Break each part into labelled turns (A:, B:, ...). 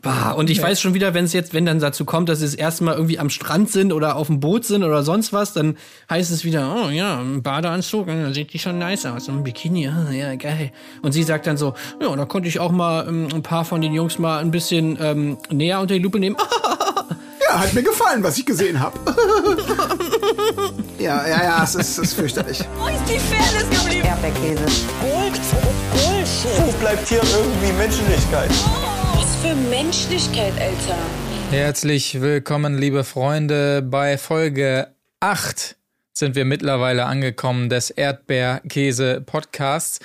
A: Bah, und ich weiß schon wieder, wenn es jetzt, wenn dann dazu kommt, dass sie das erste Mal irgendwie am Strand sind oder auf dem Boot sind oder sonst was, dann heißt es wieder, oh ja, ein Badeanzug, dann sieht die schon nice aus. Ein Bikini, oh, ja, geil. Und sie sagt dann so, ja, da konnte ich auch mal ähm, ein paar von den Jungs mal ein bisschen ähm, näher unter die Lupe nehmen.
B: ja, hat mir gefallen, was ich gesehen habe. ja, ja, ja, es ist, es ist fürchterlich.
C: Wo ist die Fairness geblieben?
D: Erdbeerkäse.
C: Gold, Bullshit.
E: Wo bleibt hier irgendwie Menschlichkeit?
C: Was für Menschlichkeit, Alter.
F: Herzlich willkommen, liebe Freunde. Bei Folge 8 sind wir mittlerweile angekommen des Erdbeerkäse-Podcasts.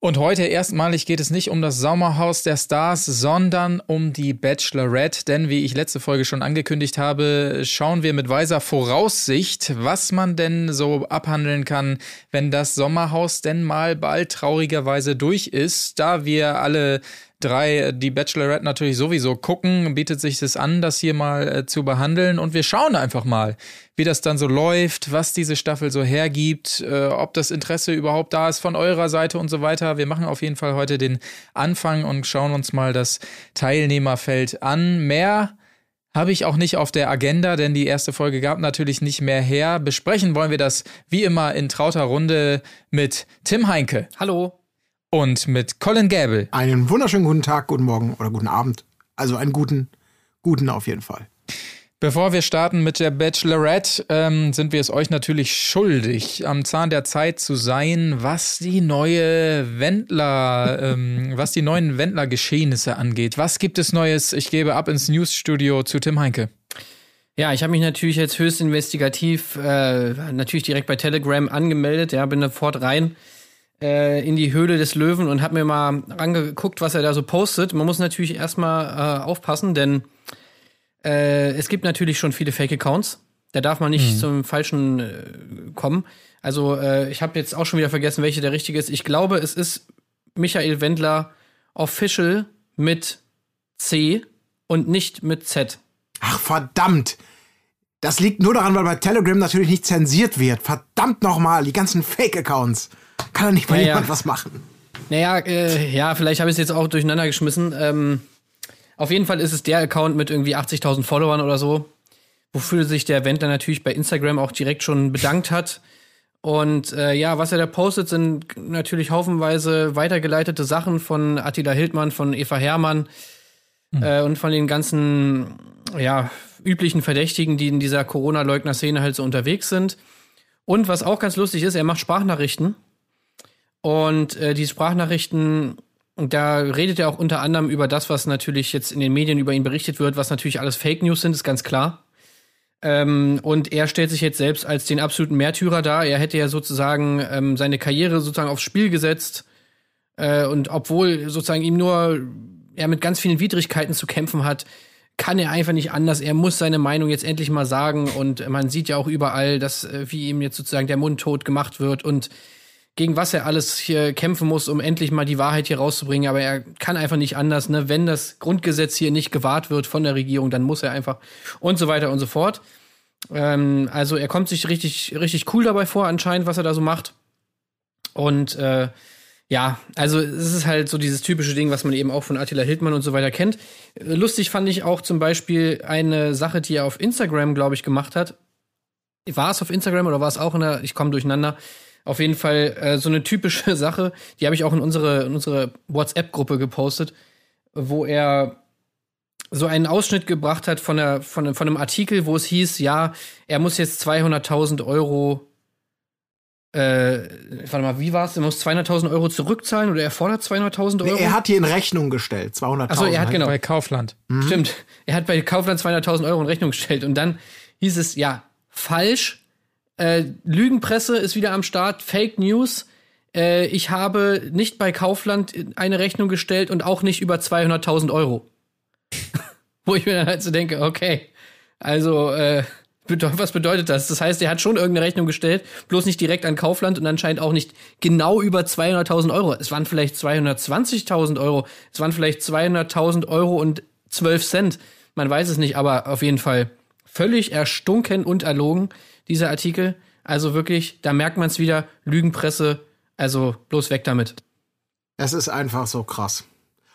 F: Und heute erstmalig geht es nicht um das Sommerhaus der Stars, sondern um die Bachelorette. Denn wie ich letzte Folge schon angekündigt habe, schauen wir mit weiser Voraussicht, was man denn so abhandeln kann, wenn das Sommerhaus denn mal bald traurigerweise durch ist. Da wir alle drei die Bachelorette natürlich sowieso gucken, bietet sich das an, das hier mal äh, zu behandeln. Und wir schauen einfach mal, wie das dann so läuft, was diese Staffel so hergibt, äh, ob das Interesse überhaupt da ist von eurer Seite und so weiter. Wir machen auf jeden Fall heute den Anfang und schauen uns mal das Teilnehmerfeld an. Mehr habe ich auch nicht auf der Agenda, denn die erste Folge gab natürlich nicht mehr her. Besprechen wollen wir das wie immer in trauter Runde mit Tim Heinke.
A: Hallo.
F: Und mit Colin Gable.
B: Einen wunderschönen guten Tag, guten Morgen oder guten Abend. Also einen guten, guten auf jeden Fall.
F: Bevor wir starten mit der Bachelorette, ähm, sind wir es euch natürlich schuldig, am Zahn der Zeit zu sein, was die neue Wendler, ähm, was die neuen Wendler-Geschehnisse angeht. Was gibt es Neues? Ich gebe ab ins Newsstudio zu Tim Heinke.
A: Ja, ich habe mich natürlich jetzt höchst investigativ, äh, natürlich direkt bei Telegram angemeldet, ja, bin sofort rein äh, in die Höhle des Löwen und habe mir mal angeguckt, was er da so postet. Man muss natürlich erstmal äh, aufpassen, denn äh, es gibt natürlich schon viele Fake-Accounts. Da darf man nicht mhm. zum Falschen äh, kommen. Also äh, ich habe jetzt auch schon wieder vergessen, welche der richtige ist. Ich glaube, es ist Michael Wendler Official mit C und nicht mit Z.
B: Ach verdammt! Das liegt nur daran, weil bei Telegram natürlich nicht zensiert wird. Verdammt nochmal, die ganzen Fake-Accounts. Kann doch nicht mal ja, jemand ja. was machen.
A: Naja, äh, ja, vielleicht habe ich es jetzt auch durcheinander geschmissen. Ähm, auf jeden Fall ist es der Account mit irgendwie 80.000 Followern oder so, wofür sich der Wendler natürlich bei Instagram auch direkt schon bedankt hat. Und äh, ja, was er da postet, sind natürlich haufenweise weitergeleitete Sachen von Attila Hildmann, von Eva Hermann mhm. äh, und von den ganzen ja, üblichen Verdächtigen, die in dieser Corona-Leugner-Szene halt so unterwegs sind. Und was auch ganz lustig ist, er macht Sprachnachrichten und äh, die Sprachnachrichten, da redet er auch unter anderem über das, was natürlich jetzt in den Medien über ihn berichtet wird, was natürlich alles Fake News sind, ist ganz klar. Ähm, und er stellt sich jetzt selbst als den absoluten Märtyrer dar. Er hätte ja sozusagen ähm, seine Karriere sozusagen aufs Spiel gesetzt. Äh, und obwohl sozusagen ihm nur er mit ganz vielen Widrigkeiten zu kämpfen hat, kann er einfach nicht anders. Er muss seine Meinung jetzt endlich mal sagen. Und man sieht ja auch überall, dass äh, wie ihm jetzt sozusagen der Mund tot gemacht wird und gegen was er alles hier kämpfen muss, um endlich mal die Wahrheit hier rauszubringen. Aber er kann einfach nicht anders. Ne? Wenn das Grundgesetz hier nicht gewahrt wird von der Regierung, dann muss er einfach und so weiter und so fort. Ähm, also er kommt sich richtig, richtig cool dabei vor, anscheinend, was er da so macht. Und äh, ja, also es ist halt so dieses typische Ding, was man eben auch von Attila Hildmann und so weiter kennt. Lustig fand ich auch zum Beispiel eine Sache, die er auf Instagram, glaube ich, gemacht hat. War es auf Instagram oder war es auch in der, ich komme durcheinander, auf jeden Fall äh, so eine typische Sache, die habe ich auch in unsere, in unsere WhatsApp-Gruppe gepostet, wo er so einen Ausschnitt gebracht hat von, der, von, von einem Artikel, wo es hieß, ja, er muss jetzt 200.000 Euro äh, warte mal, wie war es? Er muss 200.000 Euro zurückzahlen oder er fordert 200.000 Euro?
B: Nee, er hat die in Rechnung gestellt, 200.000.
A: Achso, er hat genau.
F: Bei Kaufland.
A: Mhm. Stimmt. Er hat bei Kaufland 200.000 Euro in Rechnung gestellt und dann hieß es, ja, falsch, äh, Lügenpresse ist wieder am Start, Fake News. Äh, ich habe nicht bei Kaufland eine Rechnung gestellt und auch nicht über 200.000 Euro. Wo ich mir dann halt so denke, okay, also äh, was bedeutet das? Das heißt, er hat schon irgendeine Rechnung gestellt, bloß nicht direkt an Kaufland und anscheinend auch nicht genau über 200.000 Euro. Es waren vielleicht 220.000 Euro, es waren vielleicht 200.000 Euro und 12 Cent. Man weiß es nicht, aber auf jeden Fall völlig erstunken und erlogen dieser Artikel. Also wirklich, da merkt man es wieder, Lügenpresse, also bloß weg damit.
B: Es ist einfach so krass.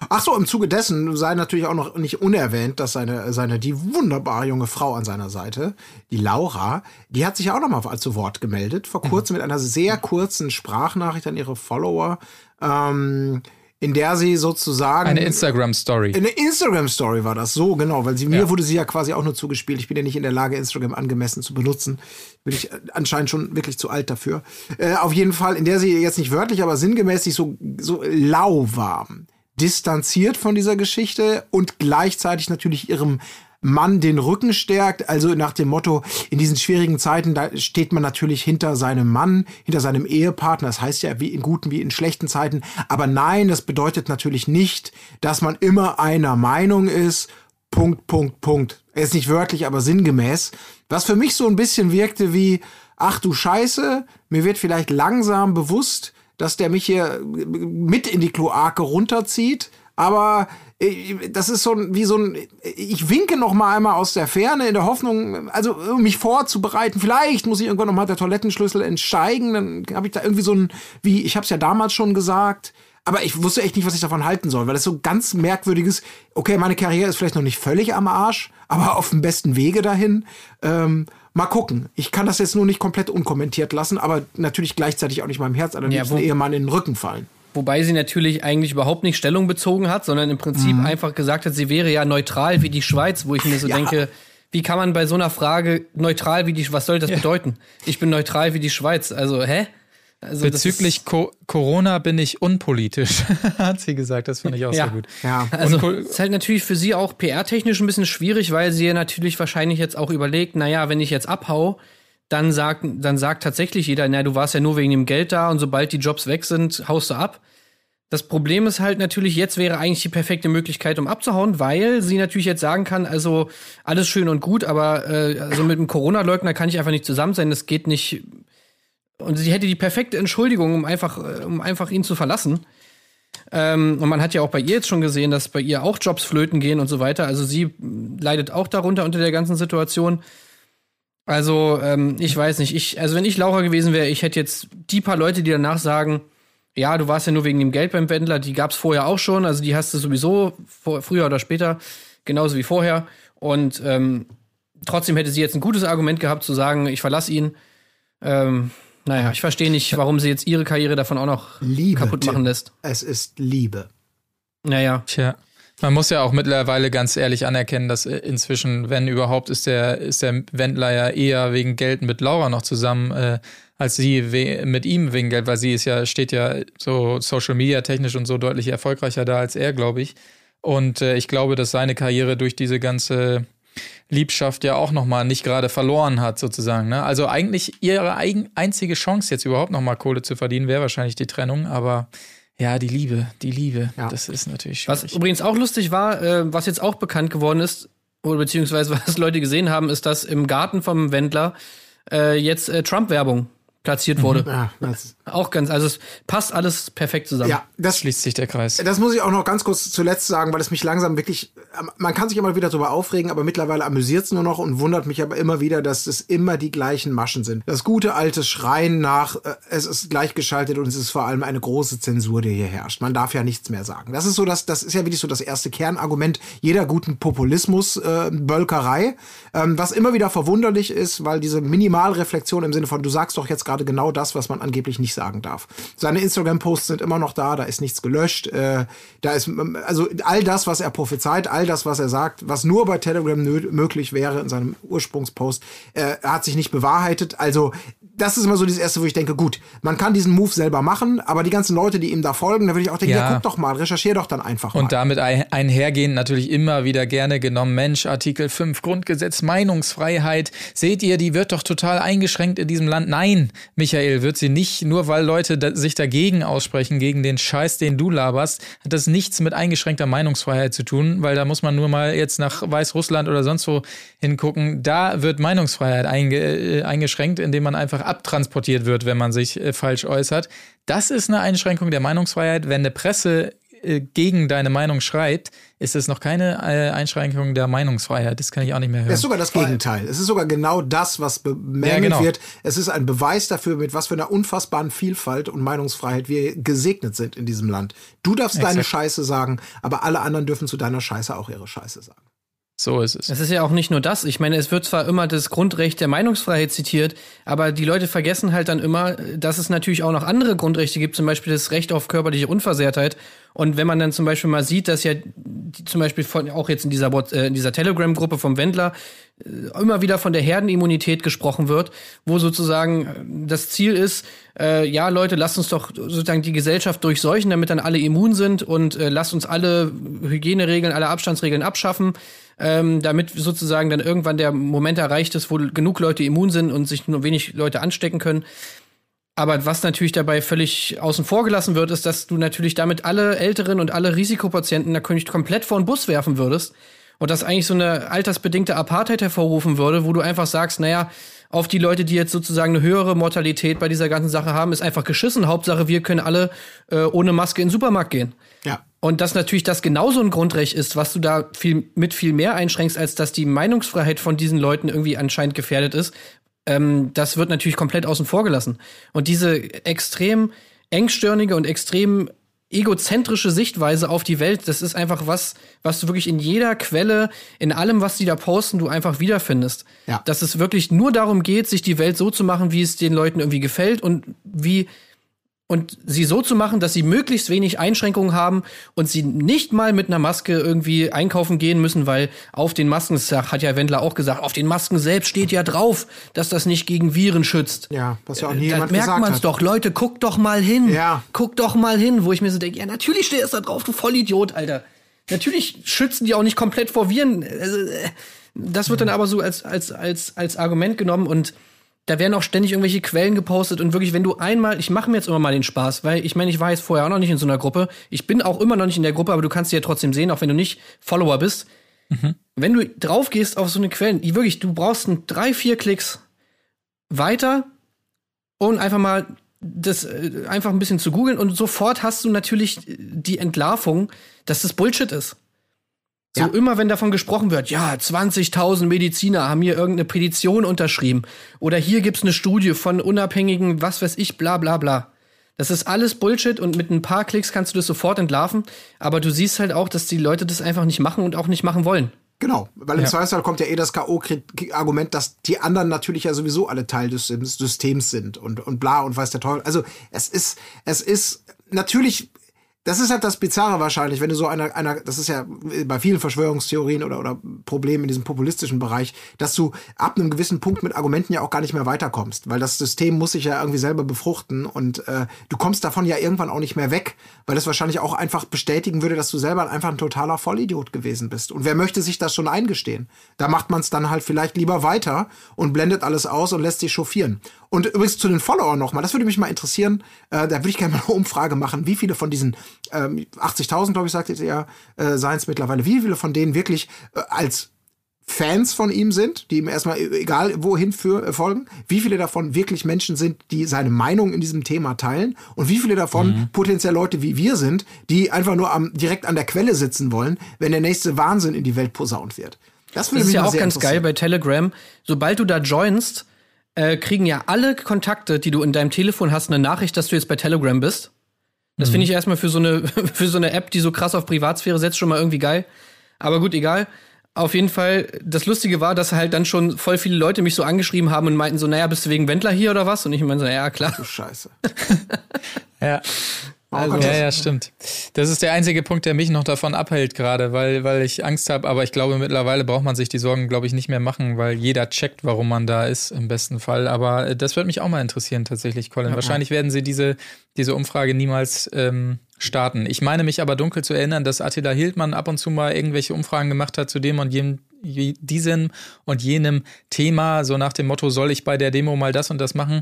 B: Ach so, im Zuge dessen sei natürlich auch noch nicht unerwähnt, dass seine, seine, die wunderbare junge Frau an seiner Seite, die Laura, die hat sich ja auch noch mal zu Wort gemeldet, vor kurzem mit einer sehr kurzen Sprachnachricht an ihre Follower, ähm, in der sie sozusagen.
F: Eine Instagram-Story.
B: Eine Instagram-Story war das, so genau, weil sie, mir wurde sie ja quasi auch nur zugespielt. Ich bin ja nicht in der Lage, Instagram angemessen zu benutzen. Bin ich äh, anscheinend schon wirklich zu alt dafür. Äh, auf jeden Fall, in der sie jetzt nicht wörtlich, aber sinngemäß sich so, so lauwarm distanziert von dieser Geschichte und gleichzeitig natürlich ihrem Mann den Rücken stärkt. Also nach dem Motto, in diesen schwierigen Zeiten, da steht man natürlich hinter seinem Mann, hinter seinem Ehepartner. Das heißt ja wie in guten wie in schlechten Zeiten. Aber nein, das bedeutet natürlich nicht, dass man immer einer Meinung ist. Punkt, Punkt, Punkt. Er ist nicht wörtlich, aber sinngemäß. Was für mich so ein bisschen wirkte wie, ach du Scheiße, mir wird vielleicht langsam bewusst, dass der mich hier mit in die Kloake runterzieht. Aber das ist so wie so ein, ich winke noch mal einmal aus der Ferne in der Hoffnung, also um mich vorzubereiten. Vielleicht muss ich irgendwann noch mal der Toilettenschlüssel entsteigen, dann habe ich da irgendwie so ein, wie ich habe es ja damals schon gesagt. Aber ich wusste echt nicht, was ich davon halten soll, weil das so ganz merkwürdiges, okay, meine Karriere ist vielleicht noch nicht völlig am Arsch, aber auf dem besten Wege dahin. Ähm, mal gucken. Ich kann das jetzt nur nicht komplett unkommentiert lassen, aber natürlich gleichzeitig auch nicht meinem Herz an den
A: Ja,
B: Ehemann in den Rücken fallen.
A: Wobei sie natürlich eigentlich überhaupt nicht Stellung bezogen hat, sondern im Prinzip
B: Mhm.
A: einfach gesagt hat, sie wäre ja neutral wie die Schweiz, wo ich mir so
B: Ja.
A: denke, wie kann man bei so einer Frage neutral wie die, was soll das bedeuten? Ich bin neutral wie die Schweiz. Also, hä? Also,
F: Bezüglich Co Corona bin ich unpolitisch, hat sie gesagt. Das fand ich auch
A: Ja.
F: sehr gut.
B: Ja.
A: Also,
F: Und-
A: ist halt natürlich für sie auch PR-technisch ein bisschen schwierig, weil sie ja natürlich wahrscheinlich jetzt auch überlegt, naja, wenn ich jetzt abhau, dann sagt, dann sagt tatsächlich jeder, na, du warst ja nur wegen dem Geld da und sobald die Jobs weg sind, haust du ab. Das Problem ist halt natürlich, jetzt wäre eigentlich die perfekte Möglichkeit, um abzuhauen, weil sie natürlich jetzt sagen kann, also alles schön und gut, aber äh, also mit einem Corona-Leugner kann ich einfach nicht zusammen sein, das geht nicht. Und sie hätte die perfekte Entschuldigung, um einfach, äh, um einfach ihn zu verlassen. Ähm, und man hat ja auch bei ihr jetzt schon gesehen, dass bei ihr auch Jobs flöten gehen und so weiter. Also sie leidet auch darunter unter der ganzen Situation. Also, ähm, ich weiß nicht. Ich, also wenn ich Laura gewesen wäre, ich hätte jetzt die paar Leute, die danach sagen, ja, du warst ja nur wegen dem Geld beim Wendler, die gab's vorher auch schon. Also die hast du sowieso vor, früher oder später, genauso wie vorher. Und ähm, trotzdem hätte sie jetzt ein gutes Argument gehabt zu sagen, ich verlasse ihn. Ähm, naja, ich verstehe nicht, warum sie jetzt ihre Karriere davon auch noch
B: Liebe,
A: kaputt machen lässt.
B: Es ist Liebe.
A: Naja.
F: Tja. Man muss ja auch mittlerweile ganz ehrlich anerkennen, dass inzwischen, wenn überhaupt, ist der, ist der Wendler ja eher wegen Geld mit Laura noch zusammen, äh, als sie we mit ihm wegen Geld, weil sie ist ja, steht ja so Social Media technisch und so deutlich erfolgreicher da als er, glaube ich. Und äh, ich glaube, dass seine Karriere durch diese ganze Liebschaft ja auch nochmal nicht gerade verloren hat, sozusagen. Ne? Also eigentlich ihre eigen, einzige Chance, jetzt überhaupt nochmal Kohle zu verdienen, wäre wahrscheinlich die Trennung, aber ja, die Liebe, die Liebe,
B: Ja.
F: das ist natürlich
A: Was
F: schwierig.
A: übrigens auch lustig war, äh, was jetzt auch bekannt geworden ist, oder beziehungsweise was Leute gesehen haben, ist, dass im Garten vom Wendler äh, jetzt äh, Trump-Werbung platziert wurde.
B: Ja, das,
A: Auch ganz, also es passt alles perfekt zusammen.
B: ja das,
F: Schließt sich der Kreis.
B: das muss ich auch noch ganz kurz zuletzt sagen, weil es mich langsam wirklich, man kann sich immer wieder darüber aufregen, aber mittlerweile amüsiert es nur noch und wundert mich aber immer wieder, dass es immer die gleichen Maschen sind. Das gute alte Schreien nach, äh, es ist gleichgeschaltet und es ist vor allem eine große Zensur, die hier herrscht. Man darf ja nichts mehr sagen. Das ist so, das, das ist ja wirklich so das erste Kernargument jeder guten Populismus-Bölkerei, ähm, was immer wieder verwunderlich ist, weil diese Minimalreflexion im Sinne von, du sagst doch jetzt gerade genau das, was man angeblich nicht sagen darf. Seine Instagram-Posts sind immer noch da, da ist nichts gelöscht, äh, da ist, also all das, was er prophezeit, all das, was er sagt, was nur bei Telegram möglich wäre in seinem Ursprungspost, äh, hat sich nicht bewahrheitet. Also das ist immer so das Erste, wo ich denke, gut, man kann diesen Move selber machen, aber die ganzen Leute, die ihm da folgen, da würde ich auch denken, ja,
F: Ja.
B: guck doch mal, recherchier doch dann einfach mal.
F: Und damit ein- einhergehend natürlich immer wieder gerne genommen, Mensch, Artikel 5 Grundgesetz, Meinungsfreiheit. Seht ihr, die wird doch total eingeschränkt in diesem Land. Nein, Michael, wird sie nicht, nur weil Leute da, sich dagegen aussprechen, gegen den Scheiß, den du laberst, hat das nichts mit eingeschränkter Meinungsfreiheit zu tun, weil da muss man nur mal jetzt nach Weißrussland oder sonst wo hingucken. Da wird Meinungsfreiheit einge, äh, eingeschränkt, indem man einfach abtransportiert wird, wenn man sich äh, falsch äußert. Das ist eine Einschränkung der Meinungsfreiheit, wenn eine Presse äh, gegen deine Meinung schreibt, ist es noch keine äh, Einschränkung der Meinungsfreiheit. Das kann ich auch nicht mehr hören.
B: Es ist sogar das Gegenteil. Es ist sogar genau das, was bemängelt
F: Ja, genau.
B: wird. Es ist ein Beweis dafür, mit was für einer unfassbaren Vielfalt und Meinungsfreiheit wir gesegnet sind in diesem Land. Du darfst deine
F: Exakt.
B: Scheiße sagen, aber alle anderen dürfen zu deiner Scheiße auch ihre Scheiße sagen.
F: So ist es.
A: Es ist ja auch nicht nur das. Ich meine, es wird zwar immer das Grundrecht der Meinungsfreiheit zitiert, aber die Leute vergessen halt dann immer, dass es natürlich auch noch andere Grundrechte gibt, zum Beispiel das Recht auf körperliche Unversehrtheit. Und wenn man dann zum Beispiel mal sieht, dass ja zum Beispiel von, auch jetzt in dieser, äh, dieser Telegram-Gruppe vom Wendler äh, immer wieder von der Herdenimmunität gesprochen wird, wo sozusagen äh, das Ziel ist, äh, ja Leute, lasst uns doch sozusagen die Gesellschaft durchseuchen, damit dann alle immun sind und äh, lasst uns alle Hygieneregeln, alle Abstandsregeln abschaffen, ähm, damit sozusagen dann irgendwann der Moment erreicht ist, wo genug Leute immun sind und sich nur wenig Leute anstecken können. Aber was natürlich dabei völlig außen vor gelassen wird, ist, dass du natürlich damit alle Älteren und alle Risikopatienten natürlich komplett vor den Bus werfen würdest. Und das eigentlich so eine altersbedingte Apartheid hervorrufen würde, wo du einfach sagst, naja, auf die Leute, die jetzt sozusagen eine höhere Mortalität bei dieser ganzen Sache haben, ist einfach geschissen. Hauptsache, wir können alle äh, ohne Maske in den Supermarkt gehen.
B: Ja.
A: Und dass natürlich das genauso ein Grundrecht ist, was du da viel, mit viel mehr einschränkst, als dass die Meinungsfreiheit von diesen Leuten irgendwie anscheinend gefährdet ist, ähm, das wird natürlich komplett außen vor gelassen. Und diese extrem engstirnige und extrem egozentrische Sichtweise auf die Welt, das ist einfach was, was du wirklich in jeder Quelle, in allem, was die da posten, du einfach wiederfindest.
B: Ja.
A: Dass es wirklich nur darum geht, sich die Welt so zu machen, wie es den Leuten irgendwie gefällt und wie und sie so zu machen, dass sie möglichst wenig Einschränkungen haben und sie nicht mal mit einer Maske irgendwie einkaufen gehen müssen, weil auf den Masken, das hat ja Wendler auch gesagt, auf den Masken selbst steht ja drauf, dass das nicht gegen Viren schützt.
B: Ja, was ja auch nie
A: Da
B: jemand
A: merkt man's
B: hat.
A: doch, Leute, guckt doch mal hin.
B: Ja.
A: Guckt doch mal hin, wo ich mir so denke, ja, natürlich steht es da drauf, du Vollidiot, Alter. Natürlich schützen die auch nicht komplett vor Viren. Also, äh, Das wird dann aber so als, als, als, als Argument genommen und da werden auch ständig irgendwelche Quellen gepostet und wirklich, wenn du einmal, ich mache mir jetzt immer mal den Spaß, weil ich meine, ich war jetzt vorher auch noch nicht in so einer Gruppe. Ich bin auch immer noch nicht in der Gruppe, aber du kannst sie ja trotzdem sehen, auch wenn du nicht Follower bist. Wenn du drauf gehst auf so eine Quelle, die wirklich, du brauchst ein, drei, vier Klicks weiter und einfach mal das äh, einfach ein bisschen zu googeln und sofort hast du natürlich die Entlarvung, dass das Bullshit ist. So
B: Ja.
A: immer, wenn davon gesprochen wird, ja, 20.000 Mediziner haben hier irgendeine Petition unterschrieben oder hier gibt's eine Studie von unabhängigen, was weiß ich, bla bla bla. Das ist alles Bullshit und mit ein paar Klicks kannst du das sofort entlarven, aber du siehst halt auch, dass die Leute das einfach nicht machen und auch nicht machen wollen.
B: Genau, weil im
F: Ja.
B: Zweifelsfall kommt ja eh das K.O.-Argument, dass die anderen natürlich ja sowieso alle Teil des Systems- sind und, und bla und weiß der Teufel. Also es ist, es ist natürlich, das ist halt das Bizarre wahrscheinlich, wenn du so einer, einer, das ist ja bei vielen Verschwörungstheorien oder, oder Problemen in diesem populistischen Bereich, dass du ab einem gewissen Punkt mit Argumenten ja auch gar nicht mehr weiterkommst, weil das System muss sich ja irgendwie selber befruchten und äh, du kommst davon ja irgendwann auch nicht mehr weg, weil es wahrscheinlich auch einfach bestätigen würde, dass du selber einfach ein totaler Vollidiot gewesen bist. Und wer möchte sich das schon eingestehen? Da macht man es dann halt vielleicht lieber weiter und blendet alles aus und lässt sich chauffieren. Und übrigens zu den Followern nochmal, das würde mich mal interessieren, äh, da würde ich gerne mal eine Umfrage machen, wie viele von diesen ähm, 80.000, glaube ich, sagtet ihr, äh, seien es mittlerweile, wie viele von denen wirklich äh, als Fans von ihm sind, die ihm erstmal e- egal wohin für, äh, folgen, wie viele davon wirklich Menschen sind, die seine Meinung in diesem Thema teilen und wie viele davon potenziell Leute wie wir sind, die einfach nur am, direkt an der Quelle sitzen wollen, wenn der nächste Wahnsinn in die Welt posaunt wird. Das
A: Das ist ja auch ganz geil bei Telegram. Sobald du da joinst, äh, kriegen ja alle Kontakte, die du in deinem Telefon hast, eine Nachricht, dass du jetzt bei Telegram bist. Das finde ich erstmal für so eine für so eine App, die so krass auf Privatsphäre setzt, schon mal irgendwie geil. Aber gut, egal. Auf jeden Fall, das Lustige war, dass halt dann schon voll viele Leute mich so angeschrieben haben und meinten so, naja, bist du wegen Wendler hier oder was? Und ich meine so, naja, klar.
B: Du Scheiße.
F: Ja.
B: Also,
F: ja, ja, stimmt. Das ist der einzige Punkt, der mich noch davon abhält gerade, weil, weil ich Angst habe. Aber ich glaube, mittlerweile braucht man sich die Sorgen, glaube ich, nicht mehr machen, weil jeder checkt, warum man da ist, im besten Fall. Aber äh, das würde mich auch mal interessieren, tatsächlich, Colin. Wahrscheinlich werden sie diese, diese Umfrage niemals ähm, starten. Ich meine mich aber dunkel zu erinnern, dass Attila Hildmann ab und zu mal irgendwelche Umfragen gemacht hat zu dem und jenem, je- diesem und jenem Thema, so nach dem Motto, soll ich bei der Demo mal das und das machen?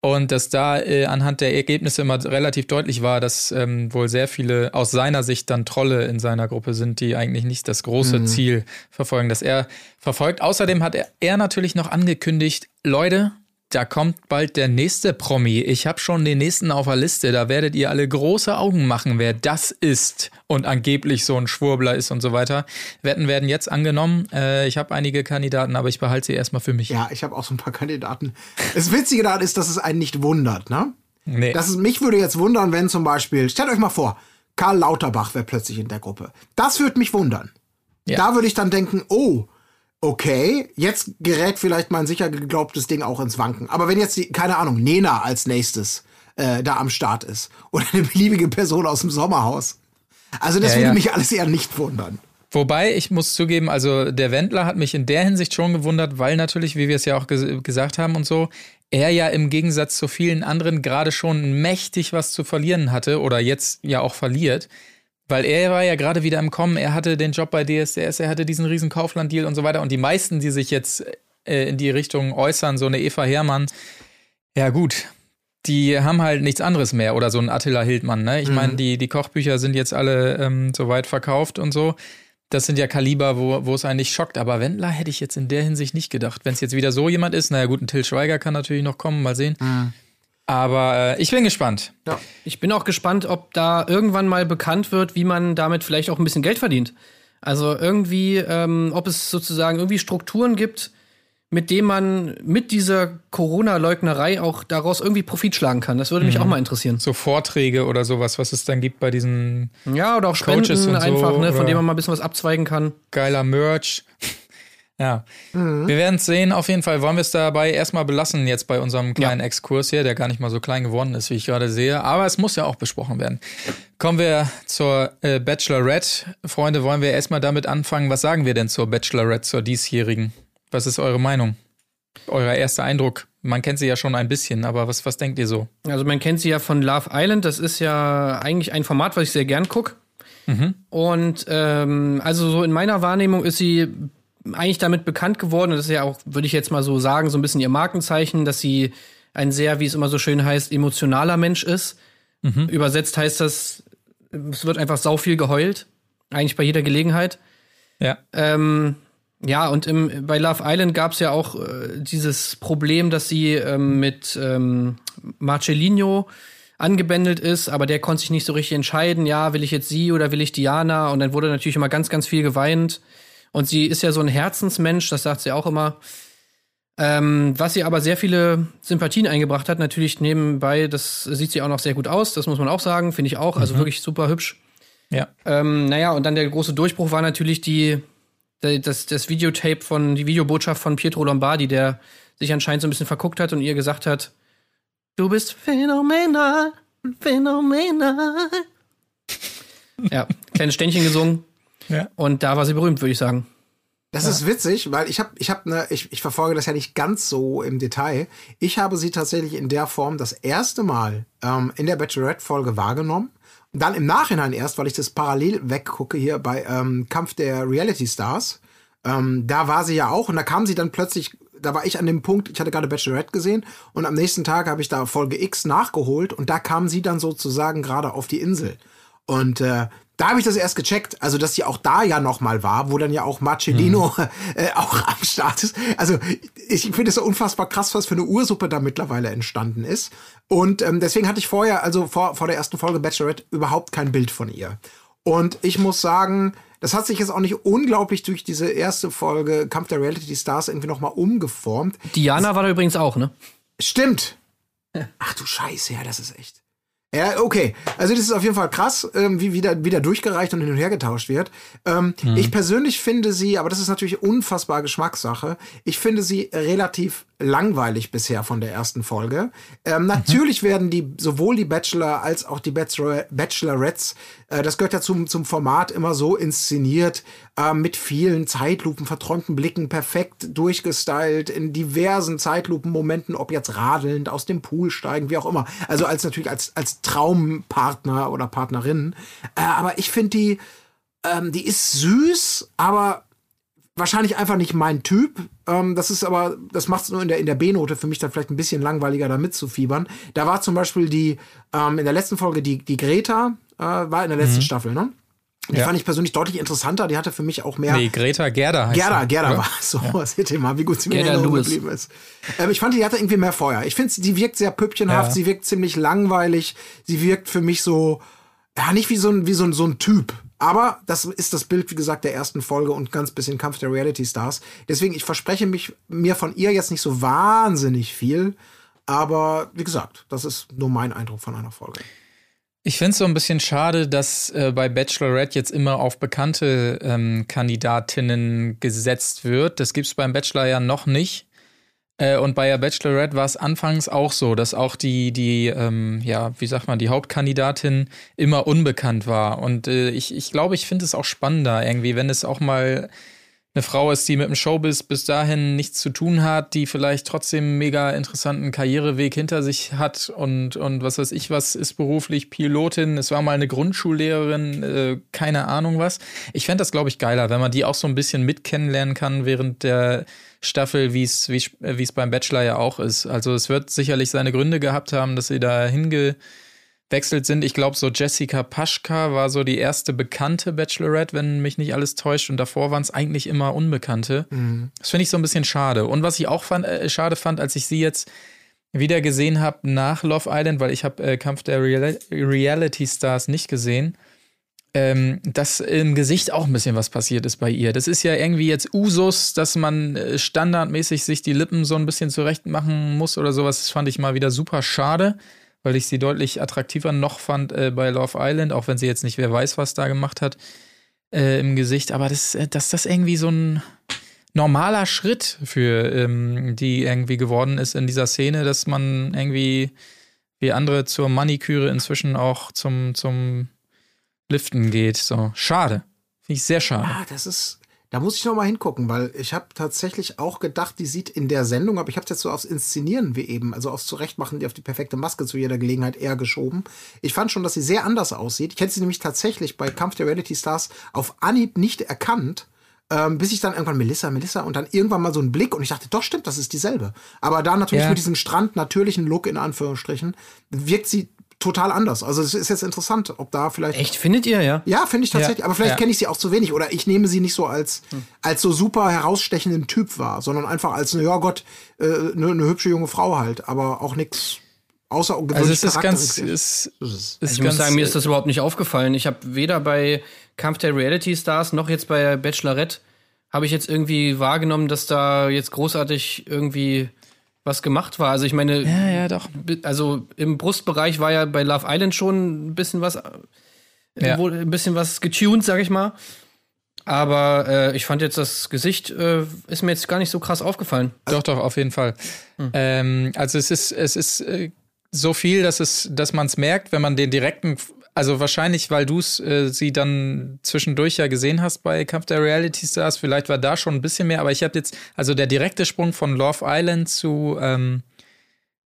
F: Und dass da äh, anhand der Ergebnisse immer relativ deutlich war, dass ähm, wohl sehr viele aus seiner Sicht dann Trolle in seiner Gruppe sind, die eigentlich nicht das große Ziel verfolgen, das er verfolgt. Außerdem hat er, er natürlich noch angekündigt, Leute, da kommt bald der nächste Promi. Ich habe schon den nächsten auf der Liste. Da werdet ihr alle große Augen machen, wer das ist und angeblich so ein Schwurbler ist und so weiter. Wetten werden jetzt angenommen. Äh, ich habe einige Kandidaten, aber ich behalte sie erstmal für mich.
B: Ja, ich habe auch so ein paar Kandidaten. Das Witzige daran ist, dass es einen nicht wundert, ne?
F: Nee.
B: Das ist, mich würde jetzt wundern, wenn zum Beispiel, stellt euch mal vor, Karl Lauterbach wäre plötzlich in der Gruppe. Das würde mich wundern.
F: Ja.
B: Da würde ich dann denken, oh, okay, jetzt gerät vielleicht mein sicher geglaubtes Ding auch ins Wanken. Aber wenn jetzt, die, keine Ahnung, Nena als nächstes äh, da am Start ist oder eine beliebige Person aus dem Sommerhaus. Also das
F: Ja,
B: würde
F: ja.
B: mich alles eher nicht wundern.
F: Wobei, ich muss zugeben, also der Wendler hat mich in der Hinsicht schon gewundert, weil natürlich, wie wir es ja auch ges gesagt haben und so, er ja im Gegensatz zu vielen anderen gerade schon mächtig was zu verlieren hatte oder jetzt ja auch verliert. Weil er war ja gerade wieder im Kommen, er hatte den Job bei DSDS, er hatte diesen riesen Kaufland-Deal und so weiter. Und die meisten, die sich jetzt äh, in die Richtung äußern, so eine Eva Hermann, ja gut, die haben halt nichts anderes mehr oder so ein Attila Hildmann. Ne? Ich meine, die, die Kochbücher sind jetzt alle ähm, soweit verkauft und so. Das sind ja Kaliber, wo, wo es einen nicht schockt. Aber Wendler hätte ich jetzt in der Hinsicht nicht gedacht. Wenn es jetzt wieder so jemand ist, naja gut, ein Till Schweiger kann natürlich noch kommen, mal sehen. Aber äh, ich bin gespannt.
A: Ich bin auch gespannt, ob da irgendwann mal bekannt wird, wie man damit vielleicht auch ein bisschen Geld verdient. Also irgendwie, ähm, ob es sozusagen irgendwie Strukturen gibt, mit denen man mit dieser Corona-Leugnerei auch daraus irgendwie Profit schlagen kann. Das würde mich auch mal interessieren.
F: So Vorträge oder sowas, was es dann gibt bei diesen
A: Ja, oder auch
F: Coaches
A: Spenden
F: und so,
A: einfach, ne, von denen man mal ein bisschen was abzweigen kann.
F: geiler Merch. Ja, wir werden es sehen. Auf jeden Fall wollen wir es dabei erstmal belassen jetzt bei unserem kleinen Exkurs hier, der gar nicht mal so klein geworden ist, wie ich gerade sehe. Aber es muss ja auch besprochen werden. Kommen wir zur äh, Bachelorette. Freunde, wollen wir erstmal damit anfangen. Was sagen wir denn zur Bachelorette, zur diesjährigen? Was ist eure Meinung? Euer erster Eindruck? Man kennt sie ja schon ein bisschen, aber was, was denkt ihr so?
A: Also man kennt sie ja von Love Island. Das ist ja eigentlich ein Format, was ich sehr gern gucke. Und ähm, also so in meiner Wahrnehmung ist sie eigentlich damit bekannt geworden. Das ist ja auch, würde ich jetzt mal so sagen, so ein bisschen ihr Markenzeichen, dass sie ein sehr, wie es immer so schön heißt, emotionaler Mensch ist. Übersetzt heißt das, es wird einfach sau viel geheult. Eigentlich bei jeder Gelegenheit.
F: Ja.
A: Ähm, ja, und im, bei Love Island gab es ja auch äh, dieses Problem, dass sie ähm, mit ähm, Marcelino angebändelt ist, aber der konnte sich nicht so richtig entscheiden, ja, will ich jetzt sie oder will ich Diana? Und dann wurde natürlich immer ganz, ganz viel geweint. Und sie ist ja so ein Herzensmensch, das sagt sie auch immer. Ähm, was sie aber sehr viele Sympathien eingebracht hat, natürlich nebenbei, das sieht sie auch noch sehr gut aus, das muss man auch sagen, finde ich auch, also wirklich super hübsch.
F: Ja.
A: Ähm, naja, und dann der große Durchbruch war natürlich die, die das, das Videotape von, die Videobotschaft von Pietro Lombardi, der sich anscheinend so ein bisschen verguckt hat und ihr gesagt hat, du bist phänomenal, phänomenal. ja, kleines Ständchen gesungen
F: Ja.
A: und da war sie berühmt, würde ich sagen.
B: Das ist witzig, weil ich habe, ich habe, ne, ich, ich verfolge das ja nicht ganz so im Detail. Ich habe sie tatsächlich in der Form das erste Mal ähm, in der Bachelorette-Folge wahrgenommen. Und dann im Nachhinein erst, weil ich das parallel weggucke hier bei ähm, Kampf der Reality Stars. Ähm, da war sie ja auch und da kam sie dann plötzlich, da war ich an dem Punkt, ich hatte gerade Bachelorette gesehen und am nächsten Tag habe ich da Folge X nachgeholt und da kam sie dann sozusagen gerade auf die Insel. Und äh, da habe ich das erst gecheckt, also dass sie auch da ja noch mal war, wo dann ja auch Marcellino äh, auch am Start ist. Also ich finde es so unfassbar krass, was für eine Ursuppe da mittlerweile entstanden ist. Und ähm, deswegen hatte ich vorher, also vor, vor der ersten Folge Bachelorette, überhaupt kein Bild von ihr. Und ich muss sagen, das hat sich jetzt auch nicht unglaublich durch diese erste Folge Kampf der Reality Stars irgendwie noch mal umgeformt.
A: Diana war da übrigens auch, ne?
B: Stimmt. Ach du Scheiße, ja, das ist echt. Ja, okay. Also das ist auf jeden Fall krass, ähm, wie wieder, wieder durchgereicht und hin und her getauscht wird. Ähm, Ich persönlich finde sie, aber das ist natürlich unfassbar Geschmackssache, ich finde sie relativ langweilig bisher von der ersten Folge. Ähm, natürlich werden die, sowohl die Bachelor als auch die Bachelor, Bachelorettes, äh, das gehört ja zum, zum Format immer so inszeniert, äh, mit vielen Zeitlupen, verträumten Blicken, perfekt durchgestylt, in diversen Zeitlupenmomenten, ob jetzt radelnd, aus dem Pool steigen, wie auch immer. Also als natürlich als, als Traumpartner oder Partnerin. Äh, aber ich finde die, ähm, die ist süß, aber wahrscheinlich einfach nicht mein Typ. Ähm, das ist aber, das macht es nur in der, in der B-Note für mich dann vielleicht ein bisschen langweiliger, da mitzufiebern. Da war zum Beispiel die, ähm, in der letzten Folge die, die Greta, äh, war in der letzten Staffel, ne? Die
F: Ja.
B: fand ich persönlich deutlich interessanter. Die hatte für mich auch mehr.
F: Nee, Greta Gerda heißt
B: Gerda,
F: sie,
B: Gerda
F: oder?
B: war es. so. Seht ihr mal, wie gut sie mir geblieben ist. Ähm, ich fand, die hatte irgendwie mehr Feuer. Ich finde, sie wirkt sehr püppchenhaft,
F: Ja.
B: sie wirkt ziemlich langweilig, sie wirkt für mich so, ja, nicht wie so ein, wie so ein, so ein Typ. Aber das ist das Bild, wie gesagt, der ersten Folge und ganz bisschen Kampf der Reality Stars. Deswegen, ich verspreche mich, mir von ihr jetzt nicht so wahnsinnig viel. Aber wie gesagt, das ist nur mein Eindruck von einer Folge.
F: Ich finde es so ein bisschen schade, dass äh, bei Bachelorette jetzt immer auf bekannte ähm, Kandidatinnen gesetzt wird. Das gibt's beim Bachelor ja noch nicht. Äh, und bei der Bachelorette war es anfangs auch so, dass auch die, die, ähm, ja, wie sagt man, die Hauptkandidatin immer unbekannt war. Und äh, ich, ich glaube, ich finde es auch spannender irgendwie, wenn es auch mal eine Frau ist, die mit dem Showbiz bis dahin nichts zu tun hat, die vielleicht trotzdem einen mega interessanten Karriereweg hinter sich hat und, und was weiß ich was, ist beruflich Pilotin, es war mal eine Grundschullehrerin, äh, keine Ahnung was. Ich fände das, glaube ich, geiler, wenn man die auch so ein bisschen mit kennenlernen kann während der Staffel, wie es wie wie es beim Bachelor ja auch ist. Also es wird sicherlich seine Gründe gehabt haben, dass sie da hingewechselt sind. Ich glaube, so Jessica Paschka war so die erste bekannte Bachelorette, wenn mich nicht alles täuscht. Und davor waren es eigentlich immer Unbekannte. Das finde ich so ein bisschen schade. Und was ich auch fand, äh, schade fand, als ich sie jetzt wieder gesehen habe nach Love Island, weil ich habe äh, Kampf der Real Reality Stars nicht gesehen, ähm, dass im Gesicht auch ein bisschen was passiert ist bei ihr. Das ist ja irgendwie jetzt Usus, dass man äh, standardmäßig sich die Lippen so ein bisschen zurecht machen muss oder sowas. Das fand ich mal wieder super schade, weil ich sie deutlich attraktiver noch fand äh, bei Love Island, auch wenn sie jetzt nicht wer weiß, was da gemacht hat äh, im Gesicht. Aber das, äh, dass das irgendwie so ein normaler Schritt für ähm, die irgendwie geworden ist in dieser Szene, dass man irgendwie wie andere zur Maniküre inzwischen auch zum, zum Liften geht. So, schade. Finde ich sehr schade.
B: Ah, das ist. Da muss ich noch mal hingucken, weil ich habe tatsächlich auch gedacht, die sieht in der Sendung, aber ich habe es jetzt so aufs Inszenieren wie eben, also aufs Zurechtmachen, die auf die perfekte Maske zu jeder Gelegenheit eher geschoben. Ich fand schon, dass sie sehr anders aussieht. Ich hätte sie nämlich tatsächlich bei Kampf der Reality Stars auf Anhieb nicht erkannt. Ähm, bis ich dann irgendwann Melissa, Melissa und dann irgendwann mal so einen Blick und ich dachte, doch stimmt, das ist dieselbe. Aber da natürlich
F: Ja.
B: mit diesem Strand natürlichen Look in Anführungsstrichen wirkt sie total anders. Also es ist jetzt interessant, ob da vielleicht
A: Echt, findet ihr, ja?
B: ja, finde ich tatsächlich.
F: Ja,
B: aber vielleicht
F: ja.
B: kenne ich sie auch zu wenig. Oder ich nehme sie nicht so als, als so super herausstechenden Typ wahr, sondern einfach als, ja Gott, eine äh, ne, ne hübsche junge Frau halt. Aber auch nichts außergewöhnlich
F: Also es ist ganz, ist,
B: Das ist-
F: ist
A: Ich
F: ganz,
A: muss sagen, mir ist das überhaupt nicht aufgefallen. Ich habe weder bei Kampf der Reality Stars noch jetzt bei Bachelorette habe ich jetzt irgendwie wahrgenommen, dass da jetzt großartig irgendwie was gemacht war. Also ich meine,
F: ja, ja, doch.
A: also im Brustbereich war ja bei Love Island schon ein bisschen was, äh,
F: Ja.
A: wohl ein bisschen was getuned, sag ich mal. Aber äh, ich fand jetzt das Gesicht äh, ist mir jetzt gar nicht so krass aufgefallen.
F: Doch, doch, auf jeden Fall. Ähm, also es ist, es ist äh, so viel, dass es, dass man es merkt, wenn man den direkten, also wahrscheinlich, weil du äh, sie dann zwischendurch ja gesehen hast bei Kampf der Reality Stars, vielleicht war da schon ein bisschen mehr, aber ich habe jetzt, also der direkte Sprung von Love Island zu ähm,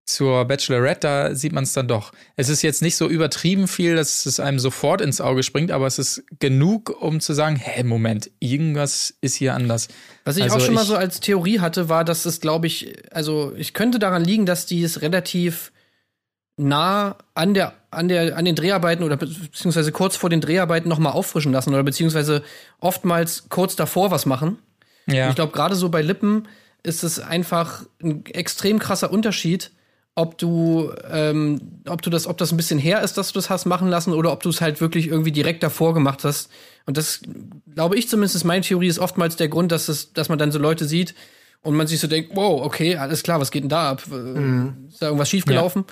F: zur Bachelorette, da sieht man es dann doch. Es ist jetzt nicht so übertrieben viel, dass es einem sofort ins Auge springt, aber es ist genug, um zu sagen, hä, Moment, irgendwas ist hier anders.
A: Was ich
F: Also
A: auch schon mal
F: ich-
A: so als Theorie hatte, war, dass es, glaube ich, also ich könnte daran liegen, dass die es relativ nah an der an der an den Dreharbeiten oder be- beziehungsweise kurz vor den Dreharbeiten noch mal auffrischen lassen oder beziehungsweise oftmals kurz davor was machen.
F: Ja.
A: Ich glaube, gerade so bei Lippen ist es einfach ein extrem krasser Unterschied, ob du, ähm, ob du das, ob das ein bisschen her ist, dass du das hast machen lassen, oder ob du es halt wirklich irgendwie direkt davor gemacht hast. Und das glaube ich zumindest ist meine Theorie, ist oftmals der Grund, dass es, dass man dann so Leute sieht und man sich so denkt, wow, okay, alles klar, was geht denn da ab? Äh, Ist da irgendwas schiefgelaufen?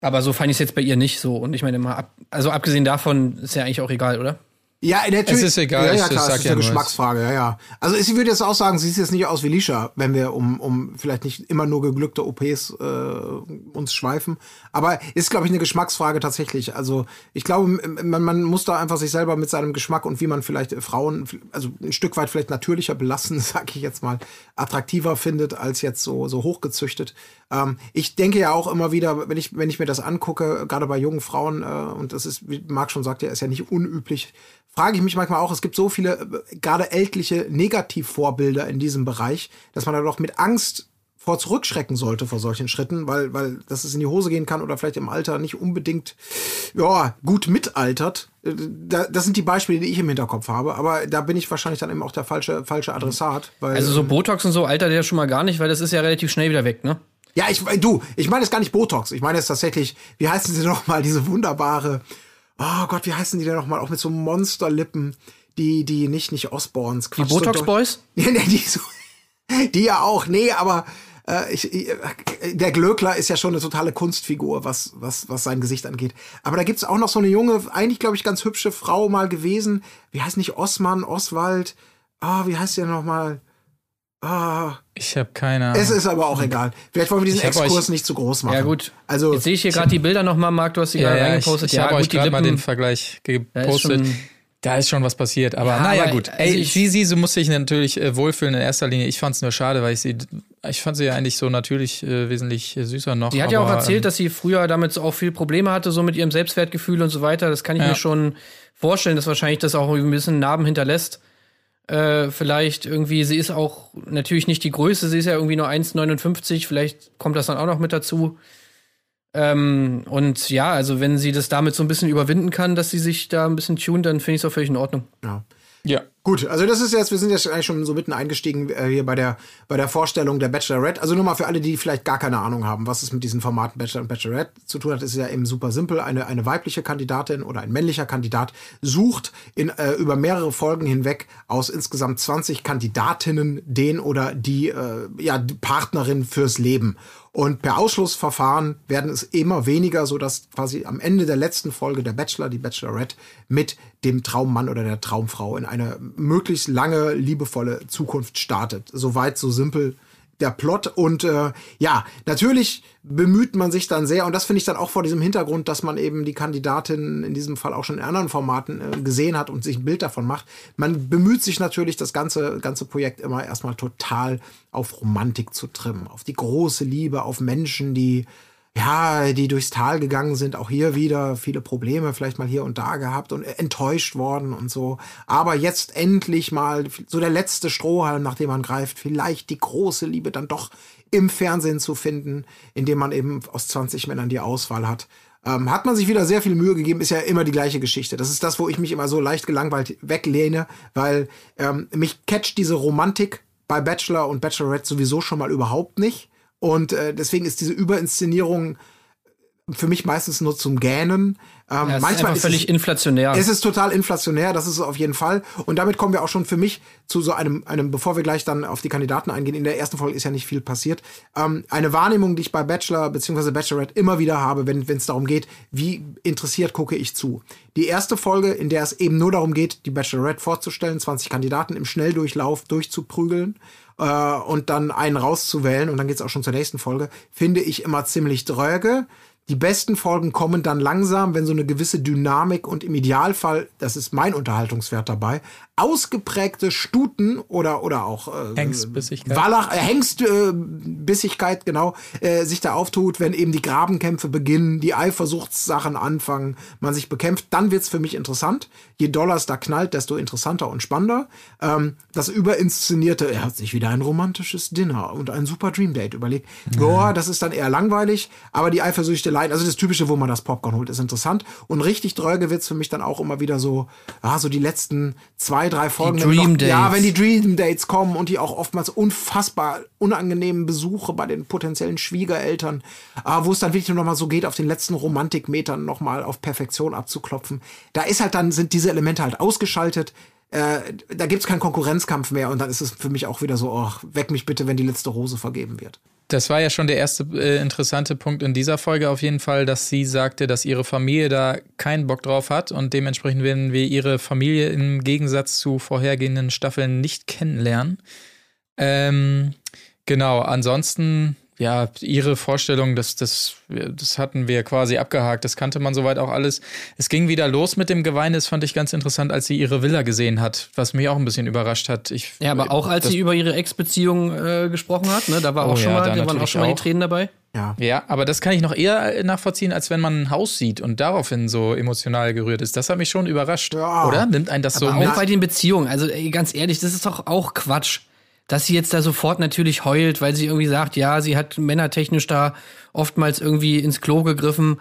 A: Aber so fand ich es jetzt bei ihr nicht so. Und ich meine mal, ab, also abgesehen davon ist ja eigentlich auch egal, oder?
B: Ja, natürlich.
F: Es ist egal,
B: Ja,
F: ich
B: ja klar,
F: sag
B: es ist
F: ja
B: eine Geschmacksfrage, ja, ja. Also ich würde jetzt auch sagen, sie sieht jetzt nicht aus wie Lisha, wenn wir um, um vielleicht nicht immer nur geglückte OPs äh, uns schweifen. Aber ist, glaube ich, eine Geschmacksfrage tatsächlich. Also ich glaube, man, man muss da einfach sich selber mit seinem Geschmack und wie man vielleicht äh, Frauen, also ein Stück weit vielleicht natürlicher belassen, sage ich jetzt mal, attraktiver findet als jetzt so, so hochgezüchtet. Ähm, ich denke ja auch immer wieder, wenn ich, wenn ich mir das angucke, gerade bei jungen Frauen, äh, und das ist, wie Marc schon sagte, ist ja nicht unüblich, frage ich mich manchmal auch, es gibt so viele, äh, gerade ältliche Negativvorbilder in diesem Bereich, dass man da doch mit Angst vor zurückschrecken sollte vor solchen Schritten, weil, weil dass es in die Hose gehen kann oder vielleicht im Alter nicht unbedingt ja, gut mitaltert. Äh, Da, das sind die Beispiele, die ich im Hinterkopf habe, aber da bin ich wahrscheinlich dann eben auch der falsche, falsche Adressat. Weil,
A: Also so Botox und so altert der schon mal gar nicht, weil das ist ja relativ schnell wieder weg, ne?
B: Ja, ich, du, ich meine jetzt gar nicht Botox. Ich meine jetzt tatsächlich, wie heißen sie noch mal, diese wunderbare, oh Gott, wie heißen die denn noch mal, auch mit so Monsterlippen, die, die nicht, nicht Osborns.
A: Die
B: Quatsch, so
A: Botox Boys?
B: Nee, nee, die, so, die ja auch, nee, aber äh, ich, ich, der Glöckler ist ja schon eine totale Kunstfigur, was, was, was sein Gesicht angeht. Aber da gibt's auch noch so eine junge, eigentlich, glaube ich, ganz hübsche Frau mal gewesen. Wie heißt nicht Osman, Oswald? Ah, wie heißt der noch mal? Ah,
F: Ich habe keine
B: es
F: Ahnung.
B: ist aber auch egal. Vielleicht wollen wir diesen
F: Ich
B: Exkurs
F: euch-
B: nicht zu groß machen.
A: Ja, gut.
B: Also,
A: Jetzt sehe ich hier gerade die Bilder nochmal, Marc, du hast die
F: Ja,
A: gerade
F: ja, ich,
A: reingepostet.
F: ich
A: ja,
F: habe
A: gut,
F: euch gerade mal den Vergleich
A: Da ist
F: gepostet.
A: schon-
F: Da ist schon was passiert. Aber
A: Ja,
F: naja,
A: aber,
F: gut.
A: also
F: Ey,
A: ich-
F: sie, sie, so muss sich natürlich äh, wohlfühlen in erster Linie. Ich fand es nur schade, weil ich sie, ich fand sie ja eigentlich so natürlich äh, wesentlich äh, süßer noch.
A: Die hat ja auch
F: aber,
A: erzählt,
F: ähm,
A: dass sie früher damit so auch viel Probleme hatte, so mit ihrem Selbstwertgefühl und so weiter. Das kann ich
F: Ja.
A: mir schon vorstellen, dass wahrscheinlich das auch ein bisschen Narben hinterlässt. Äh, vielleicht irgendwie, sie ist auch natürlich nicht die Größte, sie ist ja irgendwie nur 1,59, vielleicht kommt das dann auch noch mit dazu. Ähm, und ja, also wenn sie das damit so ein bisschen überwinden kann, dass sie sich da ein bisschen tunt, dann finde ich es auch völlig in Ordnung.
B: ja.
F: Ja.
B: Gut, also das ist jetzt, wir sind jetzt eigentlich schon so mitten eingestiegen äh, hier bei der, bei der Vorstellung der Bachelorette. Also nur mal für alle, die vielleicht gar keine Ahnung haben, was es mit diesen Formaten Bachelor und Bachelorette zu tun hat, ist ja eben super simpel. Eine, eine weibliche Kandidatin oder ein männlicher Kandidat sucht in, äh, über mehrere Folgen hinweg aus insgesamt 20 Kandidatinnen den oder die, äh, ja, die Partnerin fürs Leben. Und per Ausschlussverfahren werden es immer weniger, so dass quasi am Ende der letzten Folge der Bachelor, die Bachelorette, mit dem Traummann oder der Traumfrau in eine möglichst lange, liebevolle Zukunft startet. Soweit, so simpel der Plot. Und äh, ja, natürlich bemüht man sich dann sehr, und das finde ich dann auch vor diesem Hintergrund, dass man eben die Kandidatin in diesem Fall auch schon in anderen Formaten äh, gesehen hat und sich ein Bild davon macht. Man bemüht sich natürlich, das ganze, ganze Projekt immer erstmal total auf Romantik zu trimmen, auf die große Liebe, auf Menschen, die ja, die durchs Tal gegangen sind, auch hier wieder viele Probleme vielleicht mal hier und da gehabt und enttäuscht worden und so. Aber jetzt endlich mal so der letzte Strohhalm, nach dem man greift, vielleicht die große Liebe dann doch im Fernsehen zu finden, indem man eben aus 20 Männern die Auswahl hat. Ähm, hat man sich wieder sehr viel Mühe gegeben, ist ja immer die gleiche Geschichte. Das ist das, wo ich mich immer so leicht gelangweilt weglehne, weil ähm, mich catcht diese Romantik bei Bachelor und Bachelorette sowieso schon mal überhaupt nicht. Und äh, deswegen ist diese Überinszenierung für mich meistens nur zum Gähnen. Ähm,
A: Ja, es ist
B: manchmal ist
A: völlig
B: es,
A: inflationär.
B: es ist total inflationär, das ist es auf jeden Fall. Und damit kommen wir auch schon für mich zu so einem, einem, bevor wir gleich dann auf die Kandidaten eingehen, in der ersten Folge ist ja nicht viel passiert, ähm, eine Wahrnehmung, die ich bei Bachelor bzw. Bachelorette immer wieder habe, wenn es darum geht, wie interessiert gucke ich zu. Die erste Folge, in der es eben nur darum geht, die Bachelorette vorzustellen, 20 Kandidaten im Schnelldurchlauf durchzuprügeln äh, und dann einen rauszuwählen, und dann geht's auch schon zur nächsten Folge, finde ich immer ziemlich dröge. Die besten Folgen kommen dann langsam, wenn so eine gewisse Dynamik und im Idealfall, das ist mein Unterhaltungswert dabei, ausgeprägte Stuten oder oder auch äh,
F: Hengstbissigkeit.
B: Wallach, äh, Hengstbissigkeit, genau, äh, sich da auftut, wenn eben die Grabenkämpfe beginnen, die Eifersuchtssachen anfangen, man sich bekämpft, dann wird's für mich interessant. Je doller es da knallt, desto interessanter und spannender. Ähm, das überinszenierte, er hat sich wieder ein romantisches Dinner und ein super Dream Date überlegt. Boah, das ist dann eher langweilig, aber die Eifersüchteleien, also das Typische, wo man das Popcorn holt, ist interessant. Und richtig dröge wird's für mich dann auch immer wieder so, ja, so die letzten zwei, drei Folgen. wenn
A: Dream
B: noch, Ja,
A: Dates.
B: wenn die Dream Dates kommen und die auch oftmals unfassbar unangenehmen Besuche bei den potenziellen Schwiegereltern, äh, wo es dann wirklich nur noch mal so geht, auf den letzten Romantikmetern noch mal auf Perfektion abzuklopfen. Da ist halt dann, sind diese Elemente halt ausgeschaltet. Äh, da gibt's keinen Konkurrenzkampf mehr und dann ist es für mich auch wieder so, oh, weck mich bitte, wenn die letzte Rose vergeben wird.
F: Das war ja schon der erste äh, interessante Punkt in dieser Folge auf jeden Fall, dass sie sagte, dass ihre Familie da keinen Bock drauf hat und dementsprechend werden wir ihre Familie im Gegensatz zu vorhergehenden Staffeln nicht kennenlernen. Ähm, genau, ansonsten, ja, ihre Vorstellung, das, das, das hatten wir quasi abgehakt, das kannte man soweit auch alles. Es ging wieder los mit dem Gewein, das fand ich ganz interessant, als sie ihre Villa gesehen hat, was mich auch ein bisschen überrascht hat. Ich,
A: ja, aber auch als
F: das-
A: sie über ihre Ex-Beziehung äh, gesprochen hat, ne, da war
F: Oh
A: auch schon
F: ja,
A: mal,
F: da
A: da waren auch schon mal die
F: auch.
A: Tränen dabei.
B: Ja.
F: Ja, aber das kann ich noch eher nachvollziehen, als wenn man ein Haus sieht und daraufhin so emotional gerührt ist. Das hat mich schon überrascht.
B: Ja.
F: Oder? Nimmt einen das so
A: Aber
F: mit?
A: auch bei den Beziehungen, also ey, ganz ehrlich, das ist doch auch Quatsch. Dass sie jetzt da sofort natürlich heult, weil sie irgendwie sagt, ja, sie hat männertechnisch da oftmals irgendwie ins Klo gegriffen.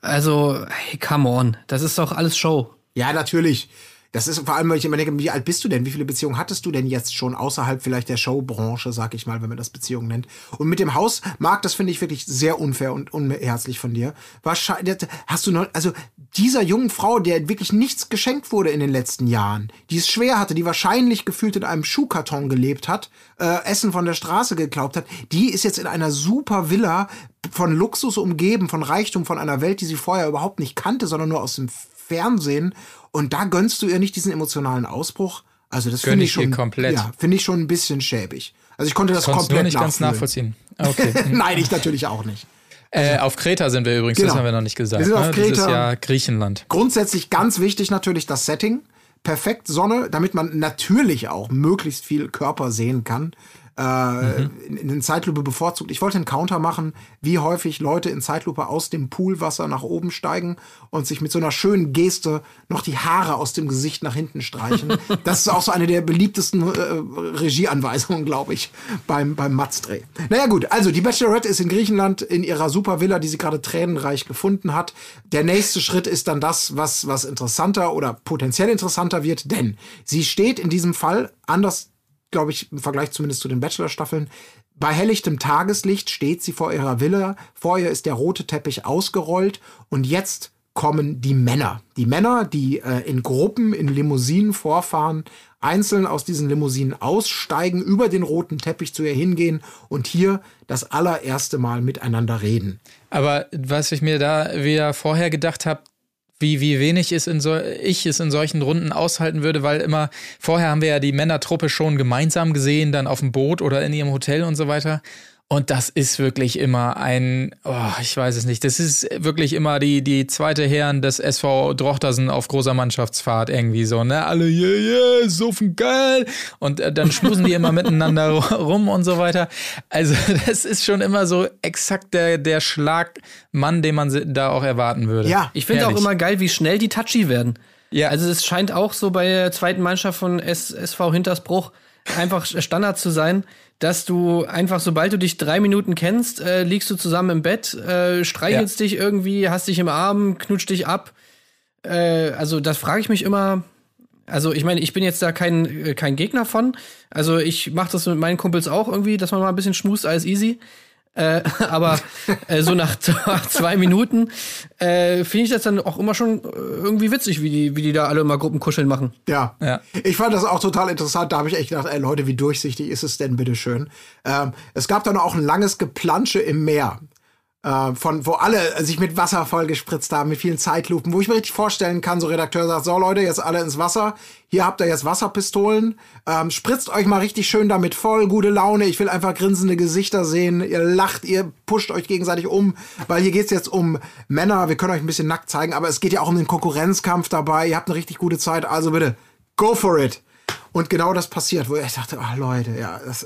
A: Also, hey, come on, das ist doch alles Show.
B: Ja, natürlich. Das ist vor allem, weil ich immer denke, wie alt bist du denn? Wie viele Beziehungen hattest du denn jetzt schon außerhalb vielleicht der Showbranche, sag ich mal, wenn man das Beziehungen nennt? Und mit dem Haus, Marc, das finde ich wirklich sehr unfair und unherzlich von dir. Wahrscheinlich, hast du noch, also dieser jungen Frau, der wirklich nichts geschenkt wurde in den letzten Jahren, die es schwer hatte, die wahrscheinlich gefühlt in einem Schuhkarton gelebt hat, äh, Essen von der Straße geglaubt hat, die ist jetzt in einer super Villa von Luxus umgeben, von Reichtum, von einer Welt, die sie vorher überhaupt nicht kannte, sondern nur aus dem Fernsehen. Und da gönnst du ihr nicht diesen emotionalen Ausbruch. Also das finde
F: ich
B: schon, ja, finde ich schon ein bisschen schäbig. Also ich konnte das
F: Konntest
B: komplett
F: nur nicht ganz nachvollziehen. Okay.
B: Nein, ich natürlich auch nicht.
F: äh, auf Kreta sind wir übrigens,
B: Genau.
F: das haben wir noch nicht gesagt.
B: Wir sind auf
F: ne? Dieses
B: Kreta.
F: Jahr Griechenland.
B: Grundsätzlich ganz wichtig natürlich das Setting. Perfekt Sonne, damit man natürlich auch möglichst viel Körper sehen kann. Äh, in, in Zeitlupe bevorzugt. Ich wollte einen Counter machen, wie häufig Leute in Zeitlupe aus dem Poolwasser nach oben steigen und sich mit so einer schönen Geste noch die Haare aus dem Gesicht nach hinten streichen. das ist auch so eine der beliebtesten äh, Regieanweisungen, glaube ich, beim, beim Matzdreh. Naja gut, also die Bachelorette ist in Griechenland in ihrer super Villa, die sie gerade tränenreich gefunden hat. Der nächste Schritt ist dann das, was, was interessanter oder potenziell interessanter wird, denn sie steht in diesem Fall anders glaube ich, im Vergleich zumindest zu den Bachelor-Staffeln. Bei helllichtem Tageslicht steht sie vor ihrer Villa. Vor ihr ist der rote Teppich ausgerollt und jetzt kommen die Männer. Die Männer, die äh, in Gruppen in Limousinen vorfahren, einzeln aus diesen Limousinen aussteigen, über den roten Teppich zu ihr hingehen und hier das allererste Mal miteinander reden.
F: Aber was ich mir da wieder vorher gedacht habe, wie, wie wenig es in so, ich es in solchen Runden aushalten würde, weil immer, vorher haben wir ja die Männertruppe schon gemeinsam gesehen, dann auf dem Boot oder in ihrem Hotel und so weiter. Und das ist wirklich immer ein, oh, ich weiß es nicht, das ist wirklich immer die, die zweite Herren des SV Drochtersen auf großer Mannschaftsfahrt irgendwie so, ne? Alle, yeah, yeah, suffen geil. Und äh, dann schmusen die immer miteinander rum und so weiter. Also, das ist schon immer so exakt der, der Schlagmann, den man da auch erwarten würde.
B: Ja,
A: Ich finde auch immer geil, wie schnell die touchy werden.
F: Ja.
A: Also es scheint auch so bei der zweiten Mannschaft von S SV Hintersbruch einfach Standard zu sein, dass du einfach, sobald du dich drei Minuten kennst, äh, liegst du zusammen im Bett, äh, streichelst dich irgendwie, hast dich im Arm, knutscht dich ab. Äh, also das frage ich mich immer. Also ich meine, ich bin jetzt da kein, äh, kein Gegner von. Also ich mache das mit meinen Kumpels auch irgendwie, dass man mal ein bisschen schmust, alles easy. Äh, aber äh, so nach, nach zwei Minuten äh, finde ich das dann auch immer schon äh, irgendwie witzig, wie die, wie die da alle immer Gruppenkuscheln machen.
B: Ja.
F: Ja.
B: Ich fand das auch total interessant. Da habe ich echt gedacht, ey Leute, wie durchsichtig ist es denn bitte schön? Ähm, es gab dann auch ein langes Geplansche im Meer. Äh, von wo alle sich mit Wasser vollgespritzt haben, mit vielen Zeitlupen, wo ich mir richtig vorstellen kann, so Redakteur sagt, so Leute, jetzt alle ins Wasser, hier habt ihr jetzt Wasserpistolen, ähm, spritzt euch mal richtig schön damit voll, gute Laune, ich will einfach grinsende Gesichter sehen, ihr lacht, ihr pusht euch gegenseitig um, weil hier geht's jetzt um Männer, wir können euch ein bisschen nackt zeigen, aber es geht ja auch um den Konkurrenzkampf dabei, ihr habt eine richtig gute Zeit, also bitte, go for it. Und genau das passiert, wo ich dachte, ach Leute, ja, das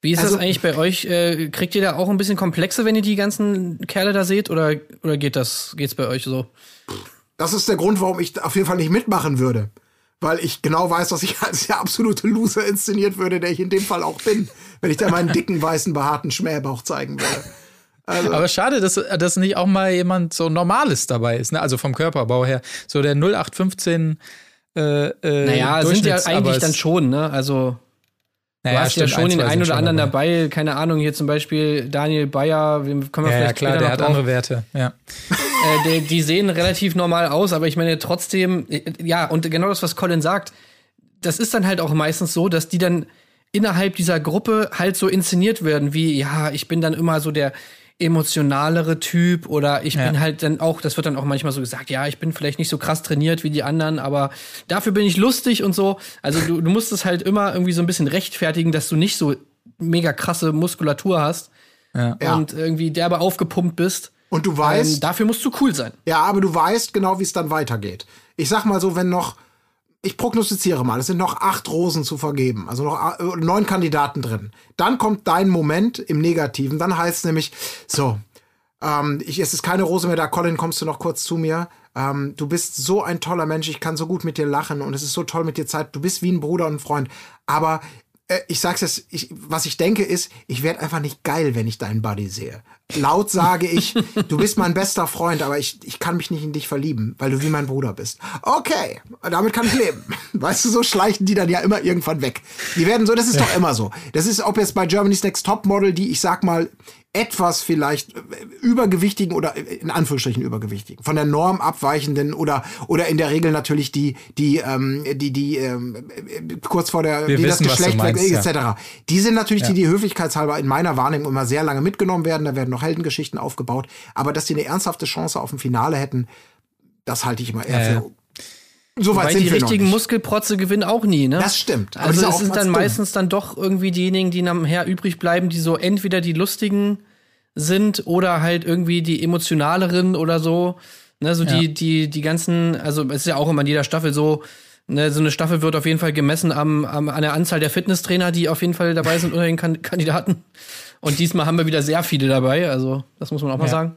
A: Wie ist
B: Also-
A: das eigentlich bei euch? Äh, kriegt ihr da auch ein bisschen Komplexe, wenn ihr die ganzen Kerle da seht? Oder, oder geht das, geht's bei euch so?
B: Das ist der Grund, warum ich auf jeden Fall nicht mitmachen würde. Weil ich genau weiß, dass ich als der absolute Loser inszeniert würde, der ich in dem Fall auch bin, wenn ich da meinen dicken, weißen, behaarten Schmähbauch zeigen würde.
F: Aber schade, dass, dass nicht auch mal jemand so Normales dabei ist, ne? Also vom Körperbau her. So der 0815 äh, äh,
A: Naja, sind ja eigentlich dann schon, ne? Also du
F: naja,
A: hast ja schon den einen oder anderen dabei. Keine Ahnung, hier zum Beispiel Daniel Bayer, wem kommen wir
F: Ja, ja,
A: vielleicht
F: klar,
A: später
F: der hat
A: drauf.
F: andere Werte. Ja.
A: äh, die, die sehen relativ normal aus, aber ich meine trotzdem, äh, ja, und genau das, was Colin sagt, das ist dann halt auch meistens so, dass die dann innerhalb dieser Gruppe halt so inszeniert werden, wie, ja, ich bin dann immer so der emotionalere Typ oder ich
F: Ja.
A: bin halt dann auch, das wird dann auch manchmal so gesagt, ja, ich bin vielleicht nicht so krass trainiert wie die anderen, aber dafür bin ich lustig und so. Also du, du musst es halt immer irgendwie so ein bisschen rechtfertigen, dass du nicht so mega krasse Muskulatur hast
F: Ja.
B: Ja.
A: und irgendwie derbe aufgepumpt bist.
B: Und du weißt,
A: Ähm, dafür musst du cool sein.
B: ja, aber du weißt genau, wie es dann weitergeht. Ich sag mal so, wenn noch, ich prognostiziere mal, es sind noch acht Rosen zu vergeben, also noch äh, neun Kandidaten drin. Dann kommt dein Moment im Negativen, dann heißt es nämlich, so, ähm, ich, es ist keine Rose mehr da, Colin, kommst du noch kurz zu mir? Ähm, du bist so ein toller Mensch, ich kann so gut mit dir lachen und es ist so toll mit dir Zeit. Du bist wie ein Bruder und ein Freund. Aber äh, ich sag's jetzt, ich, was ich denke ist, ich werde einfach nicht geil, wenn ich deinen Buddy sehe. Laut sage ich, du bist mein bester Freund, aber ich, ich kann mich nicht in dich verlieben, weil du wie mein Bruder bist. Okay, damit kann ich leben. Weißt du, so schleichen die dann ja immer irgendwann weg. Die werden so, das ist doch immer so. Das ist, ob jetzt bei Germany's Next Top Model, die ich sag mal, etwas vielleicht äh, übergewichtigen oder äh, in Anführungsstrichen übergewichtigen, von der Norm abweichenden oder oder in der Regel natürlich die die ähm, die die ähm, äh, kurz vor der
F: Wir
B: die
F: wissen,
B: das Geschlecht
F: meinst,
B: weg,
F: ja.
B: etc. Die sind natürlich die, die höflichkeitshalber in meiner Wahrnehmung immer sehr lange mitgenommen werden. Da werden noch Heldengeschichten aufgebaut, aber dass die eine ernsthafte Chance auf ein Finale hätten, das halte ich immer eher
F: Ja, ja.
B: für. So weit
A: Weil
B: sind
A: die
B: wir noch
A: richtigen
B: nicht.
A: Muskelprotze gewinnen auch nie, ne?
B: Das stimmt.
A: Also es sind dann
B: dumm.
A: meistens dann doch irgendwie diejenigen, die nachher übrig bleiben, die so entweder die lustigen sind oder halt irgendwie die emotionaleren oder so. Ne, so die, die, die ganzen, also es ist ja auch immer in jeder Staffel so, ne, so eine Staffel wird auf jeden Fall gemessen am, am, an der Anzahl der Fitnesstrainer, die auf jeden Fall dabei sind unter den kan Kandidaten. Und diesmal haben wir wieder sehr viele dabei, also das muss man auch mal
F: Ja.
A: sagen.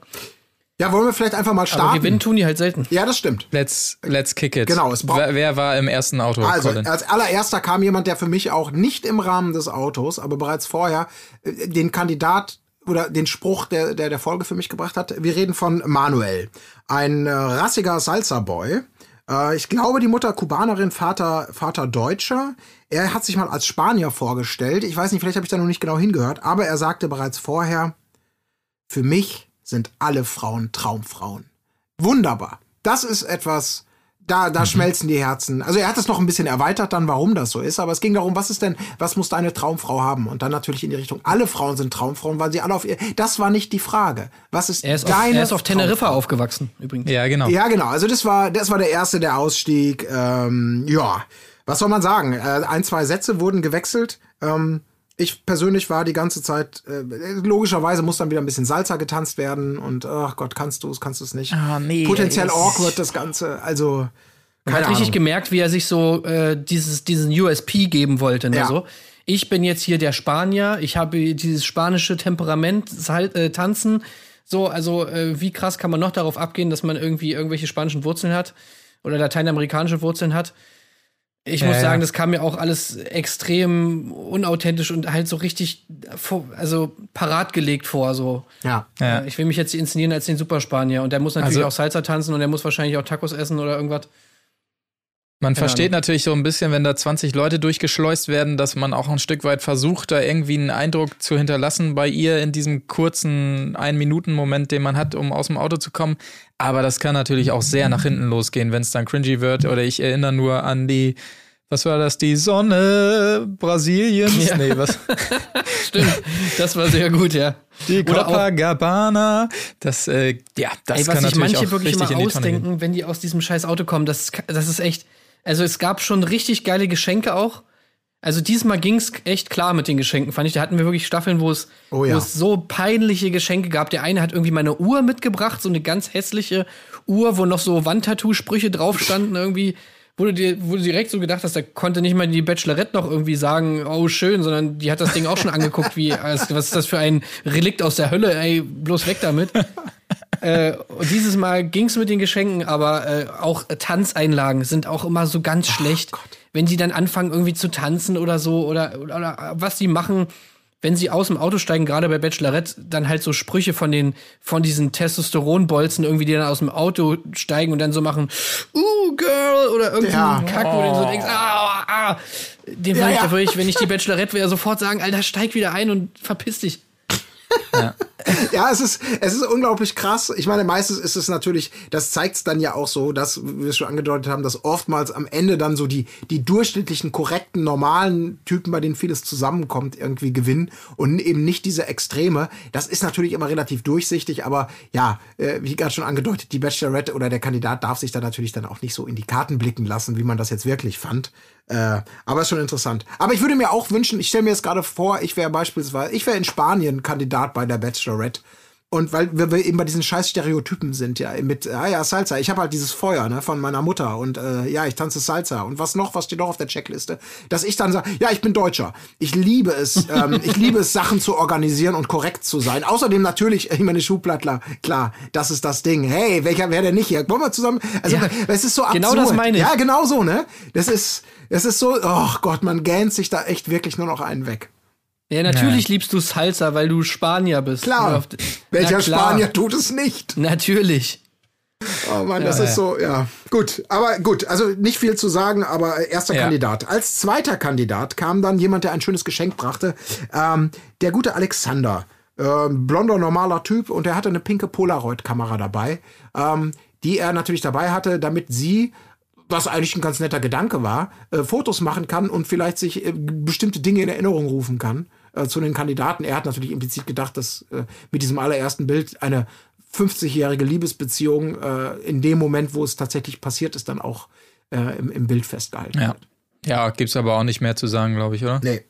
B: Ja, wollen wir vielleicht einfach mal
A: Aber
B: starten?
A: gewinnen tun die halt selten.
B: Ja, das stimmt.
F: Let's, let's kick it.
B: Genau, es braucht-
F: wer, wer war im ersten Auto,
B: Also,
F: Colin?
B: als allererster kam jemand, der für mich auch nicht im Rahmen des Autos, aber bereits vorher äh, den Kandidat oder den Spruch der, der der Folge für mich gebracht hat. Wir reden von Manuel, ein äh, rassiger Salsa-Boy. Äh, ich glaube, die Mutter Kubanerin, Vater, Vater Deutscher. Er hat sich mal als Spanier vorgestellt. Ich weiß nicht, vielleicht habe ich da noch nicht genau hingehört, aber er sagte bereits vorher, für mich sind alle Frauen Traumfrauen. Wunderbar. Das ist etwas, da, da schmelzen die Herzen. Also er hat es noch ein bisschen erweitert dann, warum das so ist, aber es ging darum, was ist denn, was muss deine Traumfrau haben? Und dann natürlich in die Richtung, alle Frauen sind Traumfrauen, weil sie alle auf ihr, das war nicht die Frage. Was ist,
A: Er ist auf,
B: deine
A: er ist auf Teneriffa
B: Traumfrau?
A: aufgewachsen, übrigens.
F: ja, genau.
B: Ja, genau. Also das war, das war der erste, der Ausstieg. Ähm, ja, was soll man sagen? Äh, ein, zwei Sätze wurden gewechselt. Ähm, ich persönlich war die ganze Zeit, äh, logischerweise muss dann wieder ein bisschen Salsa getanzt werden und ach Gott, kannst du es, kannst du es nicht.
F: Ah, nee,
B: Potenziell
F: ey.
B: awkward das Ganze. Also
A: Man hat richtig
B: Ahnung.
A: gemerkt, wie er sich so äh, dieses, diesen USP geben wollte. Ne?
B: Ja.
A: So, ich bin jetzt hier der Spanier, ich habe dieses spanische Temperament, Sal äh, Tanzen. So, also äh, wie krass kann man noch darauf abgehen, dass man irgendwie irgendwelche spanischen Wurzeln hat oder lateinamerikanische Wurzeln hat? Ich
F: Ja,
A: muss sagen, das kam mir auch alles extrem unauthentisch und halt so richtig, vor, also parat gelegt vor. So,
B: Ja.
F: Ja.
A: Äh, ich will mich jetzt inszenieren als den Superspanier und der muss natürlich
F: Also-
A: auch Salsa tanzen und der muss wahrscheinlich auch Tacos essen oder irgendwas.
F: Man
A: Keine
F: versteht
A: Ahnung.
F: natürlich so ein bisschen, wenn da 20 Leute durchgeschleust werden, dass man auch ein Stück weit versucht, da irgendwie einen Eindruck zu hinterlassen bei ihr in diesem kurzen Ein-Minuten-Moment, den man hat, um aus dem Auto zu kommen. Aber das kann natürlich auch sehr nach hinten losgehen, wenn es dann cringy wird. Oder ich erinnere nur an die, was war das, die Sonne Brasiliens?
A: Ja.
F: Nee, was?
A: Stimmt, das war sehr gut, ja.
F: Die Copacabana. Das, äh, ja, das
A: Ey,
F: kann
A: was sich
F: natürlich
A: manche
F: auch
A: wirklich
F: richtig
A: immer
F: in die Tonne gehen.
A: ausdenken, wenn die aus diesem scheiß Auto kommen, das, das ist echt. Also es gab schon richtig geile Geschenke auch. Also diesmal ging's echt klar mit den Geschenken, fand ich. Da hatten wir wirklich Staffeln, wo es,
B: Oh ja.
A: wo es so peinliche Geschenke gab. Der eine hat irgendwie meine Uhr mitgebracht, so eine ganz hässliche Uhr, wo noch so Wandtattoo-Sprüche drauf standen irgendwie. Du, dir, du direkt so gedacht hast, da konnte nicht mal die Bachelorette noch irgendwie sagen, oh schön, sondern die hat das Ding auch schon angeguckt, wie, was ist das für ein Relikt aus der Hölle, ey, bloß weg damit. Äh, und dieses Mal ging's mit den Geschenken, aber äh, auch Tanzeinlagen sind auch immer so ganz schlecht. Wenn die dann anfangen irgendwie zu tanzen oder so oder, oder, oder was die machen, wenn sie aus dem Auto steigen, gerade bei Bachelorette, dann halt so Sprüche von den von diesen Testosteronbolzen irgendwie, die dann aus dem Auto steigen und dann so machen, uh, Girl oder irgendwie
B: Ja.
A: Kack, wo du so denkst, ah, ah.
B: Ja,
A: würde ich,
B: ja.
A: da würde ich, wenn ich die Bachelorette wäre, sofort sagen, Alter, steig wieder ein und verpiss dich.
B: Ja, es ist, es ist unglaublich krass. Ich meine, meistens ist es natürlich, das zeigt es dann ja auch so, dass wir es schon angedeutet haben, dass oftmals am Ende dann so die, die durchschnittlichen, korrekten, normalen Typen, bei denen vieles zusammenkommt, irgendwie gewinnen und eben nicht diese Extreme. Das ist natürlich immer relativ durchsichtig, aber ja, äh, wie gerade schon angedeutet, die Bachelorette oder der Kandidat darf sich da natürlich dann auch nicht so in die Karten blicken lassen, wie man das jetzt wirklich fand. Äh, aber ist schon interessant. Aber ich würde mir auch wünschen, ich stelle mir jetzt gerade vor, ich wäre beispielsweise, ich wäre in Spanien Kandidat bei der Bachelorette. Und weil wir eben bei diesen scheiß Stereotypen sind, ja, mit, ah ja, Salsa. Ich habe halt dieses Feuer, ne, von meiner Mutter und äh, ja, ich tanze Salsa. Und was noch, was steht noch auf der Checkliste? Dass ich dann sage, ja, ich bin Deutscher. Ich liebe es, ähm, ich liebe es, Sachen zu organisieren und korrekt zu sein. Außerdem natürlich, ich meine, Schuhplattler, klar, das ist das Ding. Hey, welcher wäre denn nicht hier? Wollen wir zusammen? Also,
A: Ja,
B: es ist so absurd.
A: genau das meine ich.
B: Ja, genau so, ne? Das ist, es ist so, oh Gott, man gähnt sich da echt wirklich nur noch einen weg.
A: Ja, natürlich liebst du Salsa, weil du Spanier bist.
B: Klar.
A: Auf-
B: Welcher
A: klar.
B: Spanier tut es nicht?
A: Natürlich.
B: Oh Mann, das ist so, ja. Gut, aber gut, also nicht viel zu sagen, aber äh, erster
F: Ja.
B: Kandidat. Als zweiter Kandidat kam dann jemand, der ein schönes Geschenk brachte. Ähm, der gute Alexander. Ähm, blonder, normaler Typ und der hatte eine pinke Polaroid-Kamera dabei, ähm, die er natürlich dabei hatte, damit sie was eigentlich ein ganz netter Gedanke war, äh, Fotos machen kann und vielleicht sich äh, bestimmte Dinge in Erinnerung rufen kann äh, zu den Kandidaten. Er hat natürlich implizit gedacht, dass äh, mit diesem allerersten Bild eine 50-jährige Liebesbeziehung äh, in dem Moment, wo es tatsächlich passiert ist, dann auch äh, im, im Bild festgehalten
F: Ja.
B: wird.
F: Ja, gibt's aber auch nicht mehr zu sagen, glaube ich, oder?
B: Nee.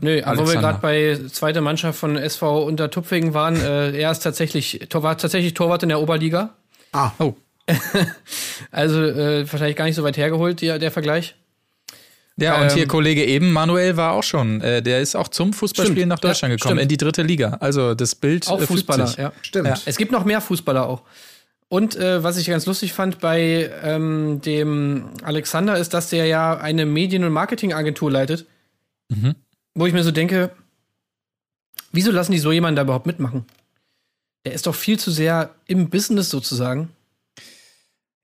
A: Nö, aber wo wir
F: Alexander.
A: gerade bei zweiter Mannschaft von SV Untertupfingen waren, äh, er ist tatsächlich, war tatsächlich Torwart in der Oberliga.
B: Ah,
F: Oh.
A: Also äh, wahrscheinlich gar nicht so weit hergeholt, der, der Vergleich.
F: Ja, und
A: Ähm,
F: hier Kollege eben, Manuel war auch schon, äh, der ist auch zum Fußballspielen
A: Stimmt,
F: nach Deutschland
A: ja,
F: gekommen,
A: stimmt.
F: in die dritte Liga. Also das Bild
A: Auch
F: äh,
A: Fußballer,
F: sich.
A: ja.
B: stimmt.
F: Ja.
A: Es gibt noch mehr Fußballer auch. Und äh, was ich ganz lustig fand bei ähm, dem Alexander ist, dass der ja eine Medien- und Marketingagentur leitet.
F: Mhm.
A: Wo ich mir so denke, wieso lassen die so jemanden da überhaupt mitmachen? Der ist doch viel zu sehr im Business sozusagen.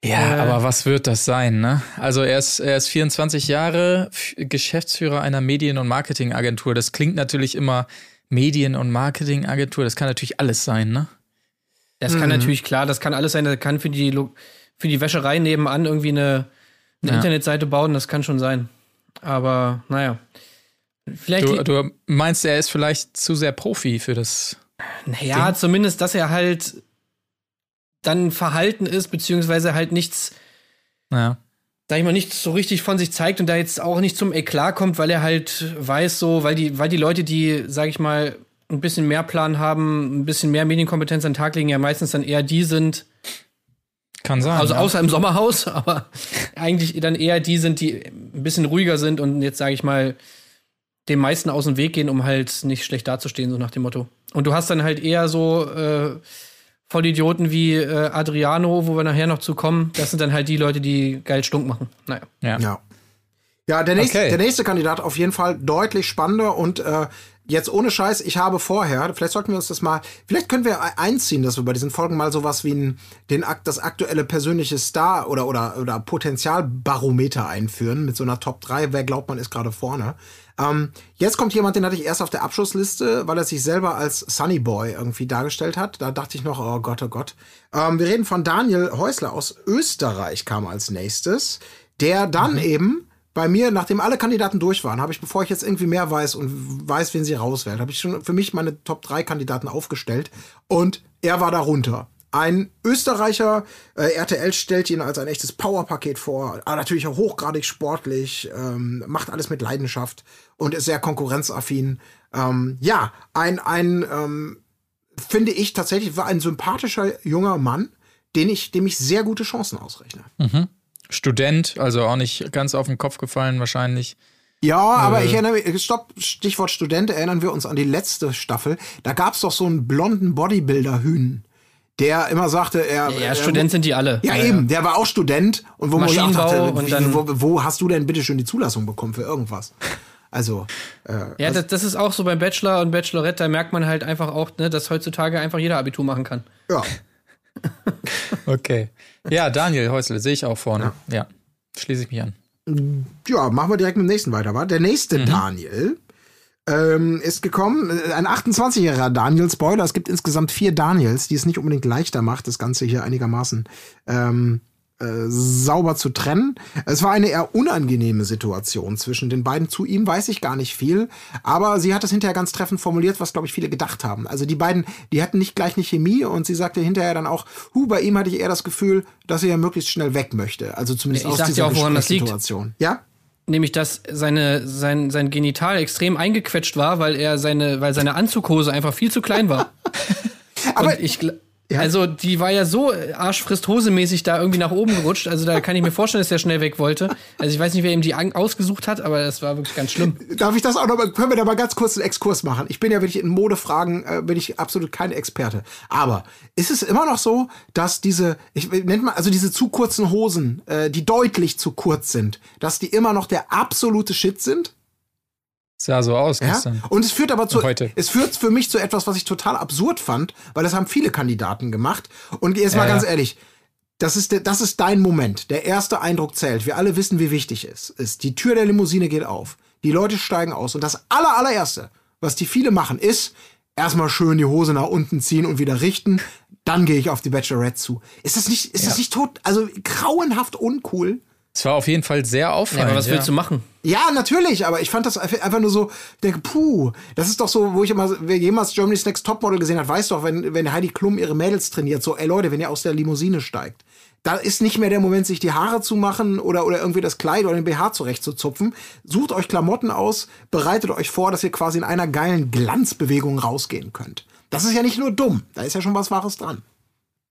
F: Ja,
A: Äh.
F: aber was wird das sein, ne? Also er ist, er ist 24 Jahre, Geschäftsführer einer Medien- und Marketingagentur. Das klingt natürlich immer Medien- und Marketingagentur, das kann natürlich alles sein, ne?
A: Das kann natürlich klar, das kann alles sein, das kann für die, für die Wäscherei nebenan irgendwie eine, eine
F: Ja.
A: Internetseite bauen, das kann schon sein. Aber naja. Vielleicht,
F: Du, du meinst, er ist vielleicht zu sehr Profi für das.
A: naja, zumindest, dass er halt dann verhalten ist, beziehungsweise halt nichts,
F: Naja.
A: sag ich mal, nichts so richtig von sich zeigt und da jetzt auch nicht zum Eklat kommt, weil er halt weiß so, weil die, weil die Leute, die, sag ich mal, ein bisschen mehr Plan haben, ein bisschen mehr Medienkompetenz an den Tag legen, ja meistens dann eher die sind,
F: Kann sein.
A: Also
F: ja.
A: außer im Sommerhaus, aber eigentlich dann eher die sind, die ein bisschen ruhiger sind und jetzt sage ich mal den meisten aus dem Weg gehen, um halt nicht schlecht dazustehen, so nach dem Motto. Und du hast dann halt eher so äh, Vollidioten wie äh, Adriano, wo wir nachher noch zu kommen. Das sind dann halt die Leute, die geil stunk machen. Naja.
F: ja.
B: Ja. Ja, der nächste,
F: Okay.
B: der nächste Kandidat auf jeden Fall deutlich spannender und äh, jetzt ohne Scheiß, ich habe vorher, vielleicht sollten wir uns das mal, vielleicht können wir einziehen, dass wir bei diesen Folgen mal sowas wie ein, den Akt, das aktuelle persönliche Star oder oder oder Potenzialbarometer einführen mit so einer Top 3, wer glaubt man ist gerade vorne. Ähm, jetzt kommt jemand, den hatte ich erst auf der Abschlussliste, weil er sich selber als Sunny Boy irgendwie dargestellt hat. Da dachte ich noch, oh Gott, oh Gott. Ähm, wir reden von Daniel Häusler aus Österreich, kam als nächstes, der dann eben bei mir, nachdem alle Kandidaten durch waren, habe ich, bevor ich jetzt irgendwie mehr weiß und weiß, wen sie rauswählt, habe ich schon für mich meine Top 3 Kandidaten aufgestellt und er war darunter. Ein Österreicher, äh, RTL stellt ihn als ein echtes Powerpaket vor, aber natürlich auch hochgradig sportlich, ähm, macht alles mit Leidenschaft und ist sehr konkurrenzaffin. Ähm, ja, ein, ein ähm, finde ich tatsächlich, war ein sympathischer junger Mann, den ich, dem ich sehr gute Chancen ausrechne.
F: Student, also auch nicht ganz auf den Kopf gefallen wahrscheinlich.
B: Ja, aber
F: Äh.
B: ich erinnere mich, stopp, Stichwort Student, erinnern wir uns an die letzte Staffel. Da gab's doch so einen blonden Bodybuilder-Hühn, der immer sagte, er.
A: Ja,
B: er,
A: Student sind die alle.
B: Ja, eben, der war auch Student und wo man auch dachte,
A: und
B: wie,
A: dann-
B: wo, wo hast du denn bitte schön die Zulassung bekommen für irgendwas? Also, äh,
A: Ja, das, das ist auch so beim Bachelor und Bachelorette, da merkt man halt einfach auch, ne, dass heutzutage einfach jeder Abitur machen kann.
B: ja.
F: Okay. Ja, Daniel Häusle sehe ich auch vorne. Ja. Schließe ich mich an.
B: Ja, machen wir direkt mit dem nächsten weiter, wa? Der nächste
A: Mhm.
B: Daniel ähm, ist gekommen, äh, ein 28-jähriger Daniel. Spoiler, es gibt insgesamt vier Daniels, die es nicht unbedingt leichter macht, das Ganze hier einigermaßen ähm, äh, sauber zu trennen. Es war eine eher unangenehme Situation zwischen den beiden. Zu ihm weiß ich gar nicht viel, aber sie hat es hinterher ganz treffend formuliert, was, glaube ich, viele gedacht haben. Also die beiden, die hatten nicht gleich eine Chemie und sie sagte hinterher dann auch, hu, bei ihm hatte ich eher das Gefühl, dass er ja möglichst schnell weg möchte. Also zumindest
A: Ich
B: aus dieser
A: auch, woran das liegt.
B: Gesprächssituation. Ja?
A: Nämlich, dass seine, sein, sein Genital extrem eingequetscht war, weil er seine, weil seine Anzughose einfach viel zu klein war.
B: Aber
A: und ich,
B: Ja.
A: also die war ja so arschfrisst Hose-mäßig da irgendwie nach oben gerutscht. Also da kann ich mir vorstellen, dass der schnell weg wollte. Also ich weiß nicht, wer ihm die ausgesucht hat, aber das war wirklich ganz schlimm.
B: Darf ich das auch noch mal, können wir da mal ganz kurz einen Exkurs machen? Ich bin ja wirklich in Modefragen, äh, bin ich absolut kein Experte. Aber ist es immer noch so, dass diese, ich nennt mal, also diese zu kurzen Hosen, äh, die deutlich zu kurz sind, dass die immer noch der absolute Shit sind?
F: Sah so aus
B: Ja?
F: gestern.
B: Und es führt aber zu,
F: Heute.
B: es führt für mich zu etwas, was ich total absurd fand, weil das haben viele Kandidaten gemacht. Und jetzt mal
F: Ja,
B: ganz
F: ja.
B: ehrlich, das ist, der, das ist dein Moment. Der erste Eindruck zählt. Wir alle wissen, wie wichtig es ist. Die Tür der Limousine geht auf. Die Leute steigen aus. Und das aller, allererste, was die viele machen, ist erstmal schön die Hose nach unten ziehen und wieder richten. Dann gehe ich auf die Bachelorette zu. Ist das nicht, ist das nicht tot, also grauenhaft uncool?
F: Es war auf jeden Fall sehr
A: Ja,
F: auffallend.
A: aber was willst du machen?
B: Ja, natürlich, aber ich fand das einfach einfach nur so, denke, puh, das ist doch so, wo ich immer, wer jemals Germany's Next Topmodel gesehen hat, weiß doch, wenn, wenn Heidi Klum ihre Mädels trainiert, so, ey Leute, wenn ihr aus der Limousine steigt, da ist nicht mehr der Moment, sich die Haare zu machen oder, oder irgendwie das Kleid oder den BH zurechtzuzupfen. Sucht euch Klamotten aus, bereitet euch vor, dass ihr quasi in einer geilen Glanzbewegung rausgehen könnt. Das ist ja nicht nur dumm, da ist ja schon was Wahres dran.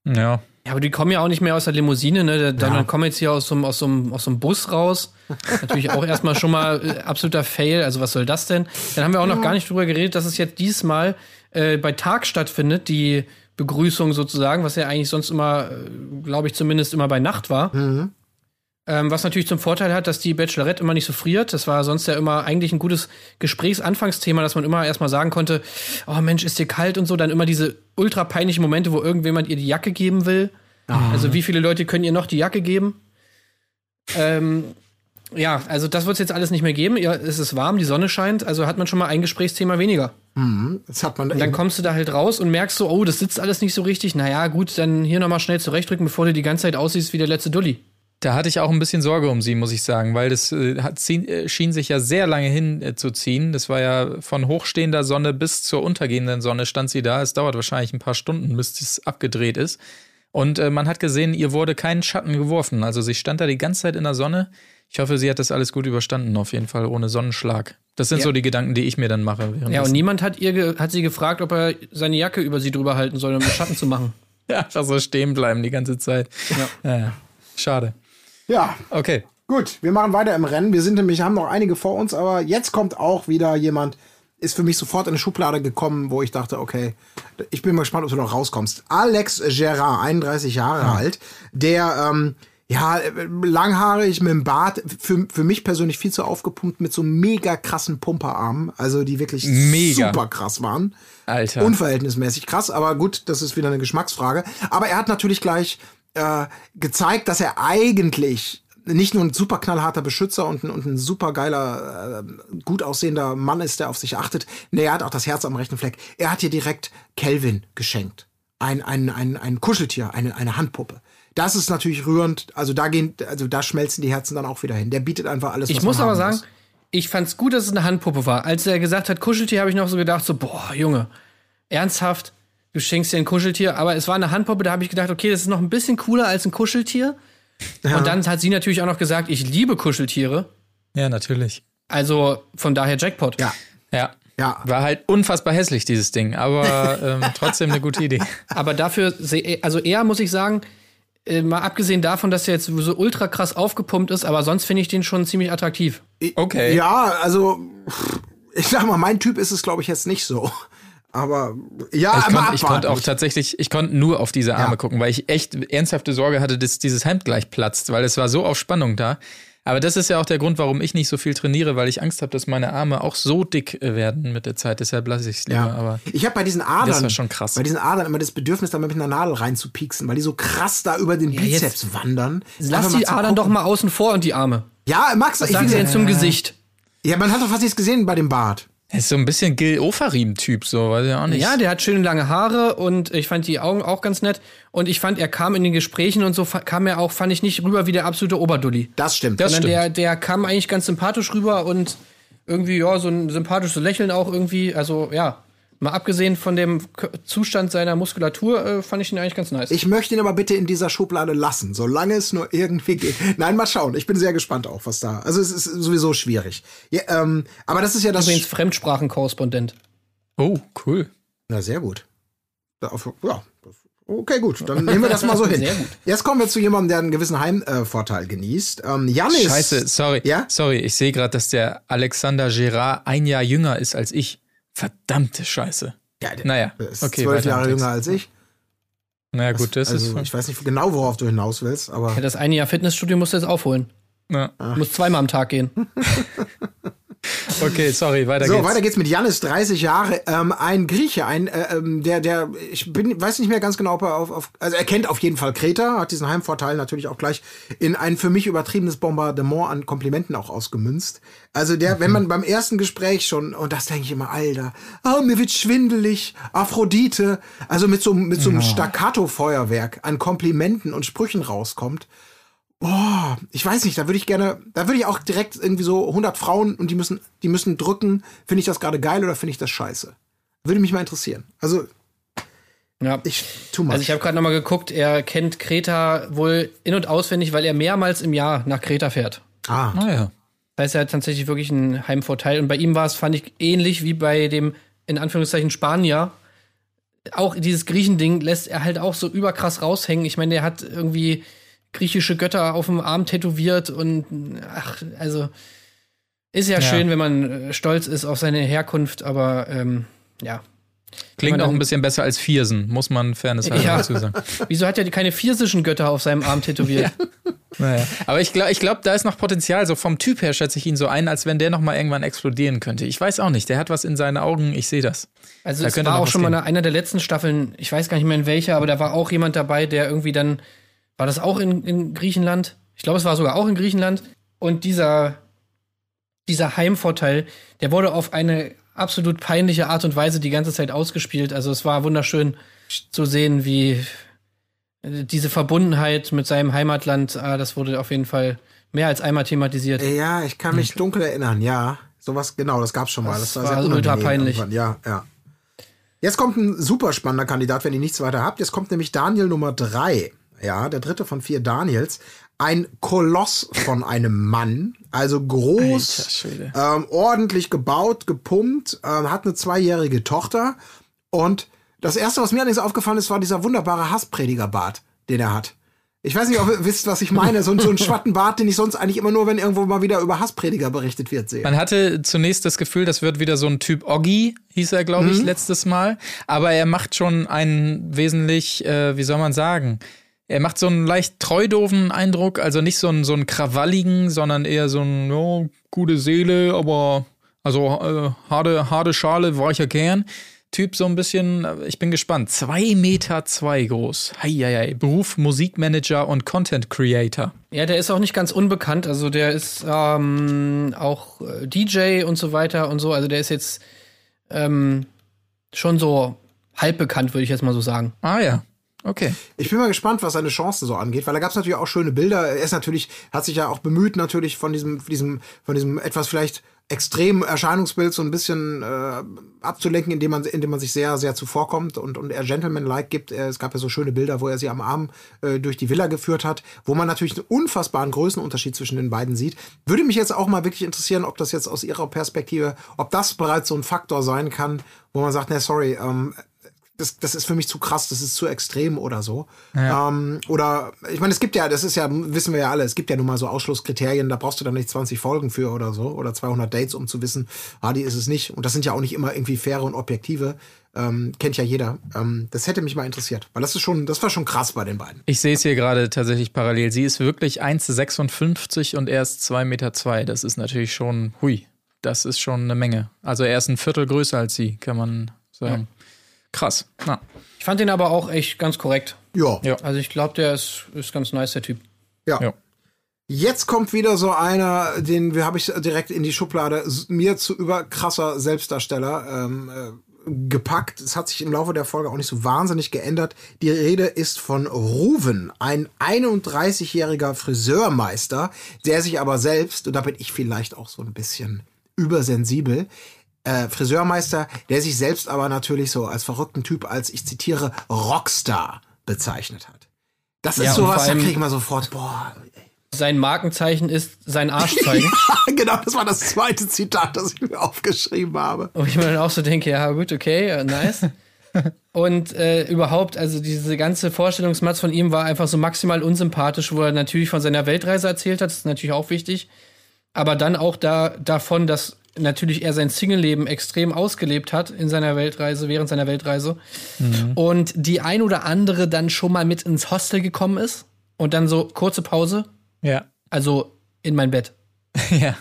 F: Ja.
A: Ja, aber die kommen ja auch nicht mehr aus der Limousine, ne? Dann dann kommen jetzt hier aus so, einem- aus, so, einem- aus so einem Bus raus. Natürlich auch erstmal schon mal äh, absoluter Fail. Also, was soll das denn? Dann haben wir auch noch gar nicht drüber geredet, dass es jetzt diesmal äh, bei Tag stattfindet, die Begrüßung sozusagen, was ja eigentlich sonst immer, glaube ich, zumindest immer bei Nacht war. Ähm, was natürlich zum Vorteil hat, dass die Bachelorette immer nicht so friert. Das war sonst ja immer eigentlich ein gutes Gesprächsanfangsthema, dass man immer erstmal sagen konnte, oh Mensch, ist dir kalt und so. Dann immer diese ultra peinlichen Momente, wo irgendjemand ihr die Jacke geben will. Also wie viele Leute können ihr noch die Jacke geben? Ähm, ja, also das wird es jetzt alles nicht mehr geben. Ja, es ist warm, die Sonne scheint, also hat man schon mal ein Gesprächsthema weniger.
B: Das hat man
A: Und dann kommst du da halt raus und merkst so, oh, das sitzt alles nicht so richtig. Naja, gut, dann hier nochmal schnell zurechtdrücken, bevor du die ganze Zeit aussiehst wie der letzte Dulli.
F: Da hatte ich auch ein bisschen Sorge um sie, muss ich sagen, weil das äh, hat, äh, schien sich ja sehr lange hin äh. Das war ja von hochstehender Sonne bis zur untergehenden Sonne stand sie da. Es dauert wahrscheinlich ein paar Stunden, bis es abgedreht ist. Und äh, man hat gesehen, ihr wurde kein Schatten geworfen. Also sie stand da die ganze Zeit in der Sonne. Ich hoffe, sie hat das alles gut überstanden, auf jeden Fall ohne Sonnenschlag. Das sind
A: Ja.
F: so die Gedanken, die ich mir dann mache.
A: Ja, und niemand hat ihr hat sie gefragt, ob er seine Jacke über sie drüber halten soll, um Schatten zu machen.
F: Ja, einfach so stehen bleiben die ganze Zeit. Ja. ja. Schade.
B: Ja,
F: Okay.
B: Gut, wir machen weiter im Rennen. Wir sind nämlich, haben noch einige vor uns, aber jetzt kommt auch wieder jemand, ist für mich sofort in eine Schublade gekommen, wo ich dachte, okay, ich bin mal gespannt, ob du noch rauskommst. Alex Gerard, 31 Jahre alt, der, ähm, ja, langhaarig mit dem Bart, für, für mich persönlich viel zu aufgepumpt mit so mega krassen Pumperarmen, also die wirklich
F: Mega.
B: super krass waren.
F: Alter.
B: Unverhältnismäßig krass, aber gut, das ist wieder eine Geschmacksfrage. Aber er hat natürlich gleich äh, gezeigt, dass er eigentlich nicht nur ein super knallharter Beschützer und ein, und ein super geiler, äh, gut aussehender Mann ist, der auf sich achtet. Nee, er hat auch das Herz am rechten Fleck. Er hat hier direkt Kelvin geschenkt. Ein, ein, ein, ein Kuscheltier, eine, eine Handpuppe. Das ist natürlich rührend. Also da gehen, also da schmelzen die Herzen dann auch wieder hin. Der bietet einfach alles,
A: Ich muss aber sagen,
B: muss.
A: ich fand's gut, dass es eine Handpuppe war. Als er gesagt hat Kuscheltier, habe ich noch so gedacht, so, boah, Junge, ernsthaft, du schenkst dir ein Kuscheltier. Aber es war eine Handpuppe, da habe ich gedacht, okay, das ist noch ein bisschen cooler als ein Kuscheltier. Und dann hat sie natürlich auch noch gesagt, ich liebe Kuscheltiere.
F: Ja, natürlich.
A: Also von daher Jackpot.
B: Ja,
F: Ja.
B: ja.
F: War halt unfassbar hässlich, dieses Ding, aber ähm, trotzdem eine gute Idee.
A: Aber dafür, seh- also er muss ich sagen, äh, mal abgesehen davon, dass er jetzt so ultra krass aufgepumpt ist, aber sonst finde ich den schon ziemlich attraktiv.
F: Okay.
B: Ja, also ich sag mal, mein Typ ist es, glaube ich, jetzt nicht so. Aber ja,
F: Ich
B: immer
F: konnte ich konnt auch tatsächlich, ich konnte nur auf diese Arme
B: Ja.
F: gucken, weil ich echt ernsthafte Sorge hatte, dass dieses Hemd gleich platzt, weil es war so auf Spannung da. Aber das ist ja auch der Grund, warum ich nicht so viel trainiere, weil ich Angst habe, dass meine Arme auch so dick äh, werden mit der Zeit. Deshalb lasse ich es lieber.
B: ja.
F: Aber
B: ich habe bei diesen Adern,
F: Das war schon krass.
B: bei diesen Adern immer das Bedürfnis, da mal mit einer Nadel reinzupieksen, weil die so krass da über den
A: jetzt-
B: Bizeps wandern.
A: Lass die Adern doch
B: gucken.
A: mal außen vor und die Arme.
B: Ja, Max,
A: Was
B: ich
A: sagen sie denn zum Gesicht?
B: ja, man hat doch fast nichts gesehen bei dem Bart.
F: Er ist so ein bisschen Gil Ofarim-Typ, so, weiß ich auch nicht.
A: Ja, der hat schöne lange Haare und ich fand die Augen auch ganz nett. Und ich fand, er kam in den Gesprächen und so, kam er auch, fand ich nicht rüber wie der absolute Oberdulli.
B: Das stimmt.
F: Das
A: Sondern
F: stimmt.
A: der, der kam eigentlich ganz sympathisch rüber und irgendwie, ja, so ein sympathisches Lächeln auch irgendwie. Also, ja, mal abgesehen von dem Zustand seiner Muskulatur, äh, fand ich ihn eigentlich ganz nice.
B: ich möchte ihn aber bitte in dieser Schublade lassen, solange es nur irgendwie geht. Nein, mal schauen. Ich bin sehr gespannt auch, was da. Also es ist sowieso schwierig. Ja, ähm, aber das ist ja das.
A: Übrigens Fremdsprachenkorrespondent.
F: Oh, cool.
B: Na, sehr gut. Ja, okay, gut. Dann nehmen wir das mal so hin.
A: Sehr gut.
B: Jetzt kommen wir zu jemandem, der einen gewissen Heimvorteil genießt. Ähm, Janis.
F: Scheiße, sorry.
B: Ja?
F: Sorry, ich sehe gerade, dass der Alexander Gerard ein Jahr jünger ist als ich. Verdammte Scheiße.
B: Ja, der
F: Naja,
B: ist
F: okay.
B: zwölf Jahre jünger als ich.
F: Naja, gut, das
B: also,
F: ist.
B: ich weiß nicht genau, worauf du hinaus willst, aber.
A: Ja, das eine Jahr Fitnessstudio musst du jetzt aufholen.
F: Ja.
A: Du musst zweimal am Tag gehen.
F: Okay, sorry, weiter
B: So,
F: geht's.
B: weiter geht's mit Janis, 30 Jahre, ähm, ein Grieche, ein, äh, ähm, der, der, ich bin, weiß nicht mehr ganz genau, ob er auf, auf, also er kennt auf jeden Fall Kreta, hat diesen Heimvorteil natürlich auch gleich in ein für mich übertriebenes Bombardement an Komplimenten auch ausgemünzt. Also der, wenn man beim ersten Gespräch schon, und das denke ich immer, Alter, oh, mir wird schwindelig, Aphrodite, also mit so, mit so einem Staccato-Feuerwerk an Komplimenten und Sprüchen rauskommt. Boah, ich weiß nicht, da würde ich gerne, da würde ich auch direkt irgendwie so 100 Frauen und die müssen, die müssen drücken. Finde ich das gerade geil oder finde ich das scheiße? Würde mich mal interessieren. Also,
A: Ja.
B: ich tu mal.
A: Also ich habe gerade nochmal geguckt, er kennt Kreta wohl in- und auswendig, weil er mehrmals im Jahr nach Kreta fährt.
B: ah,
F: Naja.
A: Das heißt, er hat tatsächlich wirklich einen Heimvorteil. Und bei ihm war es, fand ich, ähnlich wie bei dem, in Anführungszeichen, Spanier. Auch dieses Griechending lässt er halt auch so überkrass raushängen. Ich meine, der hat irgendwie griechische Götter auf dem Arm tätowiert und ach, also ist ja,
F: Ja.
A: schön, wenn man äh, stolz ist auf seine Herkunft, aber ähm, ja.
F: Klingt auch ein bisschen besser als Viersen, muss man Fairness halber
A: Ja.
F: dazu sagen.
A: Wieso hat er keine pfirsischen Götter auf seinem Arm tätowiert?
F: Naja. Aber ich glaube, ich glaub, da ist noch Potenzial. So vom Typ her schätze ich ihn so ein, als wenn der noch mal irgendwann explodieren könnte. Ich weiß auch nicht. Der hat was in seinen Augen. Ich sehe das.
A: Also
F: Da
A: es
F: könnte
A: war auch schon mal
F: gehen.
A: einer der letzten Staffeln, ich weiß gar nicht mehr in welcher, aber da war auch jemand dabei, der irgendwie dann, war das auch in, in Griechenland? Ich glaube, es war sogar auch in Griechenland. Und dieser, dieser Heimvorteil, der wurde auf eine absolut peinliche Art und Weise die ganze Zeit ausgespielt. Also es war wunderschön zu sehen, wie äh, diese Verbundenheit mit seinem Heimatland, ah, das wurde auf jeden Fall mehr als einmal thematisiert.
B: ja, ich kann mich dunkel erinnern, ja. Sowas, genau, das gab's schon mal. Das,
A: Das
B: war
A: war ultra peinlich.
B: irgendwann, Ja, ja. Jetzt kommt ein super spannender Kandidat, wenn ihr nichts weiter habt. Jetzt kommt nämlich Daniel Nummer drei. Ja, der dritte von vier Daniels. Ein Koloss von einem Mann. Also groß, ähm, ordentlich gebaut, gepumpt, ähm, hat eine zweijährige Tochter. Und das erste, was mir allerdings aufgefallen ist, war dieser wunderbare Hasspredigerbart, den er hat. Ich weiß nicht, ob ihr wisst, was ich meine. So, ein- so einen schwatten Bart, den ich sonst eigentlich immer nur, wenn irgendwo mal wieder über Hassprediger berichtet wird, sehe.
F: Man hatte zunächst das Gefühl, das wird wieder so ein Typ Oggi, hieß er, glaube ich, letztes Mal. Aber er macht schon einen wesentlich, äh, wie soll man sagen, er macht so einen leicht treudoven Eindruck, also nicht so einen, so einen krawalligen, sondern eher so einen, ja, gute Seele, aber also äh, harte, harte Schale, weicher Kern. Typ so ein bisschen, äh, ich bin gespannt. Zwei Meter zwei groß. Heieiei. Beruf Musikmanager und Content Creator.
A: Ja, der ist auch nicht ganz unbekannt. Also der ist ähm, auch äh, DJ und so weiter und so. Also der ist jetzt ähm, schon so halb bekannt, würde ich jetzt mal so sagen.
F: Ah ja. Okay.
B: Ich bin mal gespannt, was seine Chancen so angeht, weil da gab es natürlich auch schöne Bilder. Er ist natürlich, hat sich ja auch bemüht, natürlich von diesem, diesem, von diesem etwas vielleicht extremen Erscheinungsbild so ein bisschen äh, abzulenken, indem man, indem man sich sehr, sehr zuvorkommt und, und er Gentleman-like gibt. Es gab ja so schöne Bilder, wo er sie am Arm äh, durch die Villa geführt hat, wo man natürlich einen unfassbaren Größenunterschied zwischen den beiden sieht. Würde mich jetzt auch mal wirklich interessieren, ob das jetzt aus ihrer Perspektive, ob das bereits so ein Faktor sein kann, wo man sagt, ne, sorry, ähm, das, das ist für mich zu krass, das ist zu extrem oder so. Ähm, oder ich meine, es gibt ja, das ist ja, wissen wir ja alle, es gibt ja nun mal so Ausschlusskriterien, da brauchst du dann nicht 20 Folgen für oder so oder 200 Dates, um zu wissen, ah, die ist es nicht. Und das sind ja auch nicht immer irgendwie faire und objektive. Ähm, kennt ja jeder. Ähm, das hätte mich mal interessiert, weil das ist schon, das war schon krass bei den beiden.
F: Ich sehe es hier gerade tatsächlich parallel. Sie ist wirklich 1,56 und er ist 2,2 Meter. Zwei. Das ist natürlich schon, hui, das ist schon eine Menge. Also er ist ein Viertel größer als sie, kann man sagen. Krass. Na.
A: Ich fand den aber auch echt ganz korrekt.
B: Ja.
F: Ja.
A: Also ich glaube, der ist, ist ganz nice, der Typ.
B: ja.
F: Ja.
B: Jetzt kommt wieder so einer, den wir habe ich direkt in die Schublade mir zu überkrasser Selbstdarsteller ähm, äh, gepackt. Es hat sich im Laufe der Folge auch nicht so wahnsinnig geändert. Die Rede ist von Ruven, ein 31-jähriger Friseurmeister, der sich aber selbst, und da bin ich vielleicht auch so ein bisschen übersensibel, äh, Friseurmeister, der sich selbst aber natürlich so als verrückten Typ, als ich zitiere, Rockstar bezeichnet hat. Das ist
A: Ja, und
B: sowas, da
A: allem-
B: kriegt man sofort, boah,
A: Sein Markenzeichen ist sein Arsch zeigen.
B: genau, das war das zweite Zitat, das ich mir aufgeschrieben habe.
A: Wo ich mir dann auch so denke, ja gut, okay, äh, nice. Und äh, überhaupt, also diese ganze Vorstellungsmatz von ihm war einfach so maximal unsympathisch, wo er natürlich von seiner Weltreise erzählt hat, das ist natürlich auch wichtig. Aber dann auch da, davon, dass natürlich er sein Single-Leben extrem ausgelebt hat in seiner Weltreise, während seiner Weltreise. Und die ein oder andere dann schon mal mit ins Hostel gekommen ist und dann so kurze Pause,
F: Ja.
A: also in mein Bett.
F: ja.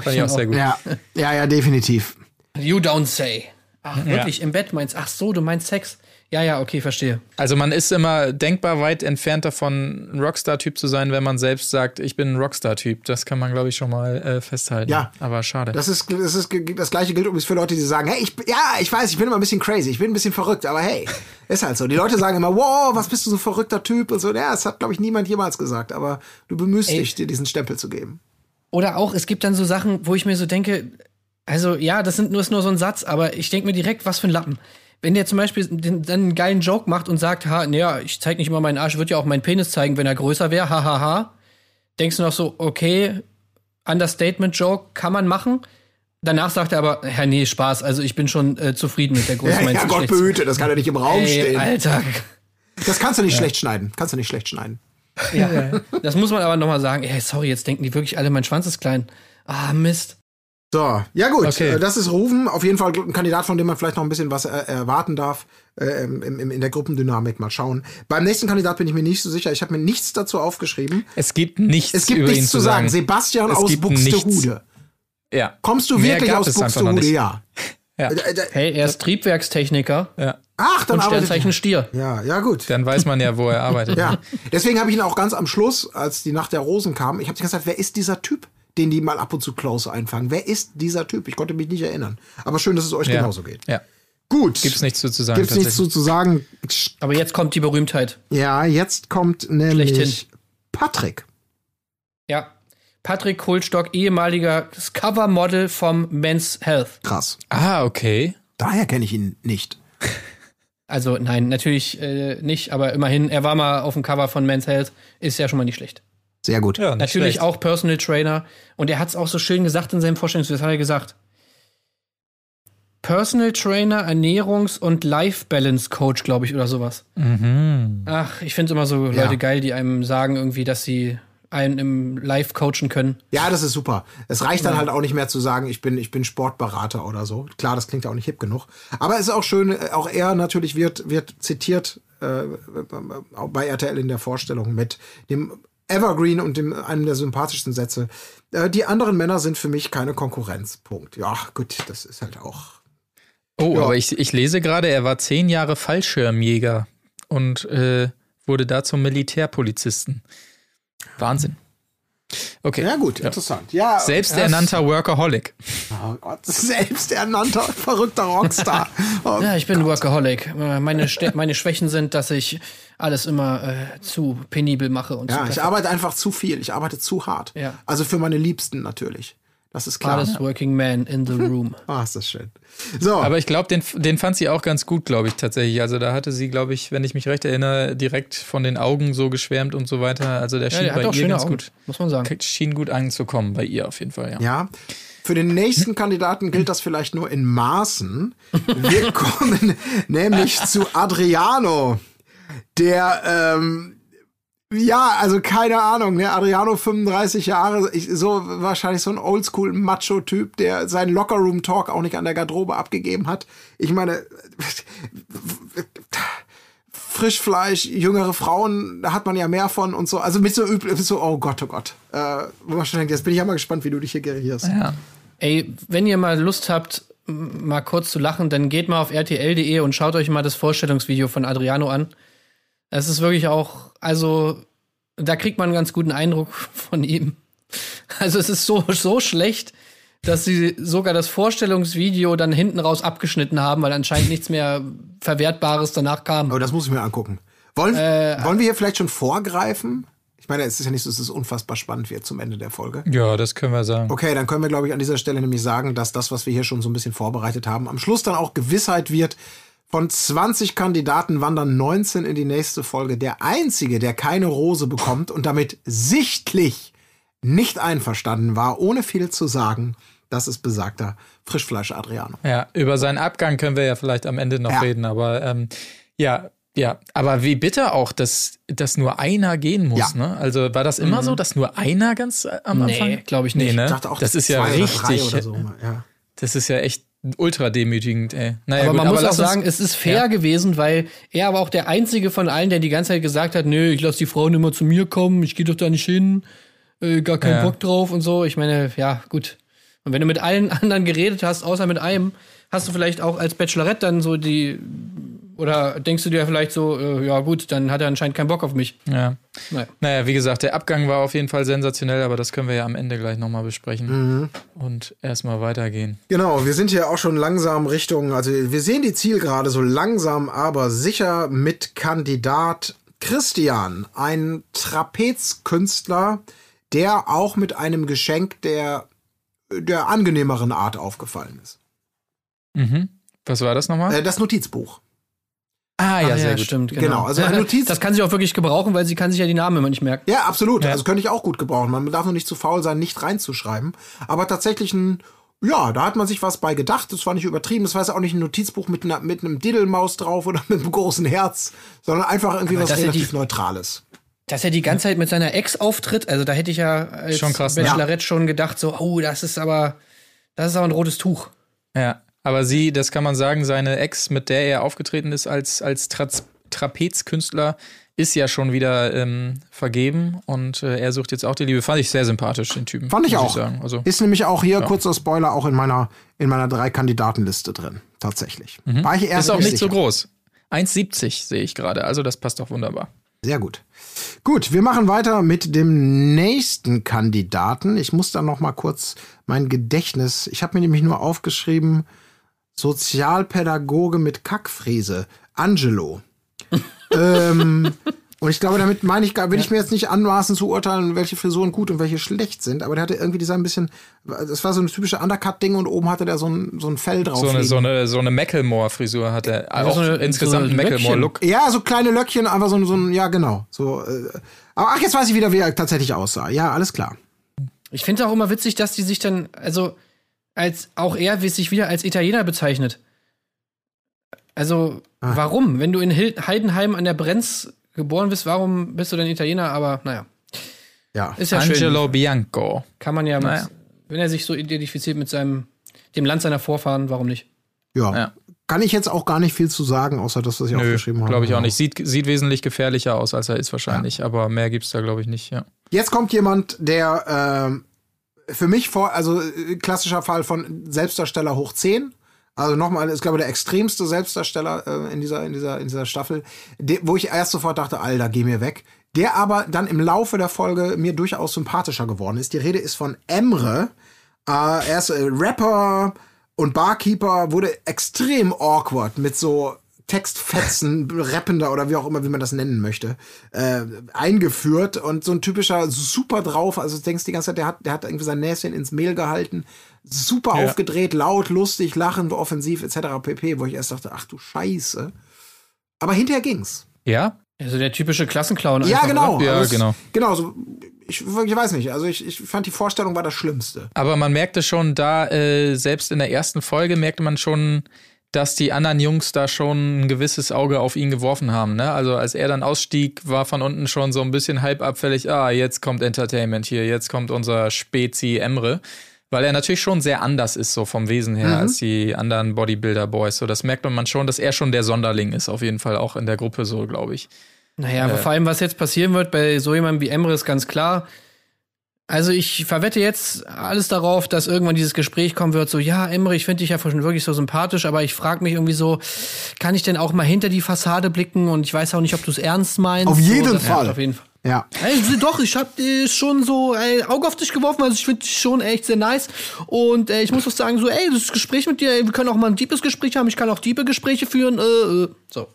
F: Fand ich auch sehr gut.
B: Ja, ja, ja, definitiv.
A: You don't say. Ach, wirklich, im Bett meinst Ach so, du meinst Sex. Ja, ja, okay, verstehe.
F: Also man ist immer denkbar weit entfernt davon, ein Rockstar-Typ zu sein, wenn man selbst sagt, ich bin ein Rockstar-Typ. Das kann man, glaube ich, schon mal äh, festhalten.
B: Ja.
F: Aber schade.
B: Das ist, das ist das gleiche gilt übrigens für Leute, die sagen, hey, ich, ja, ich weiß, ich bin immer ein bisschen crazy, ich bin ein bisschen verrückt, aber hey, ist halt so. Die Leute sagen immer, wow, was bist du so ein verrückter Typ und so. Ja, das hat, glaube ich, niemand jemals gesagt, aber du bemühst
A: Ey.
B: dich, dir diesen Stempel zu geben.
A: Oder auch, es gibt dann so Sachen, wo ich mir so denke, also ja, das sind nur, ist nur so ein Satz, aber ich denke mir direkt, was für ein Lappen. Wenn der zum Beispiel den, dann einen geilen Joke macht und sagt, ha, naja, ich zeig nicht immer meinen Arsch, würde ja auch meinen Penis zeigen, wenn er größer wäre, ha, ha, ha. Denkst du noch so, okay, Understatement-Joke kann man machen. Danach sagt er aber, ja, nee, Spaß, also ich bin schon äh, zufrieden mit der Größe
B: Ja,
A: meines
B: ja Gott behüte, das kann ja nicht im Raum
A: Ey,
B: stehen.
A: Alter.
B: Das kannst du nicht schlecht schneiden. Kannst du nicht schlecht schneiden.
A: Ja. Das muss man aber noch mal sagen. Ey, sorry, jetzt denken die wirklich alle, mein Schwanz ist klein. Ah, Mist.
B: So, ja gut,
F: Okay.
B: äh, das ist Rufen. Auf jeden Fall ein Kandidat, von dem man vielleicht noch ein bisschen was äh, erwarten darf äh, im, im, in der Gruppendynamik. Mal schauen. Beim nächsten Kandidat bin ich mir nicht so sicher. Ich habe mir nichts dazu aufgeschrieben.
F: es gibt nichts,
B: Es gibt
F: über ihn
B: nichts
F: zu
B: zu sagen.
F: sagen.
B: Sebastian
F: Es
B: aus Buxtehude.
F: Ja.
B: Kommst du
F: Mehr
B: wirklich aus Buxtehude? Ja.
F: Ja.
B: Äh,
A: Hey, er ist Triebwerkstechniker
F: ja.
B: Ach, dann
A: und
B: arbeitet
A: Sternzeichen Stier.
B: Ja, ja gut.
F: Dann weiß man ja, wo er arbeitet.
B: Ja, deswegen habe ich ihn auch ganz am Schluss, als die Nacht der Rosen kam, ich habe gesagt, wer ist dieser Typ, den die mal ab und zu close einfangen? Wer ist dieser Typ? Ich konnte mich nicht erinnern. Aber schön, dass es euch
F: Ja.
B: genauso geht.
F: Ja.
B: Gut.
F: Gibt's nichts zu, zu sagen.
B: Gibt's nichts zu, zu sagen.
A: Aber jetzt kommt die Berühmtheit.
B: Ja, jetzt kommt nämlich
A: Schlechthin.
B: Patrick.
A: Ja. Patrick Kohlstock, ehemaliger Covermodel vom Men's Health.
B: Krass.
F: Ah, okay.
B: Daher kenne ich ihn nicht.
A: Also nein, natürlich äh, nicht, aber immerhin, er war mal auf dem Cover von Men's Health, ist ja schon mal nicht schlecht.
B: Sehr gut.
F: Ja,
A: Natürlich
F: schlecht.
A: auch Personal Trainer. Und er hat es auch so schön gesagt in seinem Vorstellungsvideo, das hat er gesagt. Personal Trainer, Ernährungs- und Life Balance Coach, glaube ich, oder sowas. Ach, ich finde immer so Leute
B: Ja.
A: geil, die einem sagen irgendwie, dass sie einen im Live coachen können.
B: Ja, das ist super. Es reicht dann halt auch nicht mehr zu sagen, ich bin, ich bin Sportberater oder so. Klar, das klingt ja auch nicht hip genug. Aber es ist auch schön, äh, auch er natürlich wird, wird zitiert äh, bei RTL in der Vorstellung mit dem Evergreen und dem einem der sympathischsten Sätze. Äh, die anderen Männer sind für mich keine Konkurrenz. Punkt. Ja, gut, das ist halt auch.
F: Oh,
B: Ja.
F: aber ich, ich lese gerade, er war zehn Jahre Fallschirmjäger und äh, wurde da zum Militärpolizisten. Wahnsinn. Okay.
B: Ja, gut, interessant. Ja,
F: Selbsternannter Workaholic.
B: Oh Gott, selbsternannter, verrückter Rockstar. Oh,
A: Ja, ich bin Workaholic. Äh, Meine, meine Schwächen sind, dass ich alles immer äh, zu penibel mache und
B: Ja, ich arbeite einfach zu viel. Ich arbeite zu hart.
A: Ja.
B: Also für meine Liebsten natürlich. Das ist klar.
A: Hardest working man in the room.
B: Ah, ist das schön. So,
F: Aber ich glaube, den, den fand sie auch ganz gut, glaube ich, tatsächlich. Also da hatte sie, glaube ich, wenn ich mich recht erinnere, direkt von den Augen so geschwärmt und so weiter. Also der
A: Ja,
F: schien
A: der
F: bei
A: hat auch
F: ihr ganz
A: Augen,
F: gut.
A: muss man sagen.
F: Schien gut anzukommen, bei ihr auf jeden Fall, ja.
B: ja. Für den nächsten Kandidaten gilt das vielleicht nur in Maßen. Wir kommen nämlich zu Adriano, der, ähm, ja, also keine Ahnung, ne? Adriano 35 Jahre, ich, so wahrscheinlich so ein oldschool Macho-Typ, der seinen Lockerroom-Talk auch nicht an der Garderobe abgegeben hat. Ich meine, Frischfleisch, jüngere Frauen, da hat man ja mehr von und so. Also mit so übel, so, oh Gott, oh Gott. Äh, wo jetzt bin ich ja mal gespannt, wie du dich hier gerierst.
F: Ja.
A: Ey, wenn ihr mal Lust habt, mal kurz zu lachen, dann geht mal auf rtl.de und schaut euch mal das Vorstellungsvideo von Adriano an. Es ist wirklich auch, also, da kriegt man einen ganz guten Eindruck von ihm. Also, es ist so, so schlecht, dass sie sogar das Vorstellungsvideo dann hinten raus abgeschnitten haben, weil anscheinend nichts mehr Verwertbares danach kam.
B: Aber das muss ich mir angucken. Wollen, wollen wir hier vielleicht schon vorgreifen? Ich meine, es ist ja nicht so, dass es unfassbar spannend wird zum Ende der Folge.
F: ja, das können wir sagen.
B: Okay, dann können wir, glaube ich, an dieser Stelle nämlich sagen, dass das, was wir hier schon so ein bisschen vorbereitet haben, am Schluss dann auch Gewissheit wird. Von 20 Kandidaten wandern 19 in die nächste Folge. Der einzige, der keine Rose bekommt und damit sichtlich nicht einverstanden war, ohne viel zu sagen, Das ist besagter Frischfleisch Adriano.
F: Ja, über seinen Abgang können wir ja vielleicht am Ende noch
B: Ja.
F: reden, aber ähm, ja, ja, aber wie bitter auch, dass, dass nur einer gehen muss,
B: Ja.
F: ne? Also war das immer so, dass nur einer ganz äh, am
A: Nee,
F: Anfang?
A: glaub ich nicht.
F: Nee, ne?
B: Ich dachte auch,
F: das ist ja richtig,
B: drei oder so. Ja.
F: das ist ja echt ultra demütigend, ey. Naja,
A: aber
F: gut,
A: man muss auch sagen, es ist fair
F: Ja.
A: gewesen, weil er aber auch der einzige von allen, der die ganze Zeit gesagt hat, nö, ich lass die Frauen immer zu mir kommen, ich gehe doch da nicht hin, äh, gar keinen
F: Ja.
A: Bock drauf und so. Ich meine, ja, gut. Und wenn du mit allen anderen geredet hast, außer mit einem, hast du vielleicht auch als Bachelorette dann so die oder denkst du dir vielleicht so, äh, ja gut, dann hat er anscheinend keinen Bock auf mich.
F: Ja.
A: Naja.
F: Naja, wie gesagt, der Abgang war auf jeden Fall sensationell, aber das können wir ja am Ende gleich nochmal besprechen.
B: Mhm.
F: Und erstmal weitergehen.
B: Genau, wir sind hier auch schon langsam Richtung, also wir sehen die Zielgerade so langsam, aber sicher mit Kandidat Christian, ein Trapezkünstler, der auch mit einem Geschenk der, der angenehmeren Art aufgefallen ist.
F: Mhm. Was war das nochmal?
B: Äh, das Notizbuch.
F: Ah, ja,
A: Ach
F: sehr gut.
A: stimmt. Genau,
B: Genau, also eine Notiz-
A: Das kann sie auch wirklich gebrauchen, weil sie kann sich ja die Namen immer nicht merken.
B: Ja, absolut.
F: Ja.
B: Also könnte ich auch gut gebrauchen. Man darf nur nicht zu faul sein, nicht reinzuschreiben. Aber tatsächlich ein, ja, da hat man sich was bei gedacht. Das war nicht übertrieben. Das war jetzt auch nicht ein Notizbuch mit, einer, mit einem Diddelmaus drauf oder mit einem großen Herz, sondern einfach irgendwie
A: Aber
B: was relativ
A: die-
B: Neutrales.
A: Dass er die ganze Zeit mit seiner Ex auftritt, also da hätte ich ja als
F: Schon krass, ne?
A: Bachelorette schon gedacht, so, oh, das ist aber, das ist aber ein rotes Tuch.
F: Ja, aber sie, das kann man sagen, seine Ex, mit der er aufgetreten ist als, als Tra Trapezkünstler, ist ja schon wieder ähm, vergeben und äh, er sucht jetzt auch die Liebe. Fand ich sehr sympathisch, den Typen.
B: Fand ich auch.
F: sagen. Also,
B: Ist nämlich auch hier, kurzer Spoiler, auch in meiner, in meiner drei Kandidatenliste drin. Tatsächlich. War ich erst
F: Mhm. ist auch nicht so
B: sicher.
F: groß. 1,70 sehe ich gerade, also das passt doch wunderbar.
B: Sehr gut. Gut, wir machen weiter mit dem nächsten Kandidaten. Ich muss da noch mal kurz mein Gedächtnis. Ich habe mir nämlich nur aufgeschrieben Sozialpädagoge mit Kackfriese, Angelo. ähm, und ich glaube, damit meine ich, gar- will ich mir jetzt nicht anmaßen zu urteilen, welche Frisuren gut und welche schlecht sind, aber der hatte irgendwie dieser ein bisschen, das war so ein typische Undercut-Ding und oben hatte der so ein, so ein Fell drauf.
F: So eine, so eine, so eine Macklemore-Frisur hat er. Auch
A: so eine-
F: insgesamt
A: so
F: Macklemore-Look.
B: Ja, so kleine Löckchen, aber so, ein- so ein, ja, genau. So, äh, aber ach, jetzt weiß ich wieder, wie er tatsächlich aussah. Ja, alles klar.
A: Ich finde auch immer witzig, dass die sich dann, also, als auch er wie sich wieder als Italiener bezeichnet. Also,
B: Ah.
A: warum? Wenn du in Heidenheim an der Brenz geboren bist, warum bist du denn Italiener? Aber naja,
B: Ja.
A: ist ja schön.
F: Angelo Bianco.
A: Kann man ja, mit,
F: Naja.
A: wenn er sich so identifiziert mit seinem, dem Land seiner Vorfahren, warum nicht?
B: Ja.
F: Ja.
B: Kann ich jetzt auch gar nicht viel zu sagen, außer das, was ich
F: Nö,
B: aufgeschrieben habe.
F: glaube ich auch nicht. Sieht, sieht wesentlich gefährlicher aus, als er ist wahrscheinlich. Aber mehr gibt's da, glaube ich, nicht. Ja.
B: Jetzt kommt jemand, der ähm, für mich vor, also äh, klassischer Fall von Selbstdarsteller hoch 10. Also nochmal, ist glaube ich der extremste Selbstdarsteller äh, in dieser in dieser in dieser Staffel, de, wo ich erst sofort dachte, Alter, geh mir weg. Der aber dann im Laufe der Folge mir durchaus sympathischer geworden ist. Die Rede ist von Emre. Äh, er ist äh, Rapper und Barkeeper, wurde extrem awkward mit so Textfetzen, rappender oder wie auch immer, wie man das nennen möchte, äh, eingeführt und so ein typischer super drauf, also du denkst die ganze Zeit, der hat, der hat irgendwie sein Näschen ins Mehl gehalten, super
F: Ja.
B: aufgedreht, laut, lustig, lachend, offensiv etc. pp, wo ich erst dachte, ach du Scheiße. Aber hinterher ging's.
F: Ja?
A: Also der typische Klassenclown.
B: Ja, genau.
F: Ja,
B: Also
F: genau.
B: Genau, so, ich, ich weiß nicht, also ich, ich fand die Vorstellung war das Schlimmste.
F: Aber man merkte schon da, äh, selbst in der ersten Folge merkte man schon, dass die anderen Jungs da schon ein gewisses Auge auf ihn geworfen haben. Ne? Also als er dann ausstieg, war von unten schon so ein bisschen halb abfällig, ah, jetzt kommt Entertainment hier, jetzt kommt unser Spezi Emre. Weil er natürlich schon sehr anders ist, so vom Wesen her, als die anderen Bodybuilder-Boys. So, das merkt man schon, dass er schon der Sonderling ist, auf jeden Fall auch in der Gruppe so, glaube ich.
A: Naja, aber vor allem, was jetzt passieren wird bei so jemandem wie Emre, ist ganz klar. Also ich verwette jetzt alles darauf, dass irgendwann dieses Gespräch kommen wird, so, ja, Emre, ich finde dich ja schon wirklich so sympathisch, aber ich frage mich irgendwie so, kann ich denn auch mal hinter die Fassade blicken und ich weiß auch nicht, ob du es ernst meinst.
B: Auf jeden
A: so,
B: Fall.
A: Auf jeden Fall.
B: Ja.
A: Also doch, ich hab äh, schon so ein Auge auf dich geworfen, also ich finde dich schon echt sehr nice. Und äh, ich muss auch sagen, so, ey, das Gespräch mit dir, ey, wir können auch mal ein deepes Gespräch haben, ich kann auch diepe Gespräche führen. Äh, äh. So.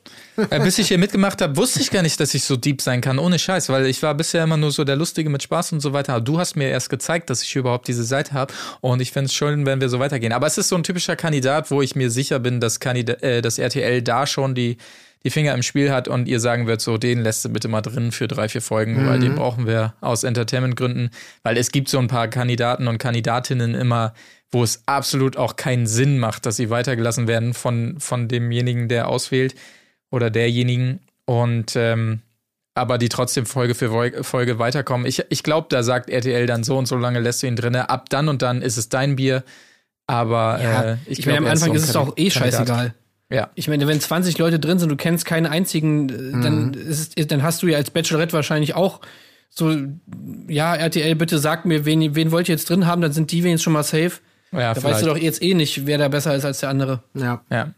F: Äh, bis ich hier mitgemacht habe, wusste ich gar nicht, dass ich so deep sein kann, ohne Scheiß, weil ich war bisher immer nur so der Lustige mit Spaß und so weiter. Aber du hast mir erst gezeigt, dass ich überhaupt diese Seite habe und ich fände es schön, wenn wir so weitergehen. Aber es ist so ein typischer Kandidat, wo ich mir sicher bin, dass, Kandida äh, dass RTL da schon die, die Finger im Spiel hat und ihr sagen wird, so, den lässt du bitte mal drin für drei, vier Folgen, weil den brauchen wir aus Entertainment-Gründen, weil es gibt so ein paar Kandidaten und Kandidatinnen immer, wo es absolut auch keinen Sinn macht, dass sie weitergelassen werden von, von demjenigen, der auswählt oder derjenigen. Und ähm, aber die trotzdem Folge für Folge weiterkommen. Ich, ich glaube, da sagt RTL dann so und so lange lässt du ihn drinne. Ab dann und dann ist es dein Bier. Aber
A: Ja,
F: äh,
A: ich,
F: ich,
A: meine, am
F: er ist
A: Anfang
F: so
A: ist es doch eh
F: Kandidat.
A: scheißegal.
F: Ja.
A: Ich meine, wenn 20 Leute drin sind, du kennst keinen einzigen, äh, dann, ist, es- dann hast du ja als Bachelorette wahrscheinlich auch so, ja, RTL, bitte sagt mir, wen, wen wollt ihr jetzt drin haben, dann sind die wenigstens schon mal safe.
F: Ja,
A: Da
F: vielleicht.
A: weißt du doch jetzt eh nicht, wer da besser ist als der andere.
B: Ja.
F: ja.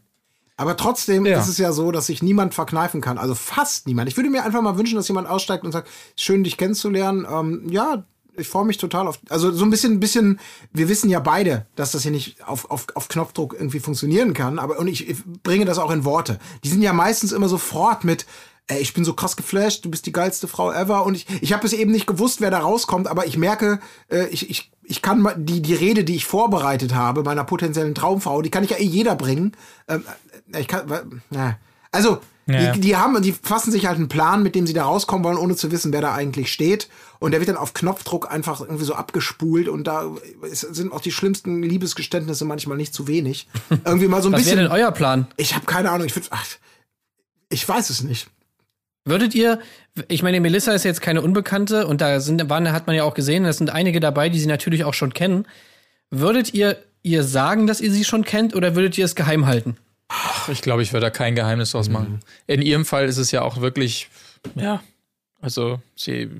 B: Aber trotzdem
F: Ja.
B: ist es ja so, dass sich niemand verkneifen kann. Also fast niemand. Ich würde mir einfach mal wünschen, dass jemand aussteigt und sagt, schön dich kennenzulernen. Ähm, ja, ich freue mich total auf. Also so ein bisschen, ein bisschen, wir wissen ja beide, dass das hier nicht auf, auf, auf Knopfdruck irgendwie funktionieren kann. Aber und ich, ich bringe das auch in Worte. Die sind ja meistens immer sofort mit. Ey, ich bin so krass geflasht, du bist die geilste Frau ever. Und ich, ich habe es eben nicht gewusst, wer da rauskommt, aber ich merke, äh, ich, ich, ich kann die, die Rede, die ich vorbereitet habe, meiner potenziellen Traumfrau, die kann ich ja eh jeder bringen. Ähm, äh, ich kann, na. Also,
F: Ja.
B: die, die haben, die fassen sich halt einen Plan, mit dem sie da rauskommen wollen, ohne zu wissen, wer da eigentlich steht. Und der wird dann auf Knopfdruck einfach irgendwie so abgespult und da sind auch die schlimmsten Liebesgeständnisse manchmal nicht zu wenig. Irgendwie mal so ein
A: Was wäre
B: bisschen.
A: denn euer Plan?
B: Ich habe keine Ahnung, ich find, ach, ich weiß es nicht.
A: Würdet ihr, ich meine, Melissa ist jetzt keine Unbekannte und da sind, waren, hat man ja auch gesehen, es sind einige dabei, die sie natürlich auch schon kennen. Würdet ihr ihr sagen, dass ihr sie schon kennt oder würdet ihr es geheim halten?
F: Ich glaube, ich würde da kein Geheimnis draus machen. In ihrem Fall ist es ja auch wirklich, ja, also sie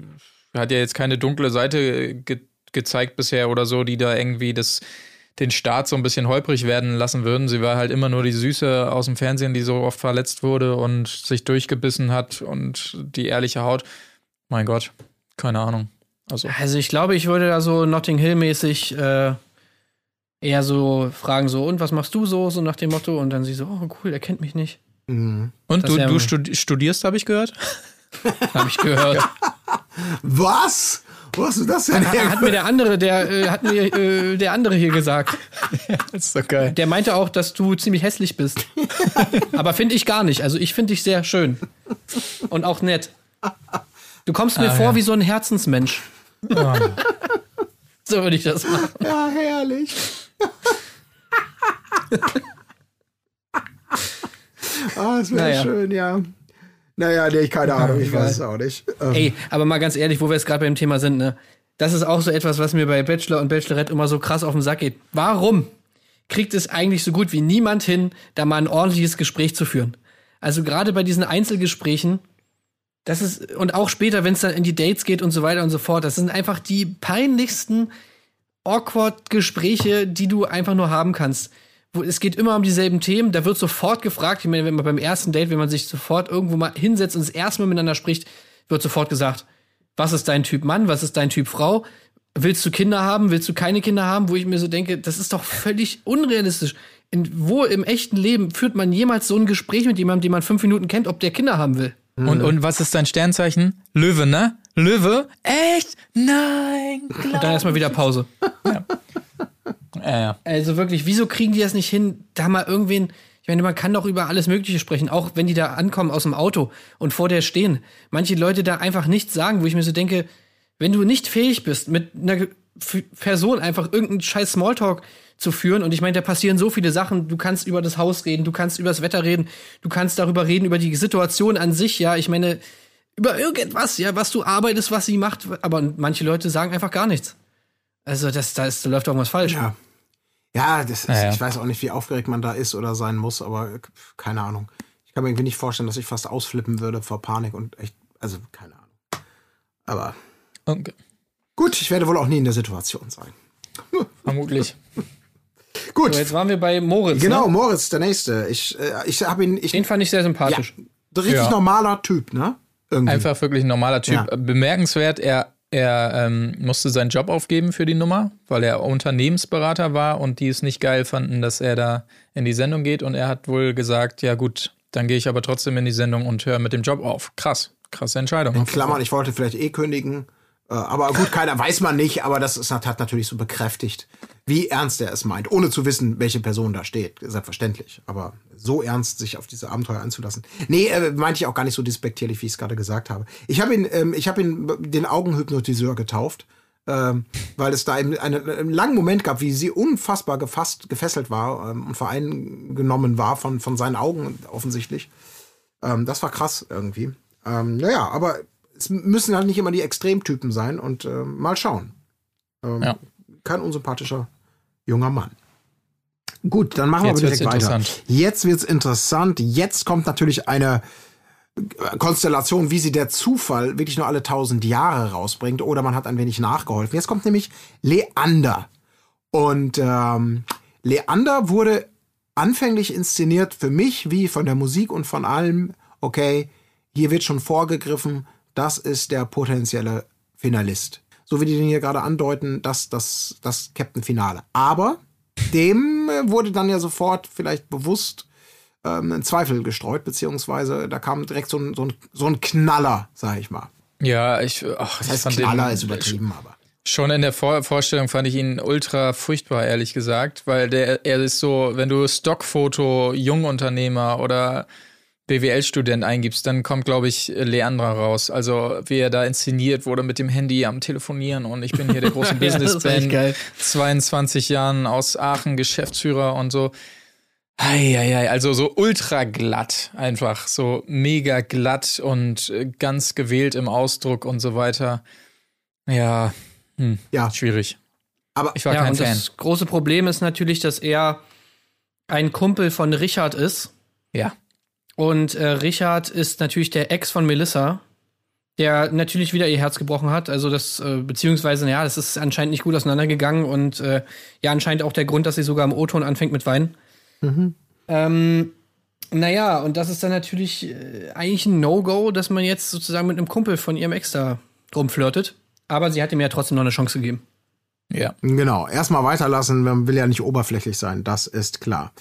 F: hat ja jetzt keine dunkle Seite ge gezeigt bisher oder so, die da irgendwie das, den Start so ein bisschen holprig werden lassen würden. Sie war halt immer nur die Süße aus dem Fernsehen, die so oft verletzt wurde und sich durchgebissen hat und die ehrliche Haut. Mein Gott, keine Ahnung. Also,
A: Also ich glaube, ich würde da so Notting Hill-mäßig äh, eher so fragen, so, und was machst du so, so nach dem Motto? Und dann sie so, oh cool, er kennt mich nicht.
F: und
A: Das
F: du, du studi studierst, habe ich gehört?
A: Habe ich gehört.
B: Was? Wo hast du das denn her?
A: Hat mir der andere, der äh, hat mir äh, der andere hier gesagt.
F: Das ist doch geil.
A: Der meinte auch, dass du ziemlich hässlich bist. Aber finde ich gar nicht. Also ich finde dich sehr schön. Und auch nett. Du kommst mir
F: Ah,
A: vor
F: ja.
A: wie so ein Herzensmensch. So würde ich das machen.
B: Ja, herrlich. Ah, das wäre
A: Naja.
B: schön, ja. Naja, nee, keine Ahnung, ich weiß es auch nicht. Ähm,
A: Ey, aber mal ganz ehrlich, wo wir jetzt gerade beim Thema sind, ne? Das ist auch so etwas, was mir bei Bachelor und Bachelorette immer so krass auf den Sack geht. Warum kriegt es eigentlich so gut wie niemand hin, da mal ein ordentliches Gespräch zu führen? Also gerade bei diesen Einzelgesprächen, das ist, und auch später, wenn es dann in die Dates geht und so weiter und so fort, das sind einfach die peinlichsten awkward Gespräche, die du einfach nur haben kannst. Es geht immer um dieselben Themen, da wird sofort gefragt, ich meine, wenn man beim ersten Date, wenn man sich sofort irgendwo mal hinsetzt und das erste Mal miteinander spricht, wird sofort gesagt, was ist dein Typ Mann, was ist dein Typ Frau? Willst du Kinder haben, willst du keine Kinder haben? Wo ich mir so denke, das ist doch völlig unrealistisch. In, wo im echten Leben führt man jemals so ein Gespräch mit jemandem, den man fünf Minuten kennt, ob der Kinder haben will?
F: Und, und was ist dein Sternzeichen? Löwe, ne? Löwe? Echt? Nein.
A: Und dann erstmal wieder Pause.
F: Ja, ja.
A: Also wirklich, wieso kriegen die das nicht hin, da mal irgendwen. Ich meine, man kann doch über alles Mögliche sprechen, auch wenn die da ankommen aus dem Auto und vor der stehen. Manche Leute da einfach nichts sagen, wo ich mir so denke, wenn du nicht fähig bist, mit einer Person einfach irgendeinen scheiß Smalltalk zu führen, und ich meine, da passieren so viele Sachen, du kannst über das Haus reden, du kannst über das Wetter reden, du kannst darüber reden, über die Situation an sich, ja, ich meine, über irgendetwas, ja, was du arbeitest, was sie macht, aber manche Leute sagen einfach gar nichts. Also, das, da, ist, da läuft irgendwas falsch.
B: Ja. Ja, das ist,
F: Ja, ja.
B: ich weiß auch nicht, wie aufgeregt man da ist oder sein muss, aber keine Ahnung. Ich kann mir irgendwie nicht vorstellen, dass ich fast ausflippen würde vor Panik und echt, also keine Ahnung. Aber
F: Okay.
B: gut, ich werde wohl auch nie in der Situation sein.
F: Vermutlich.
B: Gut,
A: So, jetzt waren wir bei Moritz.
B: genau,
A: Ne?
B: Moritz, der nächste. Ich, äh, ich habe ihn, ich,
A: Den fand ich sehr
B: ja,
A: sympathisch.
B: richtig
F: Ja.
B: normaler Typ, ne? Irgendwie.
F: Einfach wirklich ein normaler Typ.
B: Ja.
F: Bemerkenswert, er, er ähm, musste seinen Job aufgeben für die Nummer, weil er Unternehmensberater war und die es nicht geil fanden, dass er da in die Sendung geht. Und er hat wohl gesagt, ja gut, dann gehe ich aber trotzdem in die Sendung und höre mit dem Job auf. Krass, krasse Entscheidung.
B: In Klammern, ich wollte vielleicht eh kündigen. Äh, aber gut, keiner weiß man nicht, aber das ist, hat natürlich so bekräftigt, wie ernst er es meint, ohne zu wissen, welche Person da steht. Selbstverständlich. Aber so ernst, sich auf diese Abenteuer einzulassen. Nee, äh, meinte ich auch gar nicht so despektierlich, wie ich es gerade gesagt habe. Ich habe ihn, ähm, ich habe ihn den Augenhypnotiseur getauft. ähm, weil es da eben einen, einen langen Moment gab, wie sie unfassbar gefasst, gefesselt war ähm, und vereingenommen war von, von seinen Augen offensichtlich. Ähm, das war krass irgendwie. Ähm, naja, aber es müssen halt nicht immer die Extremtypen sein und ähm, mal schauen. Ähm,
F: Ja.
B: Kein unsympathischer junger Mann. Gut, dann machen
F: Jetzt
B: wir aber
F: wird's
B: direkt weiter. Jetzt wird's interessant. Jetzt kommt natürlich eine Konstellation, wie sie der Zufall wirklich nur alle tausend Jahre rausbringt oder man hat ein wenig nachgeholfen. Jetzt kommt nämlich Leander. Und ähm, Leander wurde anfänglich inszeniert für mich wie von der Musik und von allem, okay, hier wird schon vorgegriffen, das ist der potenzielle Finalist. So wie die den hier gerade andeuten, das, das, das Captain Finale. Aber dem äh, wurde dann ja sofort vielleicht bewusst ähm, ein Zweifel gestreut, beziehungsweise da kam direkt so ein, so ein, so ein Knaller, sag ich mal.
F: Ja, ich, ach,
B: Das
F: ich
B: heißt,
F: fand
B: Knaller
F: den,
B: ist übertrieben, aber.
F: Schon in der Vor Vorstellung fand ich ihn ultra furchtbar, ehrlich gesagt, weil der, er ist so, wenn du Stockfoto Jungunternehmer oder BWL-Student eingibst, dann kommt, glaube ich, Leandra raus. Also, wie er da inszeniert wurde mit dem Handy am Telefonieren und ich bin hier der große
A: Ja,
F: Businessman,
A: geil.
F: 22 Jahren aus Aachen, Geschäftsführer und so. Eieiei, also so ultra glatt einfach, so mega glatt und äh, ganz gewählt im Ausdruck und so weiter. Ja, hm,
B: Ja.
F: schwierig.
B: Aber
F: Ich war
A: ja,
F: kein
A: und
F: Fan.
A: das große Problem ist natürlich, dass er ein Kumpel von Richard ist.
F: Ja.
A: Und äh, Richard ist natürlich der Ex von Melissa, der natürlich wieder ihr Herz gebrochen hat. Also das, äh, beziehungsweise, ja, das ist anscheinend nicht gut auseinandergegangen und äh, ja, anscheinend auch der Grund, dass sie sogar im O-Ton anfängt mit Weinen. Ähm, naja, und das ist dann natürlich äh, eigentlich ein No-Go, dass man jetzt sozusagen mit einem Kumpel von ihrem Ex da rumflirtet. Aber sie hat ihm ja trotzdem noch eine Chance gegeben.
F: Ja.
B: Genau, erstmal weiterlassen, man will ja nicht oberflächlich sein, das ist klar.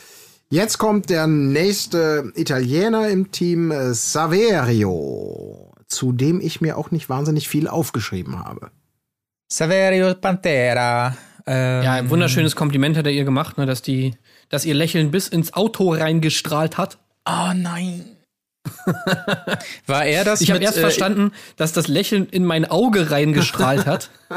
B: Jetzt kommt der nächste Italiener im Team, äh, Saverio, zu dem ich mir auch nicht wahnsinnig viel aufgeschrieben habe.
F: Saverio Pantera. Ähm,
A: Ja, ein wunderschönes Kompliment hat er ihr gemacht, ne, dass die, dass ihr Lächeln bis ins Auto reingestrahlt hat.
F: Oh nein. War er das?
A: Ich habe erst
F: äh,
A: verstanden, dass das Lächeln in mein Auge reingestrahlt hat.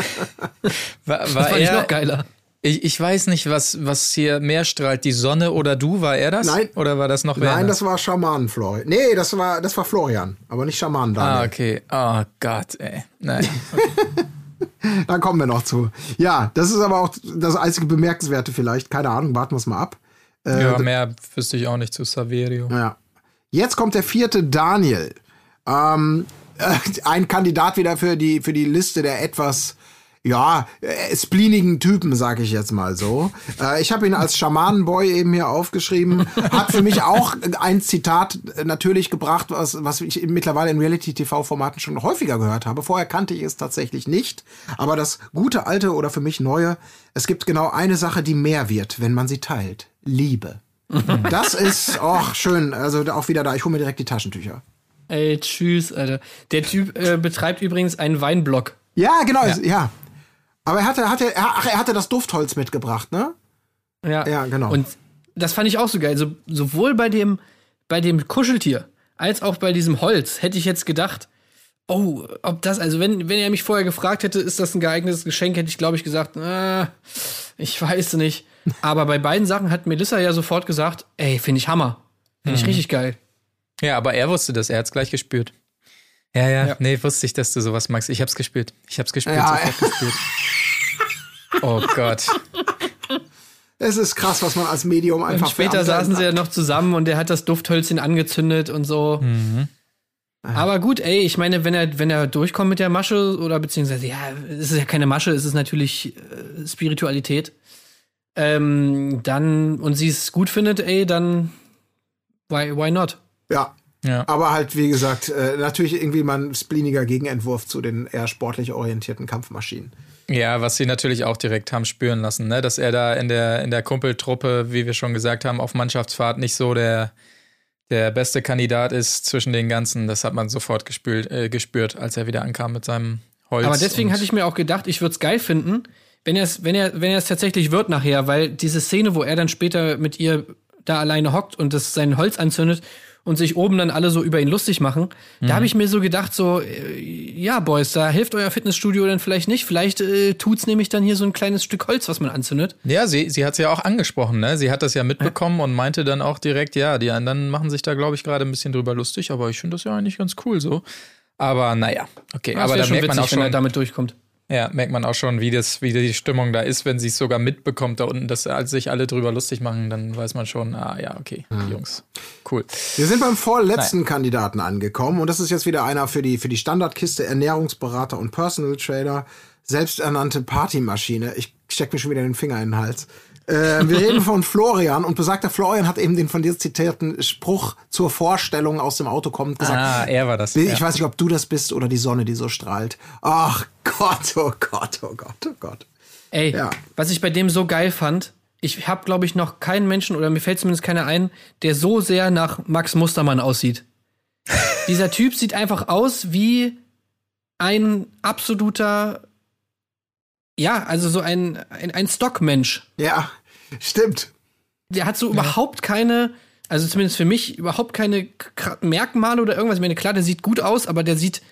F: War,
A: Das
F: war
A: fand ich
F: er,
A: noch geiler.
F: Ich, ich weiß nicht, was, was hier mehr strahlt, die Sonne oder du, war er das?
B: Nein.
F: Oder war das noch wer?
B: Nein, das war Schamanen Florian. Nee, das war, das war Florian, aber nicht Schamanen
F: Ah,
B: Daniel.
F: okay. Oh Gott, ey. Nein.
B: Da kommen wir noch zu. Ja, das ist aber auch das einzige Bemerkenswerte vielleicht. Keine Ahnung, warten wir es mal ab. Äh,
F: ja, mehr wüsste ich auch nicht zu Saverio.
B: Ja. Jetzt kommt der vierte Daniel. Ähm, äh, ein Kandidat wieder für die, für die Liste der etwas, ja, äh, spleenigen Typen, sag ich jetzt mal so. Äh, ich habe ihn als Schamanenboy eben hier aufgeschrieben. Hat für mich auch ein Zitat äh, natürlich gebracht, was, was ich mittlerweile in Reality-TV-Formaten schon häufiger gehört habe. Vorher kannte ich es tatsächlich nicht. Aber das gute alte oder für mich neue, es gibt genau eine Sache, die mehr wird, wenn man sie teilt. Liebe. Das ist auch schön. Also auch wieder da. Ich hole mir direkt die Taschentücher.
A: Ey, tschüss, Alter. Der Typ äh, betreibt übrigens einen Weinblock.
B: Ja, genau. Ja. Aber er hatte, hatte, er, ach, er hatte das Duftholz mitgebracht, ne?
A: Ja,
B: Ja, genau.
A: Und das fand ich auch so geil. So, sowohl bei dem, bei dem Kuscheltier als auch bei diesem Holz hätte ich jetzt gedacht, oh, ob das, also wenn, wenn er mich vorher gefragt hätte, ist das ein geeignetes Geschenk, hätte ich, glaube ich, gesagt, äh, ich weiß nicht. Aber bei beiden Sachen hat Melissa ja sofort gesagt, ey, finde ich Hammer. Finde ich richtig geil.
F: Ja, aber er wusste das, er hat's gleich gespürt. Ja, ja,
A: Ja.
F: nee, wusste ich, dass du sowas magst. Ich hab's gespürt. Ich hab's gespürt,
B: Ja,
F: sofort gespürt. Oh Gott.
B: Es ist krass, was man als Medium einfach
A: Und später
B: für
A: saßen sie ja noch zusammen und er hat das Dufthölzchen angezündet und so. Aber gut, ey, ich meine, wenn er, wenn er durchkommt mit der Masche, oder beziehungsweise, ja, es ist ja keine Masche, es ist natürlich äh, Spiritualität. Ähm, dann, und sie es gut findet, ey, dann why, why not?
B: Ja.
F: Ja.
B: Aber halt, wie gesagt, äh, natürlich irgendwie mal ein spleeniger Gegenentwurf zu den eher sportlich orientierten Kampfmaschinen.
F: Ja, was sie natürlich auch direkt haben spüren lassen, ne? dass er da in der, in der Kumpeltruppe, wie wir schon gesagt haben, auf Mannschaftsfahrt nicht so der, der beste Kandidat ist zwischen den ganzen. Das hat man sofort gespült, äh, gespürt, als er wieder ankam mit seinem Holz.
A: Aber deswegen hatte ich mir auch gedacht, ich würde es geil finden, wenn er es wenn er, wenn er es tatsächlich wird nachher, weil diese Szene, wo er dann später mit ihr da alleine hockt und das sein Holz anzündet und sich oben dann alle so über ihn lustig machen. Da habe ich mir so gedacht, so, äh, ja, Boys, da hilft euer Fitnessstudio dann vielleicht nicht. Vielleicht äh, tut's nämlich dann hier so ein kleines Stück Holz, was man anzündet.
F: Ja, sie, sie hat es ja auch angesprochen, ne? Sie hat das ja mitbekommen und meinte dann auch direkt, ja, die anderen machen sich da, glaube ich, gerade ein bisschen drüber lustig, aber ich finde das ja eigentlich ganz cool so. Aber naja, okay.
A: Das
F: aber da merkt man auch
A: wenn er
F: schon,
A: damit durchkommt.
F: Ja, merkt man auch schon, wie das, wie die Stimmung da ist, wenn sie es sogar mitbekommt da unten, dass als sich alle drüber lustig machen, dann weiß man schon, ah ja, okay,
A: Mhm.
F: Jungs. Cool.
B: Wir sind beim vorletzten Kandidaten angekommen und das ist jetzt wieder einer für die, für die Standardkiste Ernährungsberater und Personal Trader, selbsternannte Partymaschine. Ich steck mir schon wieder den Finger in den Hals. Äh, wir reden von Florian und besagter Florian hat eben den von dir zitierten Spruch zur Vorstellung aus dem Auto kommend gesagt.
F: Ah, er war das.
B: Ich
F: ja.
B: weiß nicht, ob du das bist oder die Sonne, die so strahlt. Ach Gott, oh Gott, oh Gott, oh Gott.
A: Ey,
B: Ja.
A: was ich bei dem so geil fand, ich habe, glaube ich, noch keinen Menschen oder mir fällt zumindest keiner ein, der so sehr nach Max Mustermann aussieht. Dieser Typ sieht einfach aus wie ein absoluter, ja, also so ein, ein, ein Stockmensch.
B: Ja, stimmt.
A: Der hat so überhaupt keine, also zumindest für mich, überhaupt keine Merkmale oder irgendwas. Ich meine, klar, der sieht gut aus, aber der sieht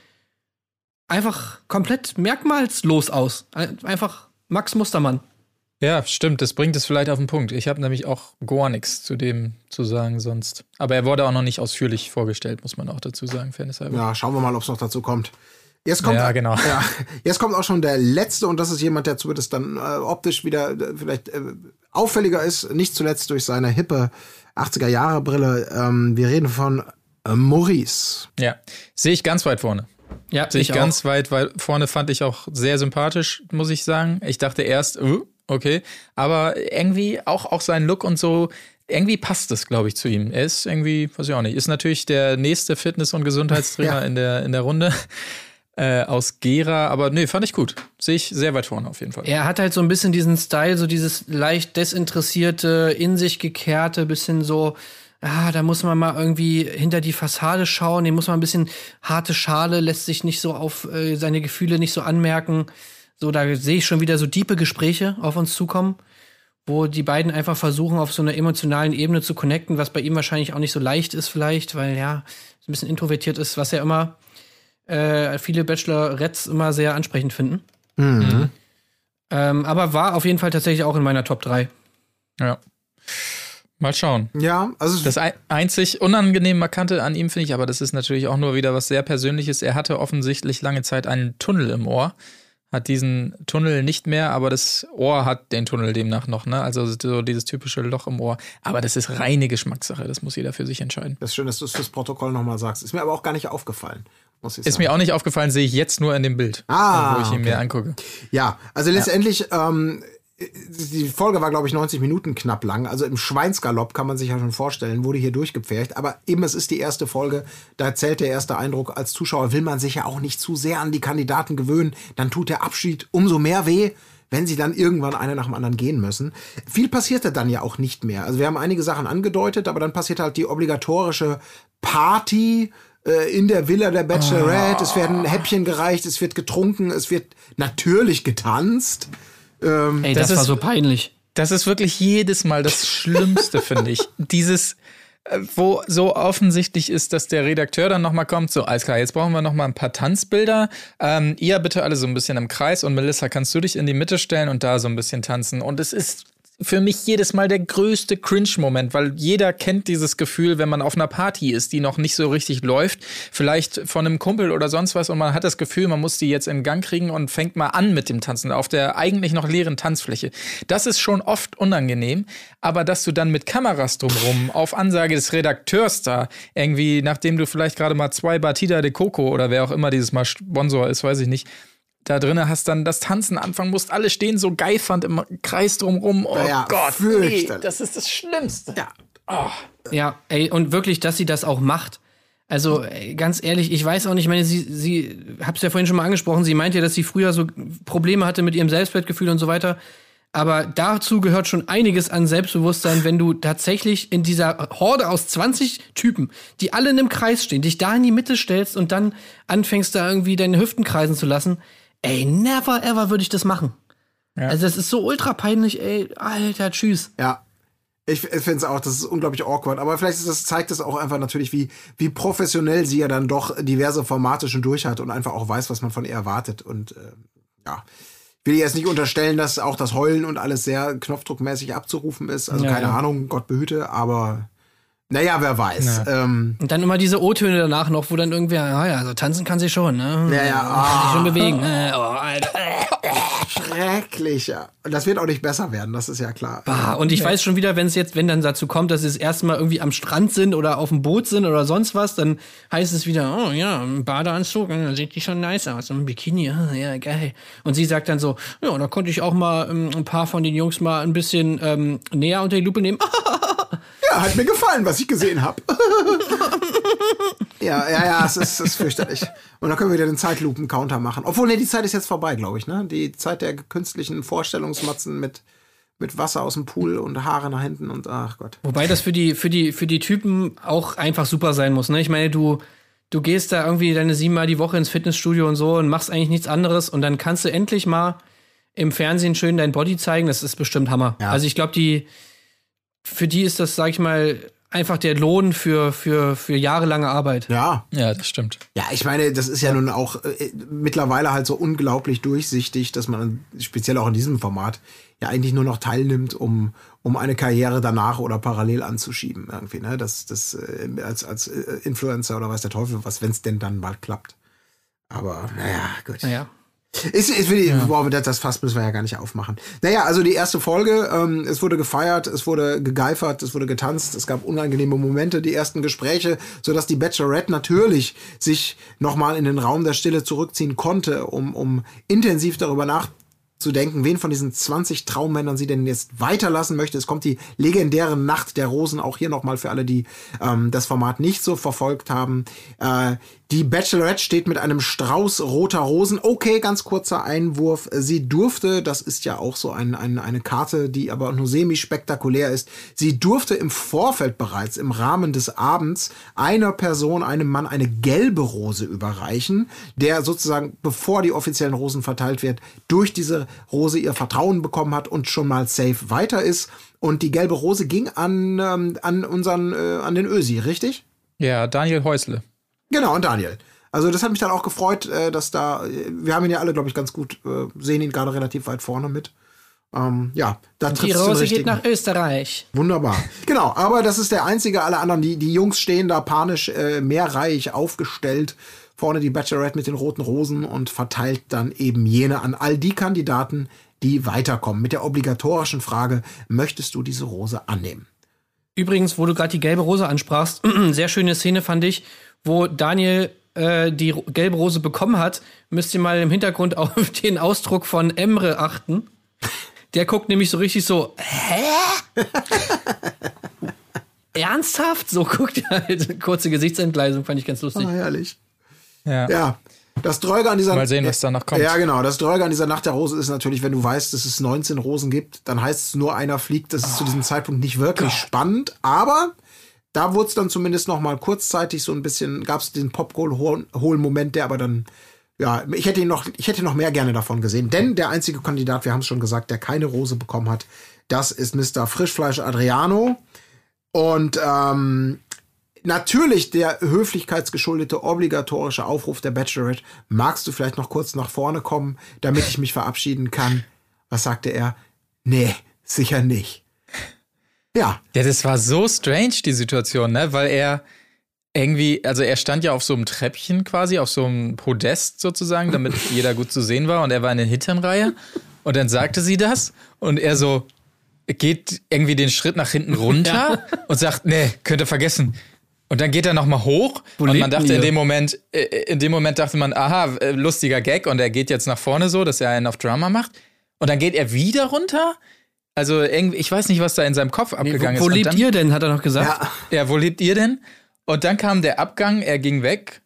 A: einfach komplett merkmalslos aus. Ein- Einfach Max Mustermann.
F: Ja, stimmt, das bringt es vielleicht auf den Punkt. Ich habe nämlich auch gar nichts zu dem zu sagen sonst. Aber er wurde auch noch nicht ausführlich vorgestellt, muss man auch dazu sagen, fairnesshalber.
B: Ja, schauen wir mal, ob es noch dazu kommt. Jetzt kommt,
F: Ja, genau.
B: Ja, jetzt kommt auch schon der letzte und das ist jemand, der zumindest dann äh, optisch wieder äh, vielleicht äh, auffälliger ist, nicht zuletzt durch seine hippe 80er-Jahre-Brille. Ähm, wir reden von äh, Maurice.
F: Ja, sehe ich ganz weit vorne.
A: Ja,
F: Sehe ich,
A: auch.
F: ganz weit, weil vorne fand ich auch sehr sympathisch, muss ich sagen. Ich dachte erst, uh, okay, aber irgendwie auch, auch sein Look und so, irgendwie passt es, glaube ich, zu ihm. Er ist irgendwie, weiß ich auch nicht, ist natürlich der nächste Fitness- und Gesundheitstrainer
B: Ja.
F: in, der, in der Runde äh, aus Gera, aber nee, fand ich gut. Sehe ich sehr weit vorne auf jeden Fall.
A: Er hat halt so ein bisschen diesen Style, so dieses leicht desinteressierte, in sich gekehrte, bisschen so, ah, da muss man mal irgendwie hinter die Fassade schauen, den muss man ein bisschen harte Schale, lässt sich nicht so auf äh, seine Gefühle nicht so anmerken. So, da sehe ich schon wieder so diepe Gespräche auf uns zukommen, wo die beiden einfach versuchen, auf so einer emotionalen Ebene zu connecten, was bei ihm wahrscheinlich auch nicht so leicht ist, vielleicht, weil ja, ein bisschen introvertiert ist, was ja immer äh, viele Bachelorettes immer sehr ansprechend finden. Ähm, aber war auf jeden Fall tatsächlich auch in meiner Top 3.
F: Ja. Mal schauen.
B: Ja, also
F: Das ein, einzig unangenehm Markante an ihm finde ich, aber das ist natürlich auch nur wieder was sehr Persönliches. Er hatte offensichtlich lange Zeit einen Tunnel im Ohr, hat diesen Tunnel nicht mehr, aber das Ohr hat den Tunnel demnach noch, ne? Also so dieses typische Loch im Ohr. Aber das ist reine Geschmackssache, das muss jeder für sich entscheiden.
B: das ist schön, dass du es fürs Protokoll nochmal sagst. Ist mir aber auch gar nicht aufgefallen, muss ich
F: Ist
B: sagen.
F: mir auch nicht aufgefallen, sehe ich jetzt nur in dem Bild,
B: Ah,
F: wo ich ihn
B: okay.
F: mir angucke.
B: Ja, also letztendlich, ähm, die Folge war, glaube ich, 90 Minuten knapp lang. Also im Schweinsgalopp kann man sich ja schon vorstellen, wurde hier durchgepfercht. Aber eben, es ist die erste Folge, da zählt der erste Eindruck. Als Zuschauer will man sich ja auch nicht zu sehr an die Kandidaten gewöhnen. Dann tut der Abschied umso mehr weh, wenn sie dann irgendwann einer nach dem anderen gehen müssen. Viel passierte dann ja auch nicht mehr. Also wir haben einige Sachen angedeutet, aber dann passiert halt die obligatorische Party äh, in der Villa der Bachelorette. Es werden Häppchen gereicht, es wird getrunken, es wird natürlich getanzt.
A: Ey, das,
F: Das
A: war
F: ist-
A: so peinlich.
F: Das ist wirklich jedes Mal das Schlimmste, finde ich. Dieses, äh, wo so offensichtlich ist, dass der Redakteur dann nochmal kommt, so, alles klar, jetzt brauchen wir nochmal ein paar Tanzbilder. Ähm, ihr bitte alle so ein bisschen im Kreis und Melissa, kannst du dich in die Mitte stellen und da so ein bisschen tanzen. Und es ist für mich jedes Mal der größte Cringe-Moment, weil jeder kennt dieses Gefühl, wenn man auf einer Party ist, die noch nicht so richtig läuft, vielleicht von einem Kumpel oder sonst was und man hat das Gefühl, man muss die jetzt in Gang kriegen und fängt mal an mit dem Tanzen auf der eigentlich noch leeren Tanzfläche. Das ist schon oft unangenehm, aber dass du dann mit Kameras drumrum auf Ansage des Redakteurs da irgendwie, nachdem du vielleicht gerade mal zwei Batida de Coco oder wer auch immer dieses Mal Sponsor ist, weiß ich nicht, da drinnen hast dann das Tanzen anfangen musst, alle stehen so geifernd im Kreis drumrum. Oh
B: Ja,
F: Gott, nee, das ist das Schlimmste.
B: Ja.
A: Ja, ey, und wirklich, dass sie das auch macht. Also, ganz ehrlich, ich weiß auch nicht, ich meine, sie, sie, hab's ja vorhin schon mal angesprochen, sie meint ja, dass sie früher so Probleme hatte mit ihrem Selbstwertgefühl und so weiter. Aber dazu gehört schon einiges an Selbstbewusstsein, wenn du tatsächlich in dieser Horde aus 20 Typen, die alle in einem Kreis stehen, dich da in die Mitte stellst und dann anfängst da irgendwie deine Hüften kreisen zu lassen. Ey, never ever würde ich das machen. Also, das ist so ultra peinlich, ey. Alter, tschüss.
B: Ja. Ich finde es auch, das ist unglaublich awkward. Aber vielleicht ist das, zeigt es auch einfach natürlich, wie, wie professionell sie ja dann doch diverse Formate schon durch hat und einfach auch weiß, was man von ihr erwartet. Und äh, ja, ich will ihr jetzt nicht unterstellen, dass auch das Heulen und alles sehr knopfdruckmäßig abzurufen ist. Also
A: Ja,
B: keine
A: ja.
B: Ahnung, Gott behüte, aber naja, wer weiß. Ähm,
A: Und dann immer diese O-Töne danach noch, wo dann irgendwer, ah ja, also tanzen kann sie schon, ne?
B: Ja, ja,
A: Kann sich
B: ah.
A: schon bewegen, ne? Oh, Alter.
B: schrecklich, ja. Und das wird auch nicht besser werden, das ist ja klar.
A: Ah, und ich weiß schon wieder, wenn es jetzt, wenn dann dazu kommt, dass sie das erste Mal irgendwie am Strand sind oder auf dem Boot sind oder sonst was, dann heißt es wieder, oh ja, im Badeanzug, äh, sieht die schon nice aus, im Bikini, ah, ja, geil. Und sie sagt dann so, ja, da konnte ich auch mal ähm, ein paar von den Jungs mal ein bisschen ähm, näher unter die Lupe nehmen.
B: Ja, hat mir gefallen, was ich gesehen habe. ja, ja, ja, es ist, es ist fürchterlich. Und dann können wir wieder den Zeitlupen-Counter machen. Obwohl, nee, die Zeit ist jetzt vorbei, glaube ich, ne? Die Zeit der künstlichen Vorstellungsmatzen mit, mit Wasser aus dem Pool und Haare nach hinten und ach Gott.
A: Wobei das für die, für die, für die Typen auch einfach super sein muss, ne? Ich meine, du, du gehst da irgendwie deine siebenmal die Woche ins Fitnessstudio und so und machst eigentlich nichts anderes und dann kannst du endlich mal im Fernsehen schön dein Body zeigen. Das ist bestimmt Hammer.
B: Ja.
A: Also ich glaube, die, für die ist das, sag ich mal, einfach der Lohn für, für, für jahrelange Arbeit.
B: Ja,
F: Ja, das stimmt.
B: Ja, ich meine, das ist ja nun auch äh, mittlerweile halt so unglaublich durchsichtig, dass man speziell auch in diesem Format ja eigentlich nur noch teilnimmt, um, um eine Karriere danach oder parallel anzuschieben irgendwie, ne? Das, das äh, als, als äh, Influencer oder weiß der Teufel was, wenn es denn dann mal klappt. Aber naja, gut.
A: Naja.
B: Ist, ist wirklich, boah, das, das Fass müssen wir ja gar nicht aufmachen. Naja, also die erste Folge, ähm, es wurde gefeiert, es wurde gegeifert, es wurde getanzt, es gab unangenehme Momente, die ersten Gespräche, sodass die Bachelorette natürlich sich nochmal in den Raum der Stille zurückziehen konnte, um, um intensiv darüber nachzudenken, wen von diesen 20 Traummännern sie denn jetzt weiterlassen möchte. Es kommt die legendäre Nacht der Rosen, auch hier nochmal für alle, die ähm, das Format nicht so verfolgt haben. Äh, die Bachelorette steht mit einem Strauß roter Rosen. Okay, ganz kurzer Einwurf. Sie durfte, das ist ja auch so ein, ein, eine Karte, die aber nur semi-spektakulär ist, sie durfte im Vorfeld bereits im Rahmen des Abends einer Person, einem Mann, eine gelbe Rose überreichen, der sozusagen, bevor die offiziellen Rosen verteilt wird, durch diese Rose ihr Vertrauen bekommen hat und schon mal safe weiter ist. Und die gelbe Rose ging an, ähm, an unseren, äh, an den Ösi, richtig?
F: Ja, Daniel Häusle.
B: Genau, und Daniel. Also das hat mich dann auch gefreut, äh, dass da, äh, wir haben ihn ja alle, glaube ich, ganz gut, äh, sehen ihn gerade relativ weit vorne mit. Ähm, ja, da
A: Die
B: trifft den
A: Rose geht nach Österreich.
B: Wunderbar. Genau, aber das ist der einzige, alle anderen, die, die Jungs stehen da panisch äh, mehrreihig aufgestellt. Vorne die Bachelorette mit den roten Rosen und verteilt dann eben jene an all die Kandidaten, die weiterkommen. Mit der obligatorischen Frage, möchtest du diese Rose annehmen?
A: Übrigens, wo du gerade die gelbe Rose ansprachst, sehr schöne Szene fand ich, wo Daniel äh, die gelbe Rose bekommen hat. Müsst ihr mal im Hintergrund auf den Ausdruck von Emre achten. Der guckt nämlich so richtig so, hä? Ernsthaft? So guckt er halt. Kurze Gesichtsentgleisung fand ich ganz lustig.
B: Ah, herrlich.
F: Ja.
B: Ja, das Dröge an dieser
F: Mal sehen, was danach kommt.
B: Ja, genau. Das Dröge an dieser Nacht der Rose ist natürlich, wenn du weißt, dass es 19 Rosen gibt, dann heißt es nur einer fliegt. Das ist zu diesem Zeitpunkt nicht wirklich spannend, aber da wurde es dann zumindest noch mal kurzzeitig so ein bisschen, gab es den Popcorn-Holen-Moment, der aber dann ja, ich hätte ihn noch, ich hätte noch mehr gerne davon gesehen, denn der einzige Kandidat, wir haben es schon gesagt, der keine Rose bekommen hat, das ist Mr. Frischfleisch Adriano. Und ähm, natürlich der höflichkeitsgeschuldete obligatorische Aufruf der Bachelorette. Magst du vielleicht noch kurz nach vorne kommen, damit ich mich verabschieden kann? Was sagte er? Nee, sicher nicht. Ja,
F: Ja, das war so strange, die Situation, ne? Weil er irgendwie, also er stand ja auf so einem Treppchen quasi, auf so einem Podest sozusagen, damit jeder gut zu sehen war und er war in der Hinternreihe und dann sagte sie das und er so geht irgendwie den Schritt nach hinten runter und sagt, nee, könnt ihr vergessen. Und dann geht er nochmal hoch
A: Wo
F: und man dachte
A: denn
F: in
A: ihr?
F: dem Moment, äh, in dem Moment dachte man, aha, äh, lustiger Gag und er geht jetzt nach vorne so, dass er einen auf Drama macht. Und dann geht er wieder runter. Also irgendwie, ich weiß nicht, was da in seinem Kopf
A: Nee,
F: abgegangen
A: wo wo
F: ist. Und
A: lebt
F: dann,
A: ihr denn, hat er noch gesagt.
B: ja.
F: Ja, wo lebt ihr denn? Und dann kam der Abgang, er ging weg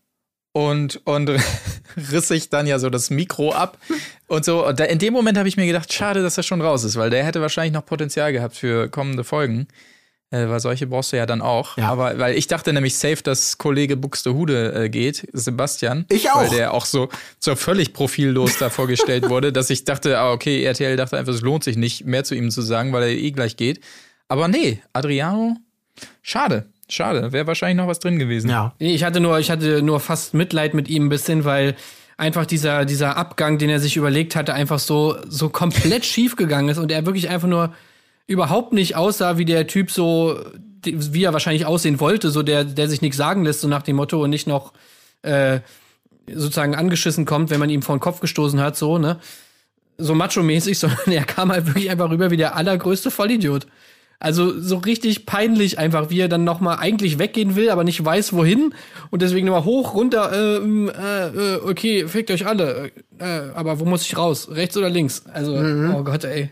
F: und, und riss sich dann ja so das Mikro ab und so. Und da, in dem Moment habe ich mir gedacht, schade, dass er schon raus ist, weil der hätte wahrscheinlich noch Potenzial gehabt für kommende Folgen. Äh, weil solche brauchst du ja dann auch.
B: Ja.
F: Aber weil ich dachte nämlich safe, dass Kollege Buxtehude äh, geht, Sebastian.
B: Ich auch.
F: Weil der auch so, so völlig profillos da vorgestellt wurde, dass ich dachte, ah, okay, RTL dachte einfach, es lohnt sich nicht, mehr zu ihm zu sagen, weil er eh gleich geht. Aber nee, Adriano, schade, schade. Wäre wahrscheinlich noch was drin gewesen.
B: Ja.
A: Ich hatte nur, ich hatte nur fast Mitleid mit ihm ein bisschen, weil einfach dieser, dieser Abgang, den er sich überlegt hatte, einfach so, so komplett schief gegangen ist und er wirklich einfach nur überhaupt nicht aussah wie der Typ so, wie er wahrscheinlich aussehen wollte, so der, der sich nichts sagen lässt, so nach dem Motto und nicht noch äh, sozusagen angeschissen kommt, wenn man ihm vor den Kopf gestoßen hat, so, ne? So macho-mäßig, sondern er kam halt wirklich einfach rüber wie der allergrößte Vollidiot. Also so richtig peinlich einfach, wie er dann noch mal eigentlich weggehen will, aber nicht weiß wohin und deswegen immer hoch, runter, äh, äh, okay, fickt euch alle, äh, aber wo muss ich raus? Rechts oder links? Also, oh Gott, ey,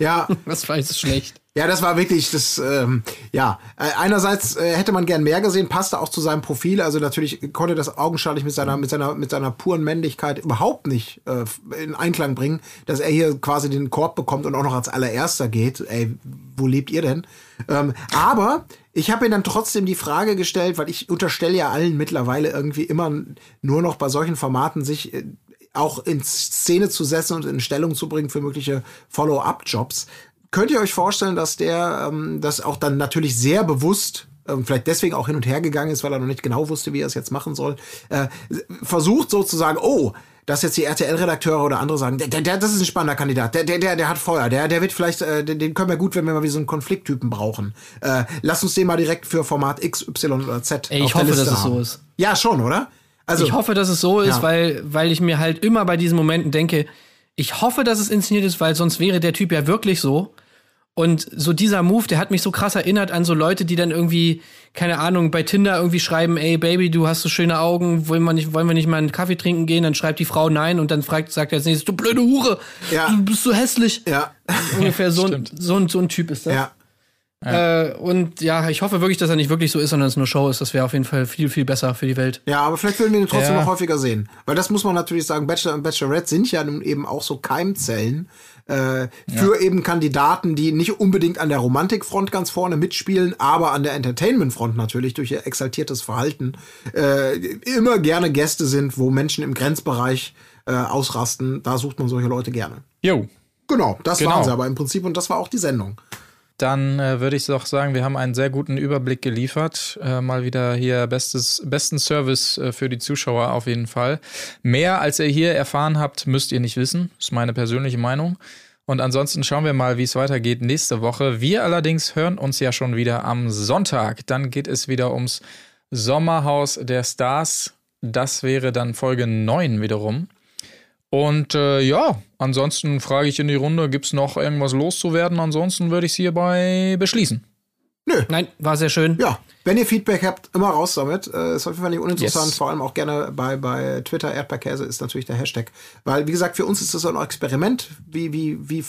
B: Ja,
A: was war jetzt schlecht.
B: Ja, das war wirklich das, ähm, ja, äh, einerseits äh, hätte man gern mehr gesehen, passte auch zu seinem Profil, also natürlich konnte das augenscheinlich mit seiner, mit seiner, mit seiner puren Männlichkeit überhaupt nicht äh, in Einklang bringen, dass er hier quasi den Korb bekommt und auch noch als allererster geht. Ey, wo lebt ihr denn? Ähm, aber ich habe ihm dann trotzdem die Frage gestellt, weil ich unterstelle ja allen mittlerweile irgendwie immer nur noch bei solchen Formaten sich äh, auch in Szene zu setzen und in Stellung zu bringen für mögliche Follow-up-Jobs. Könnt ihr euch vorstellen, dass der ähm, das auch dann natürlich sehr bewusst ähm, vielleicht deswegen auch hin und her gegangen ist, weil er noch nicht genau wusste, wie er es jetzt machen soll, äh, versucht sozusagen, oh, dass jetzt die RTL-Redakteure oder andere sagen, der, der, das ist ein spannender Kandidat, der, der, der, der hat Feuer, der, der wird vielleicht, äh, den, den können wir gut, wenn wir mal wie so einen Konflikttypen brauchen. Äh, lass uns den mal direkt für Format X, Y oder Z.
A: Ey, ich
B: auf der
A: hoffe,
B: Liste
A: dass es so ist.
B: Ja, schon, oder? Also,
A: ich hoffe, dass es so ist,
B: Ja.
A: weil, weil ich mir halt immer bei diesen Momenten denke, ich hoffe, dass es inszeniert ist, weil sonst wäre der Typ ja wirklich so. Und so dieser Move, der hat mich so krass erinnert an so Leute, die dann irgendwie, keine Ahnung, bei Tinder irgendwie schreiben, ey Baby, du hast so schöne Augen, wollen wir nicht, wollen wir nicht mal einen Kaffee trinken gehen? Dann schreibt die Frau nein und dann fragt, sagt er als nächstes, du blöde Hure,
B: Ja.
A: du bist so hässlich.
B: ja,
A: Ungefähr so ein, so, ein, so ein Typ ist das.
B: ja.
A: Äh, und ja, ich hoffe wirklich, dass er nicht wirklich so ist, sondern es nur Show ist. Das wäre auf jeden Fall viel, viel besser für die Welt.
B: Ja, aber vielleicht würden wir ihn trotzdem
F: Ja.
B: noch häufiger sehen. Weil das muss man natürlich sagen, Bachelor und Bachelorette sind ja nun eben auch so Keimzellen äh, für eben Kandidaten, die nicht unbedingt an der Romantikfront ganz vorne mitspielen, aber an der Entertainmentfront natürlich durch ihr exaltiertes Verhalten äh, immer gerne Gäste sind, wo Menschen im Grenzbereich äh, ausrasten. Da sucht man solche Leute gerne.
F: Jo,
B: Genau, das
F: Genau.
B: waren sie aber im Prinzip und das war auch die Sendung.
F: Dann äh, würde ich doch sagen, wir haben einen sehr guten Überblick geliefert. Äh, mal wieder hier bestes, besten Service äh, für die Zuschauer auf jeden Fall. Mehr als ihr hier erfahren habt, müsst ihr nicht wissen. Ist meine persönliche Meinung. Und ansonsten schauen wir mal, wie es weitergeht nächste Woche. Wir allerdings hören uns ja schon wieder am Sonntag. Dann geht es wieder ums Sommerhaus der Stars. Das wäre dann Folge 9 wiederum. Und äh, ja, ansonsten frage ich in die Runde, gibt es noch irgendwas loszuwerden? Ansonsten würde ich es hierbei beschließen.
A: Nein, war sehr schön.
B: Ja, wenn ihr Feedback habt, immer raus damit. Äh, ist auf jeden Fall nicht uninteressant.
F: Yes.
B: Vor allem auch gerne bei, bei Twitter, Erdbeerkäse ist natürlich der Hashtag. Weil, wie gesagt, für uns ist das so ein Experiment. Wie, wie, wie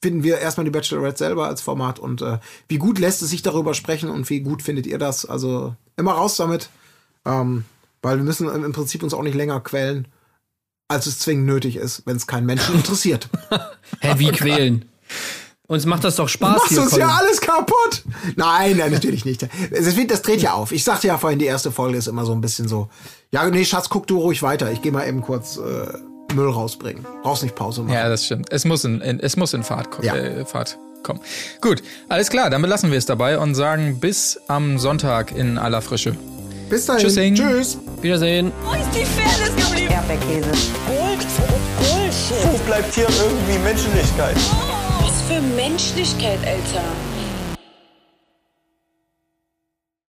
B: finden wir erstmal die Bachelorette selber als Format und äh, wie gut lässt es sich darüber sprechen und wie gut findet ihr das? Also immer raus damit. Ähm, weil wir müssen im Prinzip uns auch nicht länger quälen, als es zwingend nötig ist, wenn es keinen Menschen interessiert.
A: Hä, wie quälen? Uns macht das doch
B: Du
A: Spaß
B: machst
A: hier.
B: uns ja alles kaputt. Nein, nein, natürlich nicht. Das, wird, das dreht ja auf. Ich sagte ja vorhin, die erste Folge ist immer so ein bisschen so. Ja, nee, Schatz, guck du ruhig weiter. Ich gehe mal eben kurz äh, Müll rausbringen. Brauchst nicht Pause machen.
F: Ja, das stimmt. Es muss in, in, es muss in Fahrt, ko
B: Ja.
F: äh, Fahrt kommen. Gut, alles klar, dann belassen wir es dabei und sagen bis am Sonntag in aller Frische.
B: Bis dahin.
F: Tschüssing.
B: Tschüss.
A: Wiedersehen.
C: Wo ist die Fairness geblieben?
D: Erdbeerkäse.
C: Gold, Bullshit.
E: Wo bleibt hier irgendwie Menschlichkeit?
C: Was für Menschlichkeit, Alter.